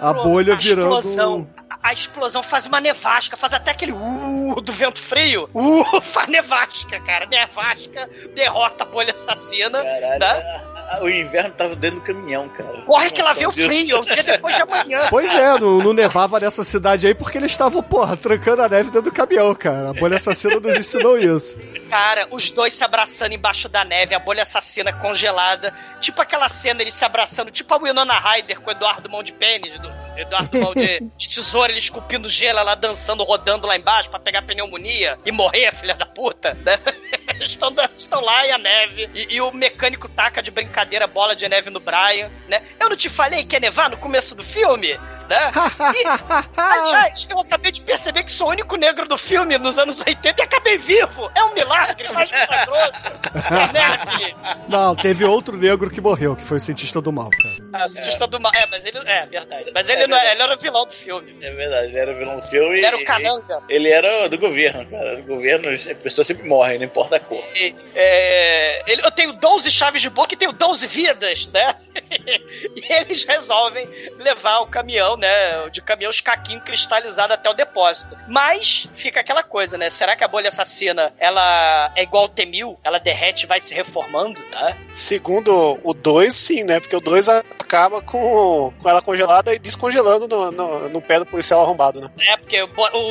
a, bolha
a
virando...
explosão. a explosão faz uma nevasca, faz até aquele uh do vento frio. Uh, faz nevasca, cara. Nevasca derrota a bolha assassina.
Caralho,
né?
a- a- o inverno tava dentro do caminhão, cara.
Corre que lá vem o frio, é o dia depois de amanhã.
Pois é, não, não nevava nessa cidade porque eles estavam, porra, trancando a neve dentro do caminhão, cara. A bolha assassina nos ensinou isso.
Cara, os dois se abraçando embaixo da neve, a bolha assassina congelada. Tipo aquela cena, eles se abraçando, tipo a Winona Ryder com o Eduardo Mão de Pênis, do Eduardo Mão de, Tesoura, ele esculpindo gelo, ela dançando, rodando lá embaixo pra pegar pneumonia e morrer, filha da puta, né? Estão, estão lá e a neve, e, e o mecânico taca de brincadeira bola de neve no Brian, né? Eu não te falei que ia nevar no começo do filme? Né? E, aliás, eu acabei de perceber que sou o único negro do filme nos anos 80 e acabei vivo. É um milagre, mais milagroso. É neve.
Não, teve outro negro que morreu, que foi o cientista do mal, cara.
Ah, o cientista do mal. É, mas ele. É, verdade. Mas ele, não é, ele era o vilão do filme.
É verdade, ele era vilão do filme.
Ele era o cananga.
Ele era do governo, cara. Do governo, as pessoas sempre morrem, não importa a cor.
E, é, ele, eu tenho 12 chaves de boca e tenho 12 vidas, né? e eles resolvem levar o caminhão, né? De caminhão escaquinho cristalizado até o depósito. Mas fica aquela coisa, né? Será que a bolha assassina ela é igual ao T-1000? Ela derrete e vai se reformando, tá?
Segundo o 2, sim, né? Porque o 2 acaba com, com ela congelada e descongelando no, no, no pé do policial arrombado, né?
É, porque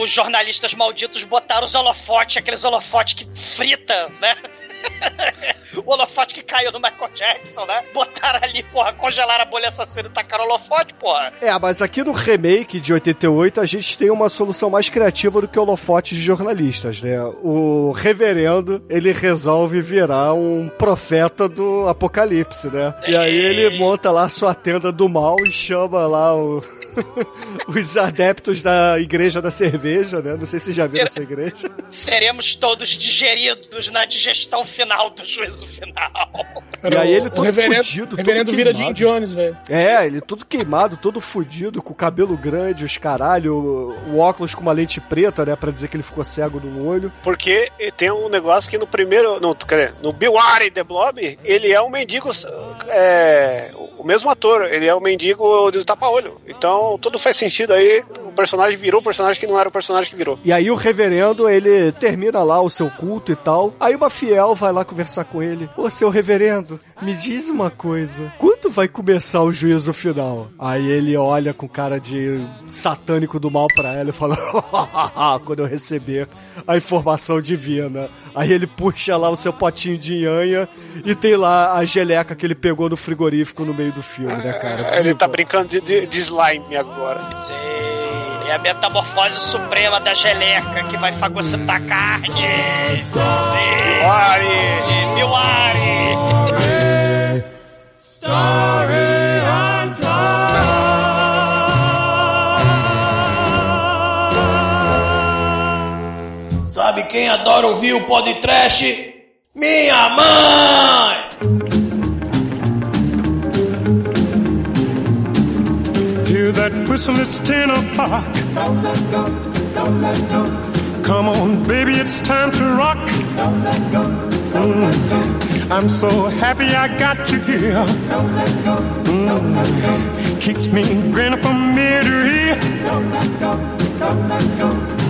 os jornalistas malditos botaram os holofotes, aqueles holofotes que frita, né? o holofote que caiu no Michael Jackson, né? Botaram ali, porra, congelaram a bolha assassina e tacaram o holofote, porra.
É, mas aqui no remake de 88 a gente tem uma solução mais criativa do que holofotes de jornalistas, né? O reverendo, ele resolve virar um profeta do apocalipse, né? E aí ele monta lá a sua tenda do mal e chama lá o... Os adeptos da igreja da cerveja, né? Não sei se vocês já viram essa igreja.
Seremos todos digeridos na digestão final do juízo final.
E aí ele
o
todo
reverendo,
fudido,
reverendo
todo
vira. Jim Jones, velho.
É, ele todo queimado, todo fudido, com o cabelo grande, os caralho, o, óculos com uma lente preta, né? Pra dizer que ele ficou cego no olho.
Porque tem um negócio que no primeiro. No, quer dizer, no Bill The Blob, ele é um mendigo. É, o mesmo ator, ele é o mendigo do tapa-olho. Então tudo faz sentido aí. O personagem virou o personagem que não era o personagem que virou.
E aí o reverendo, ele termina lá o seu culto e tal. Aí uma fiel vai lá conversar com ele. Ô, seu reverendo, me diz uma coisa. Quando vai começar o juízo final? Aí ele olha com cara de satânico do mal pra ela e fala: quando eu receber a informação divina. Aí ele puxa lá o seu potinho de nhanha e tem lá a geleca que ele pegou no frigorífico no meio do filme, né, cara?
Ele tá brincando de, de- de slime agora.
Sim. É a metamorfose suprema da geleca que vai fagocitar a carne. Sim.
Miwari.
Miwari.
Sabe quem adora ouvir o podcast? Minha mãe!
Hear that whistle, it's 10 o'clock. Don't let go, don't let go. Come on, baby, it's time to rock. Don't let go, don't let go. I'm so happy I got you here. Don't let go, don't let go. Keeps me grinning from ear to ear. Don't let go, don't let go.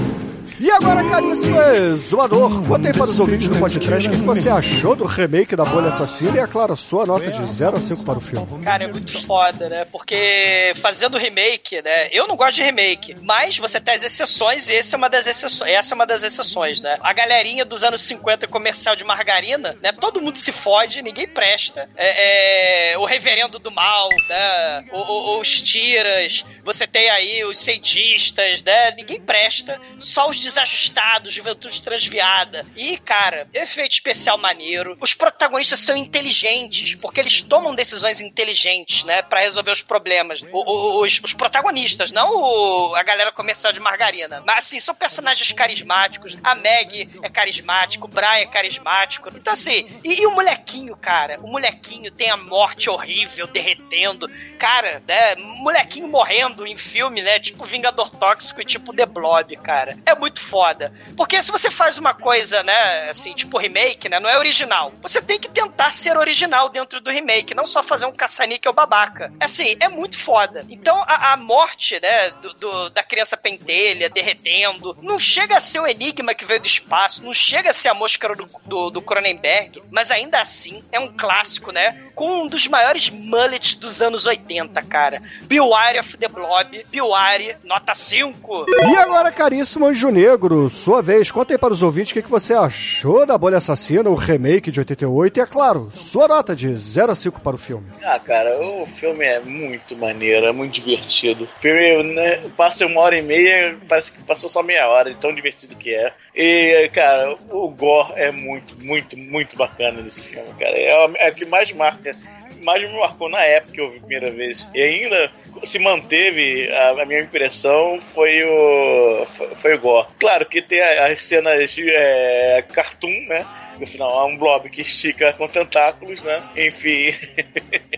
E agora, caríssimo exumador, conta aí para os ouvintes do podcast o que você achou do remake da Bolha Assassina e, é claro, sua nota de 0 a 5 para o filme.
Cara, é muito foda, né? Porque fazendo remake, né? Eu não gosto de remake, mas você tem as exceções e esse é uma das exceções. Essa é uma das exceções, né? A galerinha dos anos 50 comercial de margarina, né? Todo mundo se fode, ninguém presta. É, é, o reverendo do mal, né? O- o- os tiras, você tem aí os cientistas, né? Ninguém presta. Só os desajustados, juventude transviada. E, cara, efeito especial maneiro. Os protagonistas são inteligentes, porque eles tomam decisões inteligentes, né? Pra resolver os problemas. O- os, os protagonistas, não o- a galera comercial de margarina. Mas, assim, são personagens carismáticos. A Meg é carismático, o Brian é carismático. Então, assim, e, e o molequinho, cara? O molequinho tem a morte horrível, derretendo. Cara, né? Molequinho morrendo em filme, né? Tipo Vingador Tóxico e tipo The Blob, cara. É muito foda. Porque se você faz uma coisa, né, assim, tipo remake, né, não é original. Você tem que tentar ser original dentro do remake, não só fazer um caça-níquel babaca. Assim, é muito foda. Então, a, a morte, né, do, do- da criança pentelha derretendo, não chega a ser o enigma que veio do espaço, não chega a ser a mosca do, do, do Cronenberg, mas ainda assim é um clássico, né, com um dos maiores mullets dos anos 80, cara. Bill Wire of the Blob, Bill Wire, nota 5.
E agora, caríssimo Anjo Negro, sua vez, conta aí para os ouvintes o que, você achou da Bolha Assassina, o remake de 88, e é claro, sua nota de 0 a 5 para o filme.
Ah, cara, o filme é muito maneiro, é muito divertido. O filme né, passa uma hora e meia, parece que passou só meia hora, de tão divertido que é. E, cara, o gore é muito, muito, muito bacana nesse filme, cara. É, o- é o que mais marca, mais me marcou na época que eu vi a primeira vez. E ainda se manteve, a, a minha impressão foi o, foi, foi o gore. Claro que tem as cenas é, cartoon, né? No final, há um blob que estica com tentáculos, né? Enfim.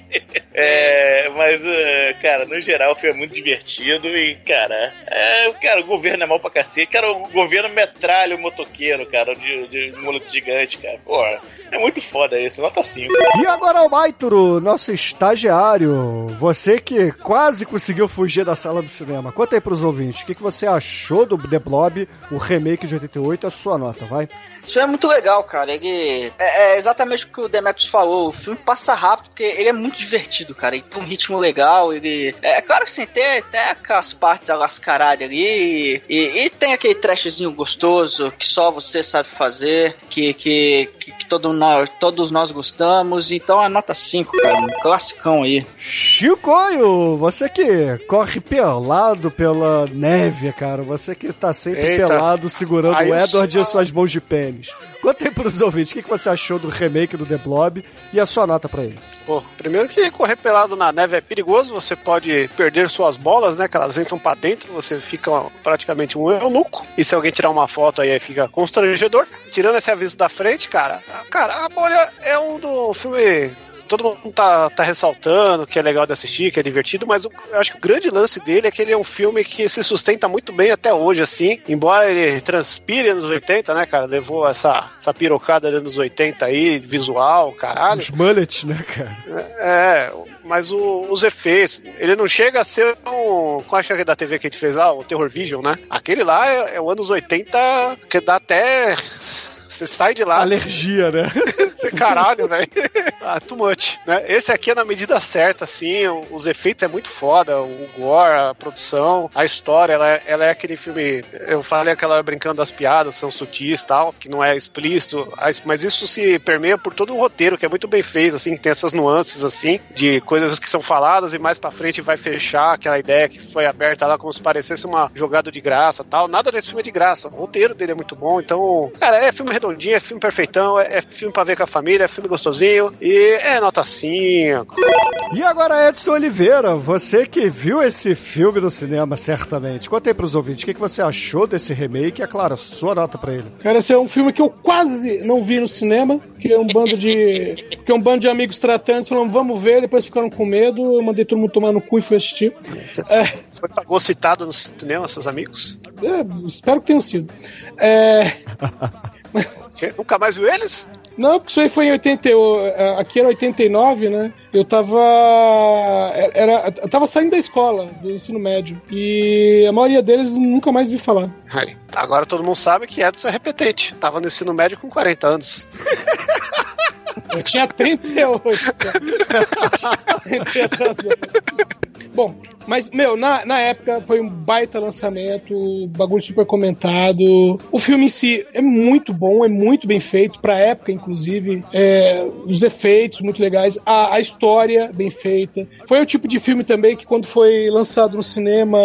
É, mas, é, cara, no geral filme é muito divertido e, cara, é, cara, o governo é mal pra cacete. Cara, o governo metralha o motoqueiro, cara, de, de moleque gigante, cara. Porra, é muito foda isso, nota 5.
E agora o Maituro, nosso estagiário, você que quase conseguiu fugir da sala do cinema. Conta aí pros ouvintes, o que, que você achou do The Blob, o remake de 88, a sua nota, vai?
Isso é muito legal, cara. Ele é, é exatamente o que o Demetrius falou. O filme passa rápido porque ele é muito divertido, cara. Ele tem um ritmo legal. Ele é claro que sim, tem até aquelas partes alascaralhas ali e, e tem aquele trashzinho gostoso que só você sabe fazer, que que, que, que todo nós, todos nós gostamos. Então é nota 5, cara. Um classicão aí.
Chicoio, você que corre pelado pela neve, cara. Você que tá sempre
Eita.
pelado segurando
Aí
o Edward
só-
e suas mãos de pênis. Conta aí pros ouvintes, o que, que você achou do remake do The Blob e a sua nota pra ele.
Pô, primeiro que correr pelado na neve é perigoso, você pode perder suas bolas, né? Que elas entram pra dentro, você fica praticamente um eunuco. E se alguém tirar uma foto aí fica constrangedor. Tirando esse aviso da frente, cara, cara, a bolha é um do filme. Todo mundo tá, tá ressaltando que é legal de assistir, que é divertido, mas eu acho que o grande lance dele é que ele é um filme que se sustenta muito bem até hoje, assim. Embora ele transpire anos 80, né, cara? Levou essa, essa pirocada dos anos 80 aí, visual, caralho.
Os mullets, né, cara?
É, mas o- os efeitos, ele não chega a ser um. Qual acho que é da TV que a gente fez lá? O Terror Vision, né? Aquele lá é, é o anos 80 que dá até. Você sai de lá.
Alergia, né?
Você caralho, velho. Ah, too much, né? Esse aqui é na medida certa, assim. Os efeitos é muito foda. O gore, a produção, a história, ela, é- ela é aquele filme. Eu falei aquela brincando das piadas, são sutis e tal, que não é explícito. as- Mas isso se permeia por todo o roteiro, que é muito bem feito, assim, que tem essas nuances, assim, de coisas que são faladas e mais pra frente vai fechar aquela ideia que foi aberta lá como se parecesse uma jogada de graça tal. Nada desse filme é de graça. O roteiro dele é muito bom, então. Cara, é filme redondinho, é filme perfeitão, é, é filme pra ver com a família, é filme gostosinho e é nota 5.
E agora, Edson Oliveira, você que viu esse filme no cinema, certamente. Conta aí pros ouvintes, o que, que você achou desse remake? É claro, a sua nota pra ele.
Cara, esse é um filme que eu quase não vi no cinema, que é um bando de. que é um bando de amigos tratantes falando, vamos ver, depois ficaram com medo, eu mandei todo mundo tomar no cu e fui assistir. É,
Foi pagou citado no cinema, seus amigos?
é, espero que tenham sido. É,
Nunca mais viu eles?
Não, porque isso aí foi em 80, eu- eh, aqui era 89, né? Eu tava. Era, eu tava saindo da escola, do ensino médio. E a maioria deles nunca mais vi falar.
Aí, agora todo mundo sabe que Edson é repetente. Tava no ensino médio com 40 anos.
Eu tinha 38. só. Tem razão. Bom, mas, meu, na, na época foi um baita lançamento, bagulho super comentado. O filme em si é muito bom, é muito bem feito, pra época, inclusive. É, os efeitos muito legais, a, a história bem feita. Foi o tipo de filme também que, quando foi lançado no cinema,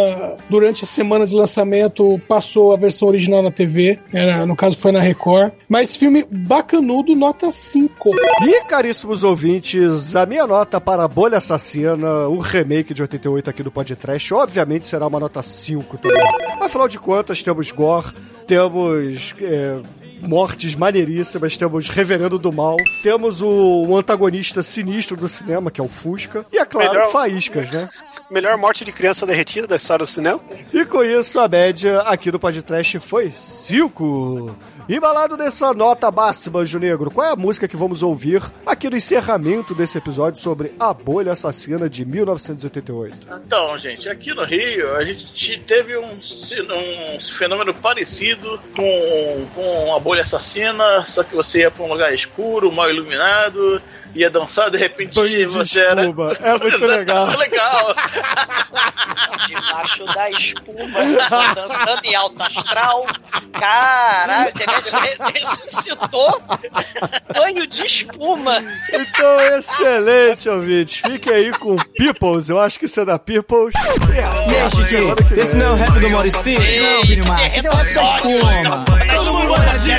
durante as semanas de lançamento, passou a versão original na TV. Era, no caso, foi na Record. Mas filme bacanudo, nota 5.
E, caríssimos ouvintes, a minha nota para a Bolha Assassina, o remake de 88 aqui do Podcast, obviamente será uma nota 5 também. Afinal de contas, temos gore, temos é, mortes maneiríssimas. Temos Reverendo do Mal, temos o, o antagonista sinistro do cinema, que é o Fusca, e é claro,
Melhor-
faíscas, né?
Melhor morte de criança derretida da história do cinema.
E com isso, a média aqui do podcast foi 5. Embalado nessa nota máxima, Anjo Negro, qual é a música que vamos ouvir aqui no encerramento desse episódio sobre A Bolha Assassina de 1988?
Então, gente, aqui no Rio a gente teve um, um fenômeno parecido com, com a bolha assassina, só que você ia pra um lugar escuro, mal iluminado, ia dançar, de repente
Banho de
você era.
espuma. É muito legal.
legal.
Debaixo da espuma, dançando em alto astral. Caralho, ressuscitou banho de espuma.
Então, excelente, ouvintes. Fiquem aí com Peoples. Eu acho que isso é da Peoples.
E aí, Chiquinho? Esse não é o rap do Maurici? Não, Vini Marques. Esse é o rap da espuma. Todo mundo banhadinho.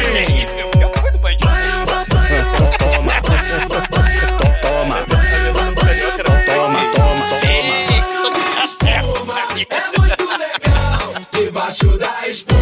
É muito legal. Debaixo da espuma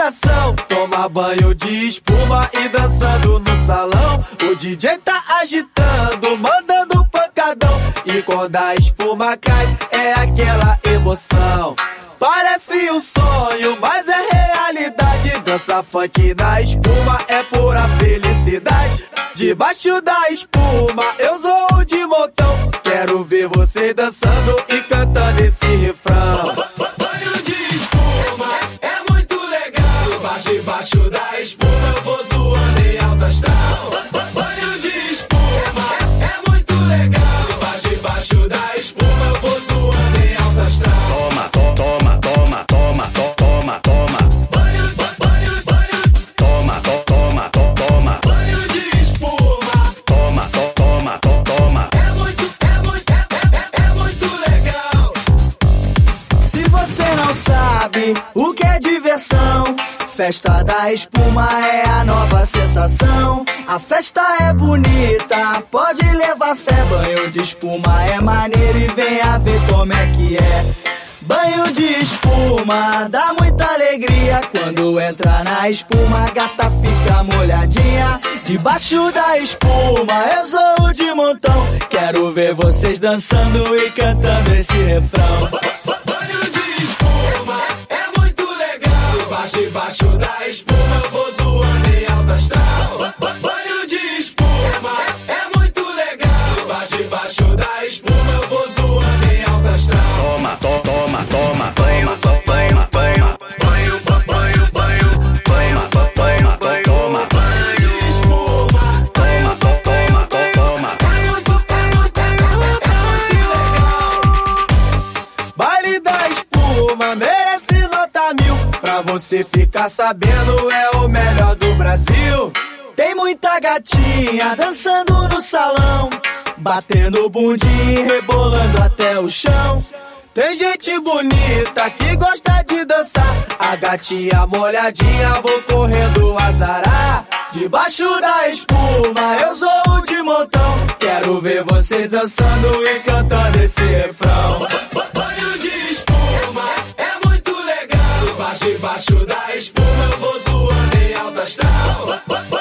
sensação. Tomar banho de espuma e dançando no salão. O DJ tá agitando, mandando pancadão. E quando a espuma cai, é aquela emoção. Parece um sonho, mas é realidade. Dança funk na espuma é pura felicidade. Debaixo da espuma eu sou de montão. Quero ver você dançando e cantando esse refrão.
should da espuma é
a nova sensação. A festa é bonita, pode levar fé. Banho de espuma é maneiro e venha ver como é que é. Banho de espuma dá muita alegria. Quando entra na espuma, a gata fica molhadinha. Debaixo da espuma, eu sou de montão. Quero ver vocês dançando e cantando esse refrão.
Debaixo, da espuma eu
você ficar sabendo, é o melhor do Brasil. Tem muita gatinha dançando no salão, batendo bundinho, rebolando até o chão. Tem gente bonita que gosta de dançar. A gatinha molhadinha, vou correndo azarar. Debaixo da espuma, eu sou de montão. Quero ver vocês dançando e cantando esse refrão.
Banho de Debaixo da espuma eu vou zoando em alto astral.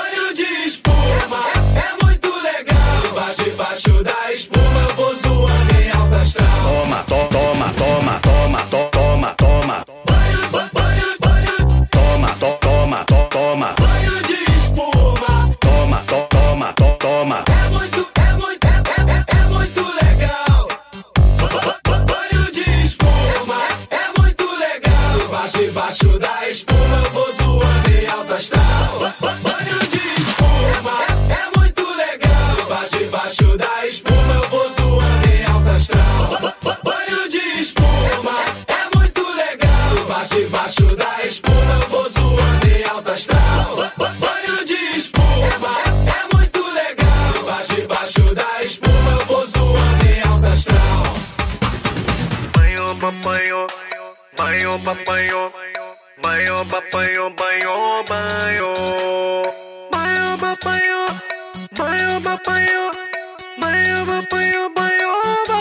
Banho, banho, banho, banho, banho, banho, banho, banho, banho, banho,
apanhou, apanhou, apanhou,